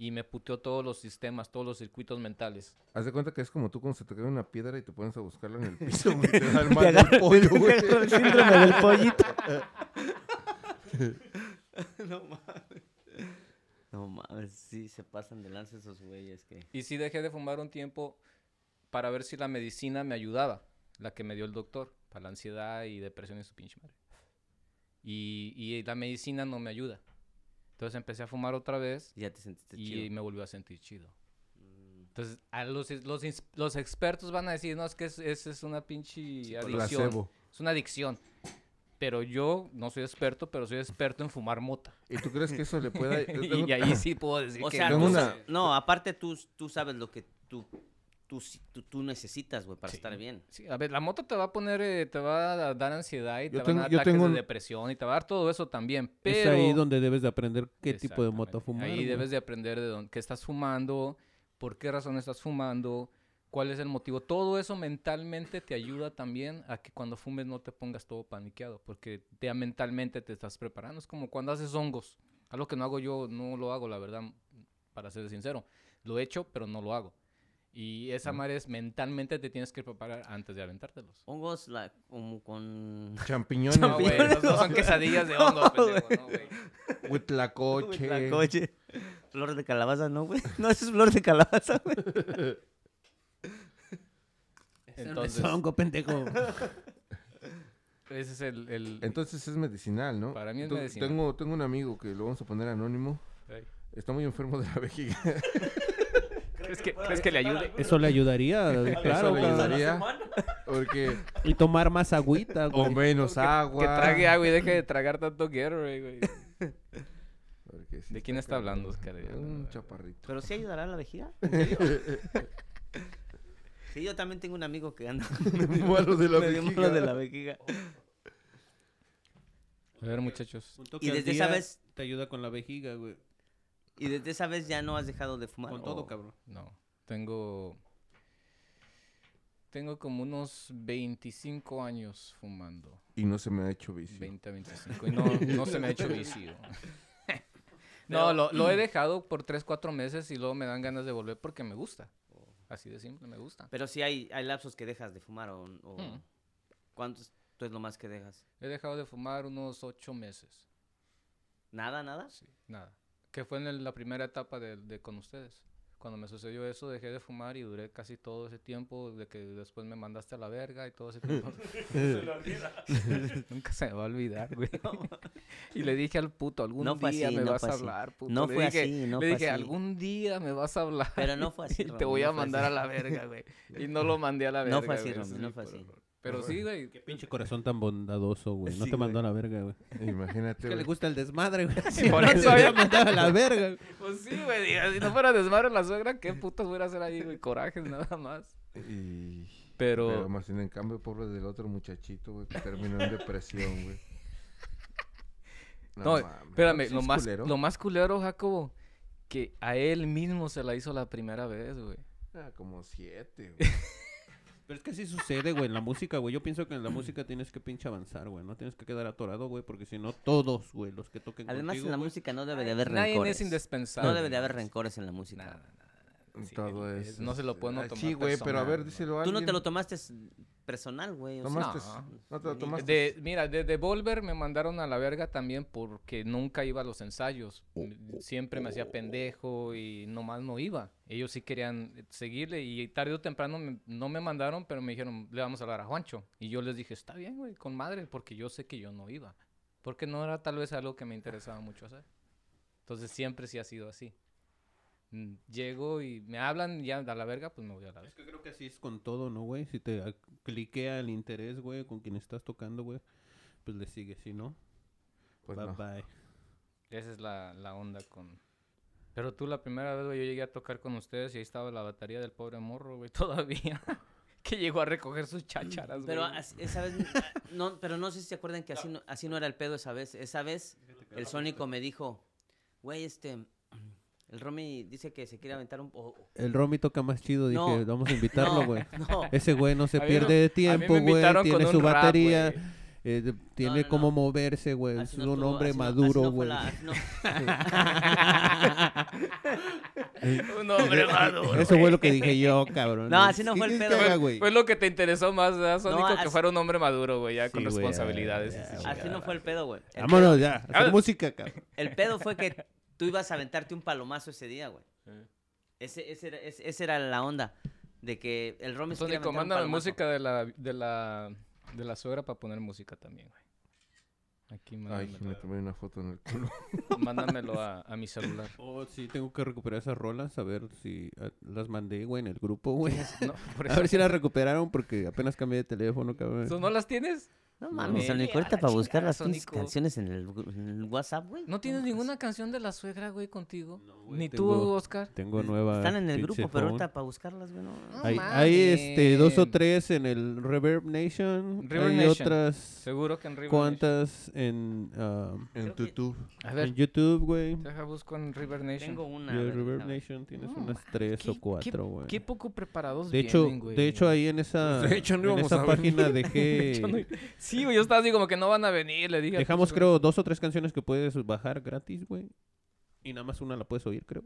y me puteó todos los sistemas, todos los circuitos mentales. Haz de cuenta que es como tú cuando se te cae una piedra y te pones a buscarla en el piso, güey, te da el mal del pollo, güey. el síndrome del pollito. no mames. No mames, sí, se pasan de lanza esos güeyes que... Y sí dejé de fumar un tiempo para ver si la medicina me ayudaba, la que me dio el doctor, para la ansiedad y depresión y su pinche madre. Y, y la medicina no me ayuda. Entonces empecé a fumar otra vez Ya te sentiste y chido. me volvió a sentir chido. Mm. Entonces, a los, los, los expertos van a decir, no, es que es, es, es una pinche adicción. Placebo. Es una adicción. Pero yo no soy experto, pero soy experto en fumar mota. ¿Y tú crees que eso le pueda...? Y, y ahí sí puedo decir O que sea, no. una- no, aparte tú, tú sabes lo que tú, tú, sí- tú, tú necesitas, güey, para Sí. estar bien. Sí, a ver, la moto te va a poner, eh, te va a dar ansiedad y te Yo van tengo- a dar ataques tengo de depresión y te va a dar todo eso también. Es Pero ahí donde debes de aprender qué tipo de moto fumar. Ahí güey. debes de aprender de dónde, qué estás fumando, por qué razón estás fumando, cuál es el motivo. Todo eso mentalmente te ayuda también a que cuando fumes no te pongas todo paniqueado, porque ya mentalmente te estás preparando. Es como cuando haces hongos. Algo que no hago yo, no lo hago, la verdad, para ser sincero. Lo he hecho, pero no lo hago. Y esa madre es mentalmente te tienes que preparar antes de aventártelos. Hongos la, como con... Champiñones, No, güey, no, no son quesadillas de hongos, pendejo, no, güey. huitlacoche. La coche. Flor de calabaza, ¿no, güey? No, eso es flor de calabaza, güey. Entonces, hongo, pendejo. ese es el... el- Entonces es medicinal, ¿no? Para mí es medicinal. Tengo, tengo un amigo que lo vamos a poner anónimo. Está muy enfermo de la vejiga. ¿Crees que, ¿crees que le ayude? Eso le ayudaría, claro. le cabrón. ayudaría. Porque... Y tomar más agüita, O güey. menos agua. Que trague agua y deje de tragar tanto Gatorade, güey. Porque sí ¿De quién está hablando, Oscar? Un chaparrito. ¿Pero sí ayudará a la vejiga? ¿En serio? sí, yo también tengo un amigo que anda Malo de la vejiga. malo de la vejiga. A ver, muchachos. Un toque Y desde esa vez- Te ayuda con la vejiga, güey. Y desde esa vez ya no has dejado de fumar. Con ¿o? todo, cabrón. No, tengo... Tengo como unos 25 años fumando. Y no se me ha hecho vicio. 20 25. Y no, no se me ha hecho vicio. no, lo, lo he dejado por 3, 4 meses y luego me dan ganas de volver porque me gusta. Así de simple, me gusta. Pero sí hay, hay lapsos que dejas de fumar o... o- Hmm. ¿Cuántos tú es lo más que dejas? He dejado de fumar unos 8 meses. ¿Nada, nada? Sí, nada. Que fue en el- la primera etapa de, de con ustedes. Cuando me sucedió eso, dejé de fumar y duré casi todo ese tiempo, de que después me mandaste a la verga y todo ese tiempo. Nunca se me va a olvidar, güey. y le dije al puto, algún No día así, me no vas a así. hablar, puto. No Le fue dije- así, no Le fue dije, así. algún día me vas a hablar. Pero no fue así, y te voy a mandar así. a la verga, güey. Y no lo mandé a la verga, No fue así, no fue así. Pero sí, güey. Pinche corazón tan bondadoso, güey. No Sí, te mandó a la verga, güey. Imagínate. Es que le güey. gusta el desmadre, güey. Por no eso, te ya. mandado a la verga. güey. Pues sí, güey. diga, Si no fuera desmadre la suegra, ¿qué putas voy a hacer ahí, güey? Corajes nada más. Y... Pero... Pero más bien, en cambio, pobre del otro muchachito, güey, que terminó en depresión, güey. No, mames. espérame, ¿Sí lo es más, culero? lo más culero, Jacobo, que a él mismo se la hizo la primera vez, güey. Ah, como siete, güey. Pero es que así sucede, güey, en la música, güey. Yo pienso que en la música tienes que pinche avanzar, güey. No tienes que quedar atorado, güey, porque si no, todos, güey, los que toquen Además, contigo, en la güey, música no debe de haber Nadie rencores. es indispensable. No debe de haber rencores en la música. Nada. Sí, Todo es- es. no se lo pueden ah, tomar Sí, güey, pero a ver, díselo a Tú no te lo tomaste personal, güey. Tomaste. No. No te lo tomaste. De, mira, de Devolver me mandaron a la verga también porque nunca iba a los ensayos. M- Siempre me hacía pendejo y nomás no iba. Ellos sí querían seguirle y tarde o temprano me- no me mandaron, pero me dijeron, le vamos a hablar a Juancho. Y yo les dije, está bien, güey, con madre, porque yo sé que yo no iba. Porque no era tal vez algo que me interesaba mucho hacer. Entonces siempre sí ha sido así. Mm, Llego y me hablan y ya a la verga, pues me voy a la Es verga. que creo que así es con todo, ¿no, güey? Si te cliquea el interés, güey, con quien estás tocando, güey, pues le sigues. Si no, Pues bye no. bye. Esa es la, la onda con... Pero tú la primera vez, güey, yo llegué a tocar con ustedes y ahí estaba la batería del pobre morro, güey, todavía. que llegó a recoger sus chácharas, Pero güey. as- esa vez, ah, no, pero no sé si se acuerdan que así no, así no era el pedo esa vez. Esa vez el Sónico me dijo, güey, este, el Romy dice que se quiere aventar un... o- o- El Romy toca más chido, dije, No, vamos a invitarlo, güey. no, Ese güey no se A pierde de tiempo, güey. Tiene un su rap, batería, eh, tiene no, cómo no. moverse, güey. Es un hombre maduro, güey. Un hombre maduro. Eso fue lo que dije yo, cabrón. No, así no fue el ¿Qué pedo. Fue, güey? fue lo que te interesó más, ¿verdad, Sónico? que así- fuera un hombre maduro, güey, ya con responsabilidades. ya, ya, así no fue el pedo, güey. Vámonos ya, hacer música, cabrón. El pedo fue que tú ibas a aventarte un palomazo ese día, güey. Ese, ese, era, ese- esa era la onda. De que el Romy se un mándame música de la, de la, de la suegra para poner música también, güey. Aquí, Ay, mándamelo, me tomé una foto en el culo. mándamelo a, a mi celular. Oh, sí, tengo que recuperar esas rolas, a ver si las mandé, güey, en el grupo, güey. No, A ver si las recuperaron porque apenas cambié de teléfono, cabrón. ¿Tú no las tienes? No mames, Sónico, a ahorita para buscar las canciones en el, en el WhatsApp, güey. ¿No tienes ninguna canción de la suegra, güey, contigo? güey, Ni tengo- tú, Oscar. Tengo nueva. Están en el grupo, pero phone. ahorita para buscarlas, güey, no. No Hay, hay este, dos o tres en el Reverb Nation. Reverb hay Nation. otras Seguro que en River cuantas en, ah, En YouTube. Nation. A en ver, YouTube, güey. deja busco en River Nation. Tengo una. Y ver, Reverb. Nation tienes No, unas tres qué- o cuatro, güey. Qué poco preparados De hecho, vienen, güey. de hecho ahí en esa, De hecho, no en esa página De dejé, no- Sí, güey, yo estaba así como que no van a venir, le dije. dejamos creo dos o tres canciones que puedes bajar gratis, güey. Y nada más una la puedes oír, creo.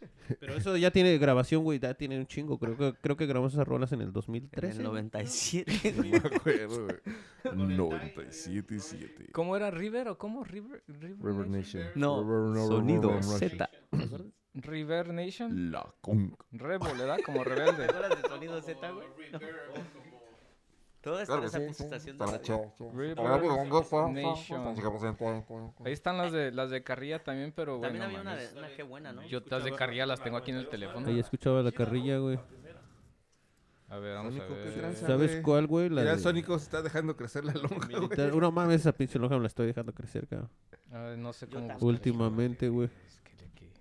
Pero eso ya tiene grabación, güey, ya tiene un chingo. Creo que, creo que grabamos esas rolas en el En 2013. el 97. No me acuerdo, güey. 97 y 7. ¿Cómo era River o cómo? River, River, River Nation? Nation. No, sonido River Nation. Z. River Nation. La conca. Rebo, le da como rebelde. ¿Te acuerdas de sonido Z, güey? Toda esta, Claro sí, sí. Ahí están las de las de Carrilla también, pero También bueno. había una, de, una que buena, ¿no? Yo las de Carrilla las tengo aquí en el teléfono. Ahí escuchaba la carrilla, güey. A ver, vamos a Sónico, ¿qué ver. ¿Sabes cuál, güey? La Mira, de Sónico se está dejando crecer la lonja, güey. militar. Una mames, esa pinche lonja me la estoy dejando crecer, cabrón. A ver, no sé cómo. también. Últimamente, güey. Es que le- que-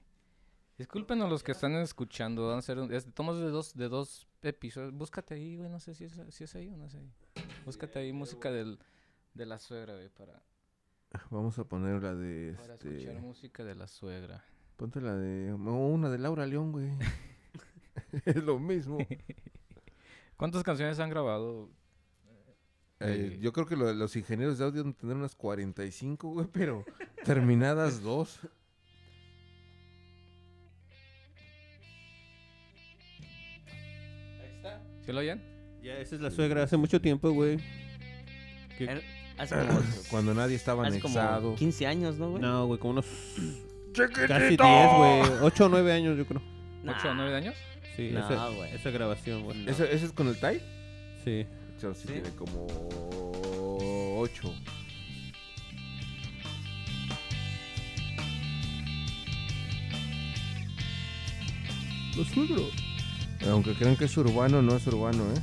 Disculpen a los que están escuchando, van a ser un- es- tomos de dos, de dos episodios. Búscate ahí, güey, no sé si es, si es ahí o no es ahí. Búscate ahí música del, de la suegra, güey, para, Vamos a poner la de para este. escuchar música de la suegra. Ponte la de. no, una de Laura León, güey. es lo mismo. ¿Cuántas canciones han grabado? Eh, Eh, yo creo que lo- los ingenieros de audio deben tener unas 45, güey, pero terminadas dos. ¿Sí lo oyen? Ya, esa es la suegra hace mucho tiempo, güey. Hace como, Cuando nadie estaba hace como anexado. 15 años, ¿no, güey? No, güey, como unos casi 10, güey. 8 o 9 años, yo creo. ¿Ocho o nueve años? Sí, No, esa, güey. esa grabación, güey. ¿Ese, ese es con el Tai? Sí. Yo sí, ¿Sí? tiene como 8. Los suegros. Aunque crean que es urbano, no es urbano, ¿eh?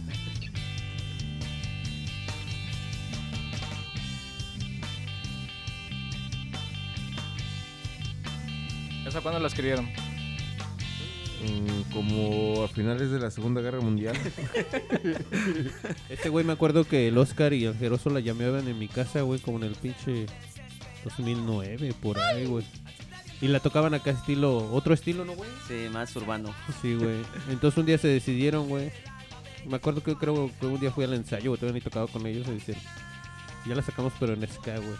¿Esa cuándo la escribieron? Mm, como a finales de la Segunda Guerra Mundial. Este güey me acuerdo que el Oscar y el Jeroso la llamaban en mi casa, güey, como en el pinche 2009, por ahí, güey. Y la tocaban acá estilo, otro estilo, ¿no, güey? Sí, más urbano. Sí, güey. Entonces un día se decidieron, güey. Me acuerdo que creo que un día fui al ensayo, güey, todavía ni tocaba con ellos y dicen, ya la sacamos pero en ska, güey.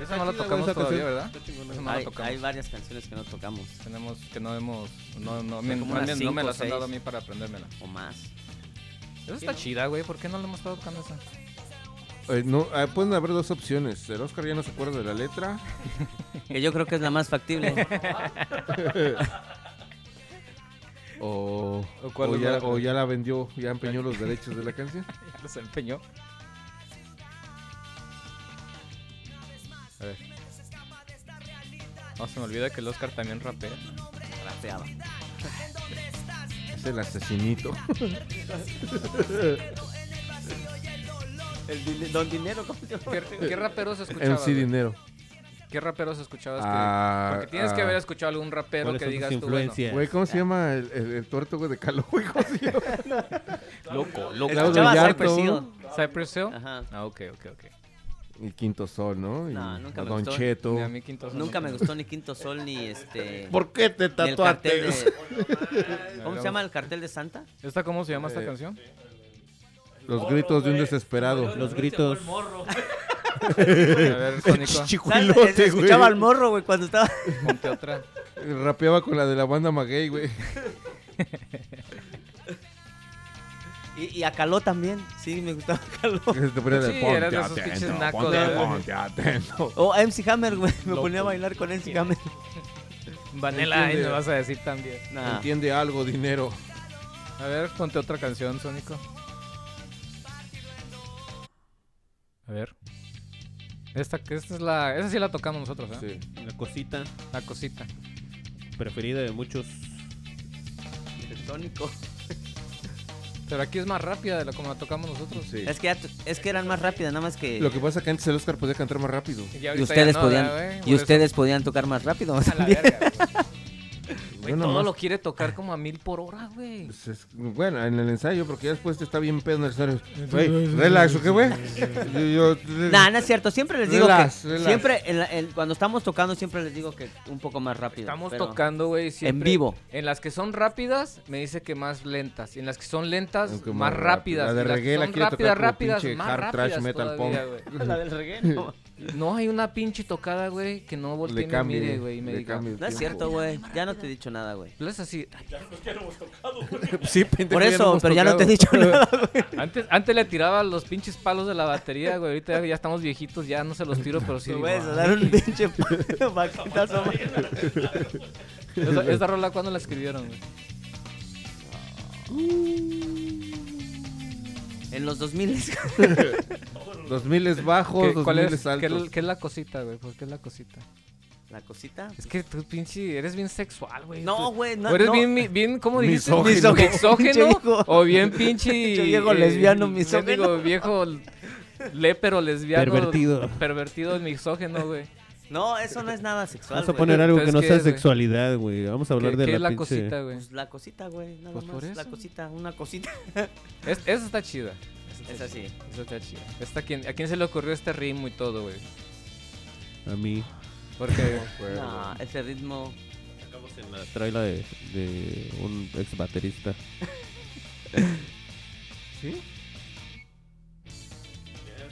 Esa no la tocamos todavía, canción. ¿verdad? La hay, tocamos. hay varias canciones que no tocamos. Tenemos que no hemos. No, no, me- no me las han dado a mí para aprendérmela. O más. Esa está chida, güey. ¿Por qué no le hemos estado tocando esa? Eh, no, ah, pueden haber dos opciones. El Oscar ya no se acuerda de la letra. Que yo creo que es la más factible. O, ¿O cuál o es ya, la- o ya la vendió, ya empeñó los derechos de la canción. Los empeñó. A ver. No, se me olvida que el Oscar también rapea. Rapeaba. Es el asesinito. El dine- Don Dinero, ¿cómo se llama? ¿Qué, qué raperos escuchabas? MC? Dinero. ¿Qué raperos escuchabas? que- Ah, Porque tienes que ah. haber escuchado algún rapero ¿Cuáles que digas tú, bueno? Güey, ¿cómo se llama el, el, el tuerto, güey, de Calo, güey? ¿Cómo se llama? loco, loco. Claudio Escuchaba Yarto. Cypress Hill. Cypress Hill. Ajá. Ah, ok, ok, ok. Y Quinto Sol, ¿no? Y No, nunca me Don gustó. Cheto. Ni a mí Quinto Sol Nunca no. me gustó ni Quinto Sol ni este. ¿Por qué te tatuaste? de. ¿Cómo se llama el cartel de Santa? ¿Esta cómo se llama esta Eh, canción? Los gritos de un desesperado. Los gritos. A ver, güey. Escuchaba al morro, güey, cuando estaba. ponte otra. Rapeaba con la de la banda Maguey, güey. Y, y a Caló también. Sí, me gustaba Caló. Te ponía de Sí, ponte eras de esos atento, pinches nacos, ponte, ¿verdad? ponte atento. O a MC Hammer, güey. Me ponía a bailar con MC Hammer. Vanilla Ice Entiende. me vas a decir también. Nah. Entiende algo, dinero. A ver, ponte otra canción, Sónico. A ver. Esta, esta es la. Esa sí la tocamos nosotros, ¿eh? Sí. La cosita La cosita. preferida de muchos. Sónico. Pero aquí es más rápida de la como la tocamos nosotros. Sí. Es que, ya es que eran más rápidas, nada más que. Lo que pasa es que antes el Oscar podía cantar más rápido. Y, Y ustedes no, podían. y ustedes podían tocar más rápido. A la verga, güey. Todo nomás- lo quiere tocar como a mil por hora, güey. Pues es- bueno, en el ensayo, porque ya después te está bien pedo en el escenario. Güey, relax, ¿o qué, güey? Yo- yo- Nah, no es cierto. Siempre les digo Relax, que. relax. Siempre, en la- en- cuando estamos tocando, siempre les digo que un poco más rápido. Estamos pero- tocando, güey, siempre. vivo. En las que son rápidas, me dice que más lentas. Y en las que son lentas, Aunque más más rápidas. rápidas. La de Y las que reggae la son quiere tocar rápidas, como rápidas, pinche más hard trash rápidas metal. La del reggae. No, No hay una pinche tocada, güey, que no voltee y mire, güey, y me diga. No es cierto, güey. Ya no te he dicho nada, güey. Pero es así. ay, Sí, pendejo, Por ya eso, hemos pero ya no te he tocado. dicho nada, güey. Antes, antes le tiraba los pinches palos de la batería, güey. Ahorita ya estamos viejitos, ya no se los tiro, pero sí. Digo, puedes "Ah". dar un pinche baquetazo. ¿Esa, esa rola cuándo la escribieron, güey? En los 2000 Dos miles bajos, ¿Qué, dos ¿Cuál miles es? ¿Qué, altos. qué es la cosita, güey? ¿Por qué es la cosita? La cosita. Es que tú, pinche, eres bien sexual, güey. No, güey, no. o eres no. bien, mi- bien, ¿cómo dijiste? Pinche viejo. o bien pinche... Pinche viejo lesbiano, misógino. misógino. viejo lépero lesbiano. Pervertido. Pervertido misógeno, güey. No, eso no es nada sexual. Vamos a güey. poner algo que no ¿qué sea es, sexualidad, güey. Vamos a hablar ¿Qué, de qué la, es la pinche- cosita, güey? Pues la cosita, güey. Nada Pues por más. La eso. cosita, una cosita. Es- esa está chida. Es así. Esa está chida. Esta, ¿quién, ¿A quién se le ocurrió este ritmo y todo, güey? A mí. Porque... No, ese ritmo. Sacamos en la traila de, de un ex baterista. ¿Sí?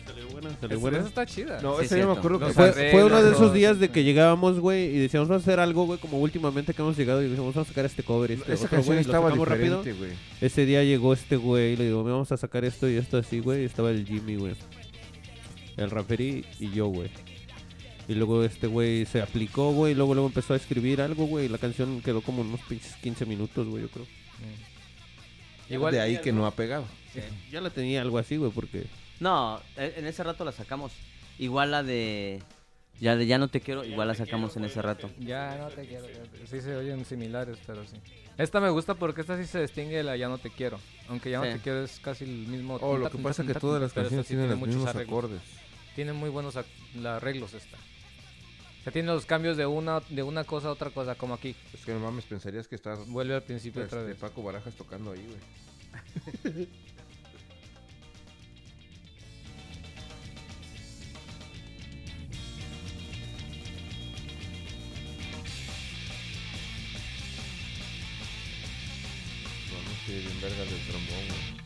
Salió buena, esa, salió buena. esa está chida. No, Sí, ese yo me cierto. acuerdo que Los Fue, arreglos, fue uno de todo, esos días de que llegábamos, güey, y decíamos, vamos a hacer algo, güey, como últimamente que hemos llegado y decíamos, vamos a sacar este cover, este Esa otro, canción güey, y lo estaba sacamos rápido. diferente, güey. Ese día llegó este güey y le digo, vamos a sacar esto y esto así, güey, y estaba el Jimmy, güey. El rapperí y yo, güey. Y luego este güey se aplicó, güey, y luego luego empezó a escribir algo, güey, y la canción quedó como unos pinches 15 minutos, güey, yo creo. Igual... De ahí que no ha pegado. Ya la tenía algo así, güey, porque... No, e- en ese rato la sacamos. Igual la de. Ya de Ya no te quiero, igual la sacamos en ese rato. Ya no te quiero. Sí se oyen similares, pero sí. Esta me gusta porque esta sí se distingue de la Ya no te quiero. Aunque Ya no Sí. te quiero es casi el mismo. Oh, lo que pasa es que todas las canciones sí tienen tiene los muchos mismos arreglos. acordes. Tiene muy buenos arreglos esta. Sea, tiene los cambios de una, de una cosa a otra cosa, como aquí. Es que no mames, pensarías que estás Vuelve al principio este, otra vez. Paco Barajas tocando ahí, güey. Bien vergas del trombón, güey.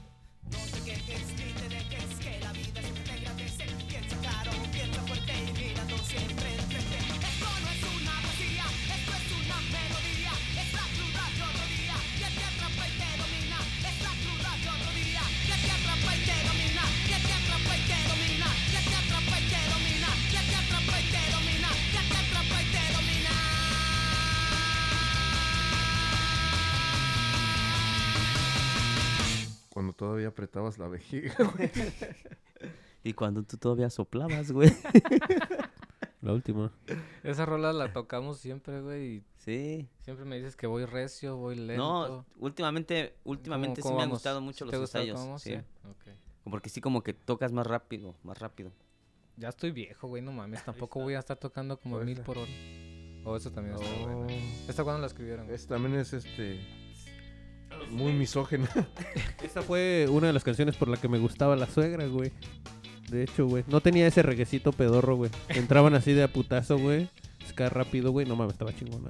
La vejiga, güey. Y cuando tú todavía soplabas, güey. La última. Esa rola la tocamos siempre, güey. Sí. siempre me dices que voy recio, voy lento. No, últimamente, últimamente ¿Cómo- sí me han gustado mucho ¿Sí los gusta ensayos. cómo vamos? Sí. Ok. Porque sí como que tocas más rápido, más rápido. Ya estoy viejo, güey, no mames. Tampoco voy a estar tocando como mil por hora. O eso también está Oh. bueno. ¿Esta cuándo la escribieron? güey? Este también es este. Muy misógeno. Esta fue una de las canciones por la que me gustaba la suegra, güey. De hecho, güey. No tenía ese reguecito pedorro, güey. Entraban así de a putazo, güey. Ska rápido, güey. No mames, estaba chingona.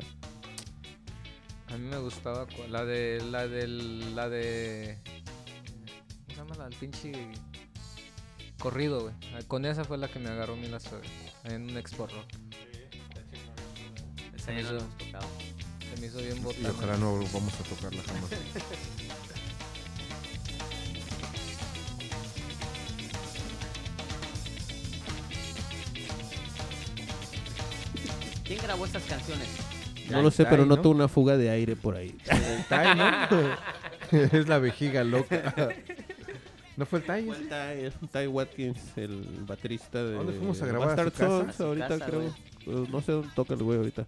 A mí me gustaba la de. La del. La de. ¿Cómo se llama? La del pinche. Corrido, güey. Ah, Con esa fue la que me agarró a mí la suegra. En un expo rock. Esa ya la hemos tocado. Se me hizo bien Y botana. ojalá no vamos a tocarla jamás. ¿Quién grabó estas canciones? No lo sé, pero ¿no? noto una fuga de aire por ahí. El Tai, ¿no? es la vejiga loca. ¿No fue el Tai? Fue el Tai, es un Tai Watkins, el baterista de. ¿Dónde fuimos a grabar? ¿A su casa? Sons, A su ahorita casa, creo. Eh, No sé dónde toca el güey ahorita.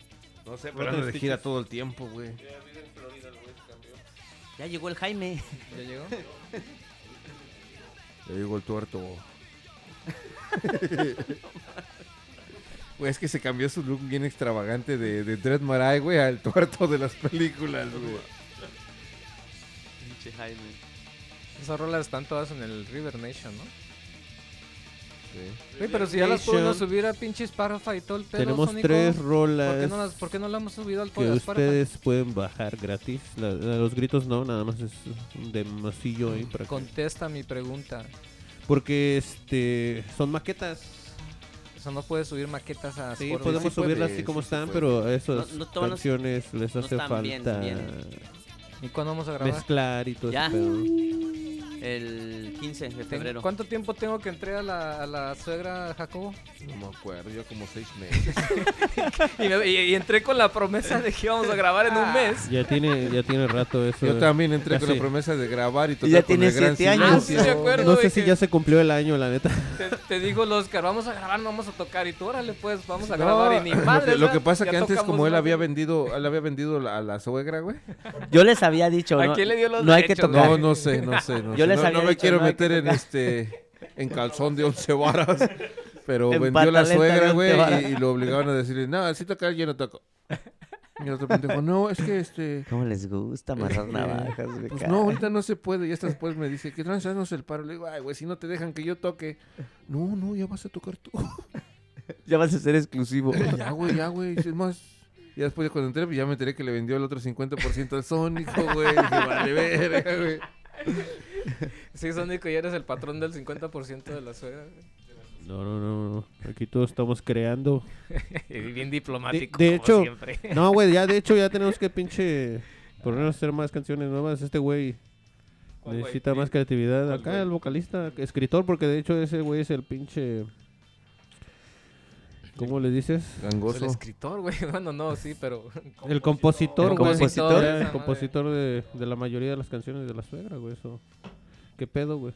No sé, pero anda de gira todo el tiempo, güey. Ya llegó el Jaime. ¿Ya llegó? Le digo el tuerto. Güey, es que se cambió su look bien extravagante de, de Dread Marai, güey, al tuerto de las películas, güey. Pinche Jaime. Esas rolas están todas en el River Nation, ¿no? Sí. Pero si ya las podemos subir a pinche Spotify y todo el pedo, Tenemos Sónico, tres ¿Por rolas qué, no las, ¿Por qué no la hemos subido al que a Spotify? ustedes pueden bajar gratis. La- la- los gritos no, nada más es de masillo ahí para que- Contesta mi pregunta. Porque este son maquetas. O sea, no puedes subir maquetas a Sí, Spotify. podemos sí subirlas puede, así como sí, están, puede. pero a esas No- no canciones les hace falta bien, bien. ¿Y cuándo vamos a grabar? mezclar y todo Ya. El 15 de febrero. ¿Cuánto tiempo tengo que entrar a la, a la suegra Jacobo? No me acuerdo, yo como seis meses. Y, me- y- y entré con la promesa de que íbamos a grabar en un mes. Ya tiene, ya tiene rato eso. Yo también entré con Casi. la promesa de grabar y tocar ya con tiene siete años. silencio. Sí, me acuerdo. No sé si ya se cumplió el año, la neta. Te, te dijo el Oscar, vamos a grabar, no vamos a tocar. Y tú, órale, pues, vamos a No, grabar. Y ni lo madre. que, lo que pasa que antes como él había vendido él había vendido a la suegra, güey. Yo les había dicho, ¿A no, quién le dio los no hay que derechos? tocar. No, no sé, no sé, no Yo sé. Les no, había no me dicho, quiero no meter en este en calzón de once varas, pero En vendió la suegra, güey, y, y lo obligaban a decirle, no, si tocar yo no toco. Y el otro pendejo, no, es que este, ¿Cómo les gusta amarrar Eh, navajas? pues no, ahorita no se puede. Y hasta después me dice, que transanos el paro. Le digo, ay, güey, si no te dejan que yo toque. No, no, ya vas a tocar tú. Ya vas a ser exclusivo. ya, güey, ya, güey. Es más, ya después de cuando entré, pues ya me enteré que le vendió el otro 50% al Sónico, güey. Dije, vale, verga, güey. Sí, Sónico, ya eres el patrón del 50% de la suegra. No, no, no, no. Aquí todos estamos creando. Bien diplomático, De- de como hecho, siempre. No, güey, ya de hecho ya tenemos que pinche ponernos a hacer más canciones nuevas. Este güey necesita más creatividad. ¿Cuál Acá güey? el vocalista, escritor, porque de hecho ese güey es el pinche... ¿Cómo le dices? El Gangoso. escritor, güey. Bueno, no, sí, pero. El compositor, El compositor, el compositor de, de la mayoría de las canciones de la suegra, güey. Eso. ¿Qué pedo, güey?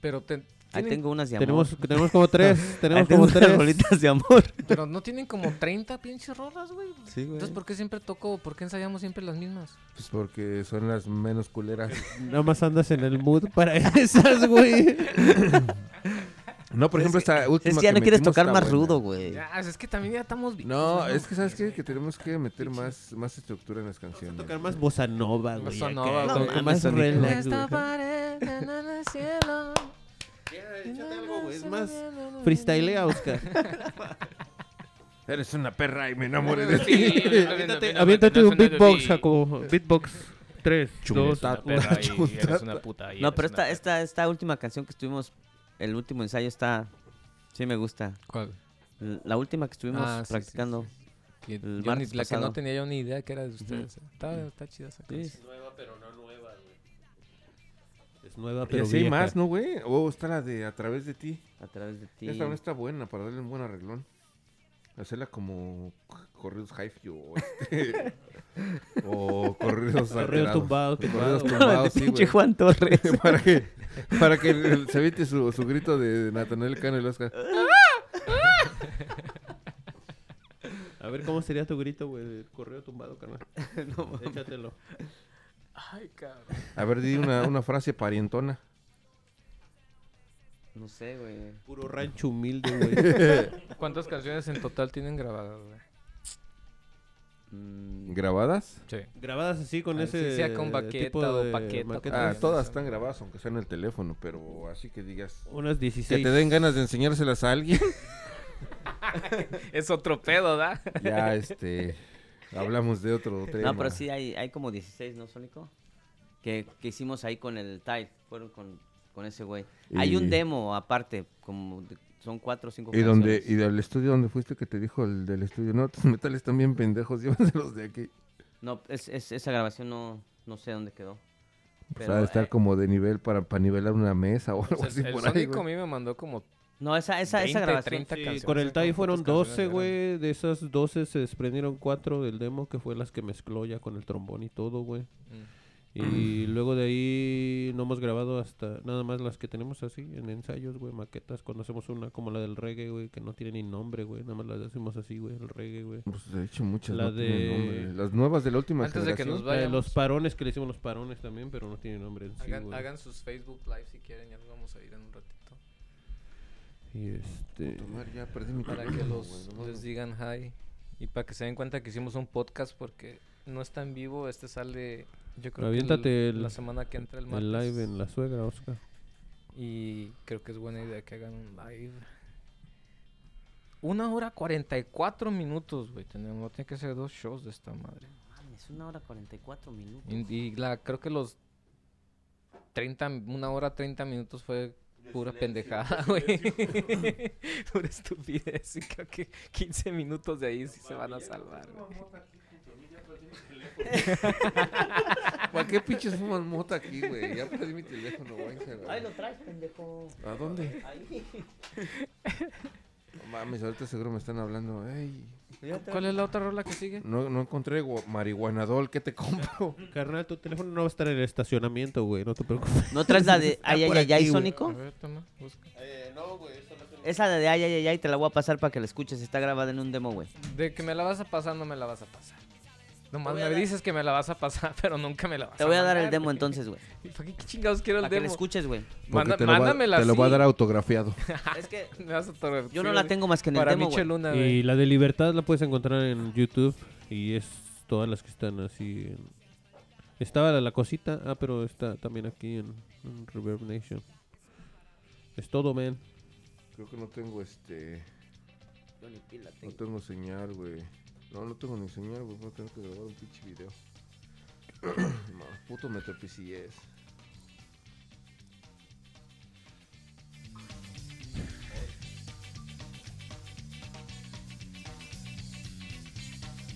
Pero, te- Ahí tengo unas de amor. Tenemos, tenemos como tres. Ahí tenemos tengo como tres. rolitas de amor. pero no tienen como 30 pinches rolas, güey. Sí, güey. Entonces, ¿por qué siempre toco? ¿Por qué ensayamos siempre las mismas? Pues porque son las menos culeras. Nada más andas en el mood para esas, güey. No, por ejemplo, esta última Es que ya que no quieres metimos tocar más buena. rudo, güey. Ya, es que también ya estamos bien. No, es que sabes qué? que tenemos que meter más, más estructura en las canciones. Tocar más bossa nova, güey. Bossa nova, güey. que más relax, Esta pared en el cielo. Échate algo, güey. Es más freestylea, Oscar. Eres una perra y me enamoré de ti. Aviéntate, un beatbox, Jacobo. Beatbox. Tres, dos, Una perra y eres una puta. y No, eres pero esta, esta última canción que estuvimos, el último ensayo está, sí me gusta. ¿Cuál? La última que estuvimos Ah, sí, sí, practicando. Que El yo ni- martes la que no tenía yo ni idea que era de ustedes. Está, está chida esa Sí. canción. Nueva, pero no nueva, güey. Es nueva, Y pero así hay vieja. más, ¿no, güey? O está la de A través de ti. A través de ti. Esta no está buena para darle un buen arreglón. Hacerla como corridos hi o, este, o corridos Correo alterados. tumbado, O tumbado. corridos tumbados, sí, pinche. Juan Torres. para que, para que se evite su, su grito de Natanael Cano y el Oscar. A ver, ¿cómo sería tu grito, güey? Correo tumbado, carnal. Échatelo. Ay, cabrón. A ver, di una, una frase parientona. No sé, güey. Puro rancho humilde, güey. ¿Cuántas canciones en total tienen grabadas, güey? Mm, ¿Grabadas? Sí. Grabadas así con Ah, ese sí, sea con baqueta tipo o de paqueta. Ah, todas están grabadas, aunque sea en el teléfono, pero así que digas... Unas Que 16. te den ganas de enseñárselas a alguien. Es otro pedo, ¿da? ya, este... Hablamos de otro tema. No, pero sí hay, hay como 16, ¿no, Sónico? Que, que hicimos ahí con el Tide. Fueron con, con ese güey. Hay Y- un demo aparte, como de- son cuatro o cinco ¿Y, donde. ¿Y del estudio donde fuiste que te dijo el del estudio? No, tus metales también pendejos, llévaselos de aquí. No, es, es- esa grabación no, no sé dónde quedó. Pues Pero, ha de estar eh, como de nivel para, para nivelar una mesa o algo O sea, así el por ahí, a mí me mandó como No, esa, esa, 20, esa grabación. 30 Sí, canciones. con el ¿eh? TAI ¿Cuántas fueron canciones 12, eran? güey. De esas 12 se desprendieron 4 del demo, que fue las que mezcló ya con el trombón y todo, güey. Mm. Y luego de ahí no hemos grabado hasta nada más las que tenemos así en ensayos, güey, maquetas. Cuando hacemos una como la del reggae, güey, que no tiene ni nombre, güey. Nada más la hacemos así, güey, el reggae, güey. Pues de hecho muchas La no tienen de- nombre. Las nuevas de la última Antes de que generación. nos vayamos, los parones, que le hicimos los parones también, pero no tiene nombre en sí, hagan, güey. hagan sus Facebook Live si quieren, ya nos vamos a ir en un ratito. Y este... Tomar, ya perdí mi Para que los les digan hi y para que se den cuenta que hicimos un podcast porque no está en vivo, este sale yo creo Aviéntate que el- el- la semana que entra el martes. El live en la suegra, Oscar. Y creo que es buena idea que hagan un live. Una hora 44 minutos, güey. Tenemos, tiene que ser dos shows de esta madre. Mames, una hora 44 minutos. Y, y la, creo que los 30, una hora 30 minutos fue pura pendejada, güey. pura estupidez. Y creo que 15 minutos de ahí sí se van a salvar, güey. ¿Para qué pinches fuman mota aquí, güey? Ya perdí mi teléfono, güey. Ahí lo traes, pendejo. ¿A dónde? Ahí. No mames, ahorita seguro me están hablando. Ey, ¿Cuál es la otra rola que sigue? no, no encontré gua- marihuanadol, ¿qué te compro? Carnal, tu teléfono no va a estar en el estacionamiento, güey. No te preocupes. ¿No traes la de ay, ay, por ay, ay, aquí, güey. A Sónico? ver, toma, busca. Esa de ay, ay, ay, ay, te la voy a pasar para que la escuches. Está grabada en un demo, güey. De que me la vas a pasar, no me la vas a pasar. Nomás voy me dar- dices que me la vas a pasar, pero nunca me la vas a Te voy a dar el demo güey. entonces, güey. ¿Y ¿Para qué chingados quiero el Para que la demo? escuches, güey. Manda- te lo va- mándamela Te lo va a dar autografiado. Es que Me vas a autografiar, yo no la tengo más que en el Para demo, güey. Luna, Y la de Libertad la puedes encontrar en YouTube. Y es todas las que están así. en- Estaba la, la cosita. Ah, pero está también aquí en, en Reverb Nation. Es todo, man. Creo que no tengo este. Yo ni pila No tengo. tengo señal, güey. No, no tengo ni señal, güey. Voy a tener que grabar un pinche video. puto Metro PCS.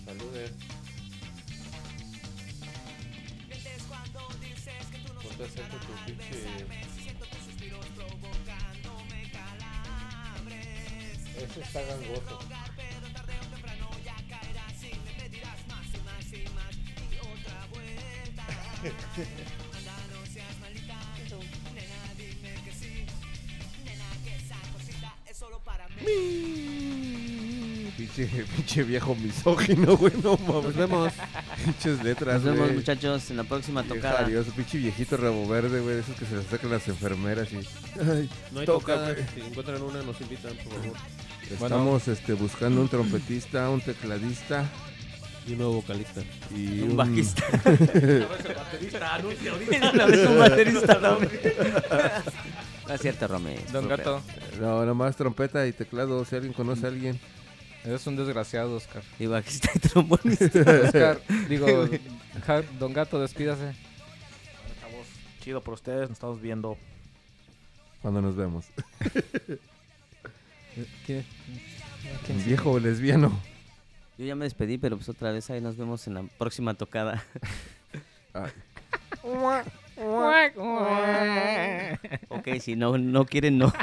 Salude. Ponte cerca tu pinche. Ese está gangoso. Pinche, pinche viejo misógino, güey, no mames. Nos vemos. Pinches letras, Nos vemos, güey. muchachos, en la próxima tocada. Dios, pinche viejito rabo verde, güey, esos que se les sacan las enfermeras y... Ay, No hay Toca, tocada. güey. Si encuentran una, nos invitan, por favor. Estamos este, buscando un trompetista, un tecladista Y un nuevo vocalista. y Un bajista. Una vez un baterista, no. No es cierto, Romeo. es Don Gato, No, nomás trompeta y teclado, si alguien conoce a alguien. eres un desgraciado, Oscar. Y bajista y trombonista. Oscar, digo, Don Gato, despídase. Chavos, chido por ustedes, nos estamos viendo. Cuando nos vemos. ¿Qué? Viejo lesbiano. Yo ya me despedí, pero pues otra vez ahí nos vemos en la próxima tocada. Ay, ok, si no, no quieren, no.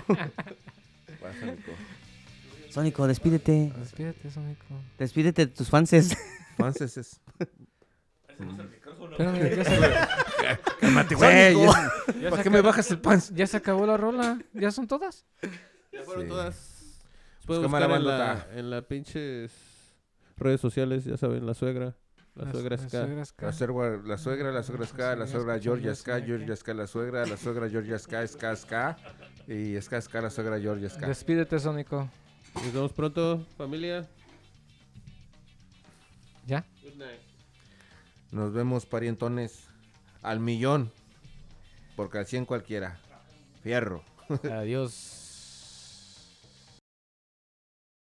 Sónico, despídete. Despídete, Sónico. Despídete de tus fanses. Frances es. Espérame, ya se, Cálmate, güey. ya ¿Para se qué me acabó- bajas el pants? ya se acabó la rola. ¿Ya son todas? Ya fueron Sí. todas. Pueden cámara, buscar en la, bandota. en la pinches redes sociales, ya saben, la suegra. La suegra Ska. La suegra, la suegra, la suegra Ska, la suegra Georgia Ska, Georgia Ska, la suegra, la suegra Georgia Ska, Ska Ska, y Ska Ska, la suegra Georgia Ska. Despídete, Sónico. Nos vemos pronto, familia. ¿Ya? Good night. Nos vemos, parientones, al millón, porque al cien cualquiera. Fierro. Adiós.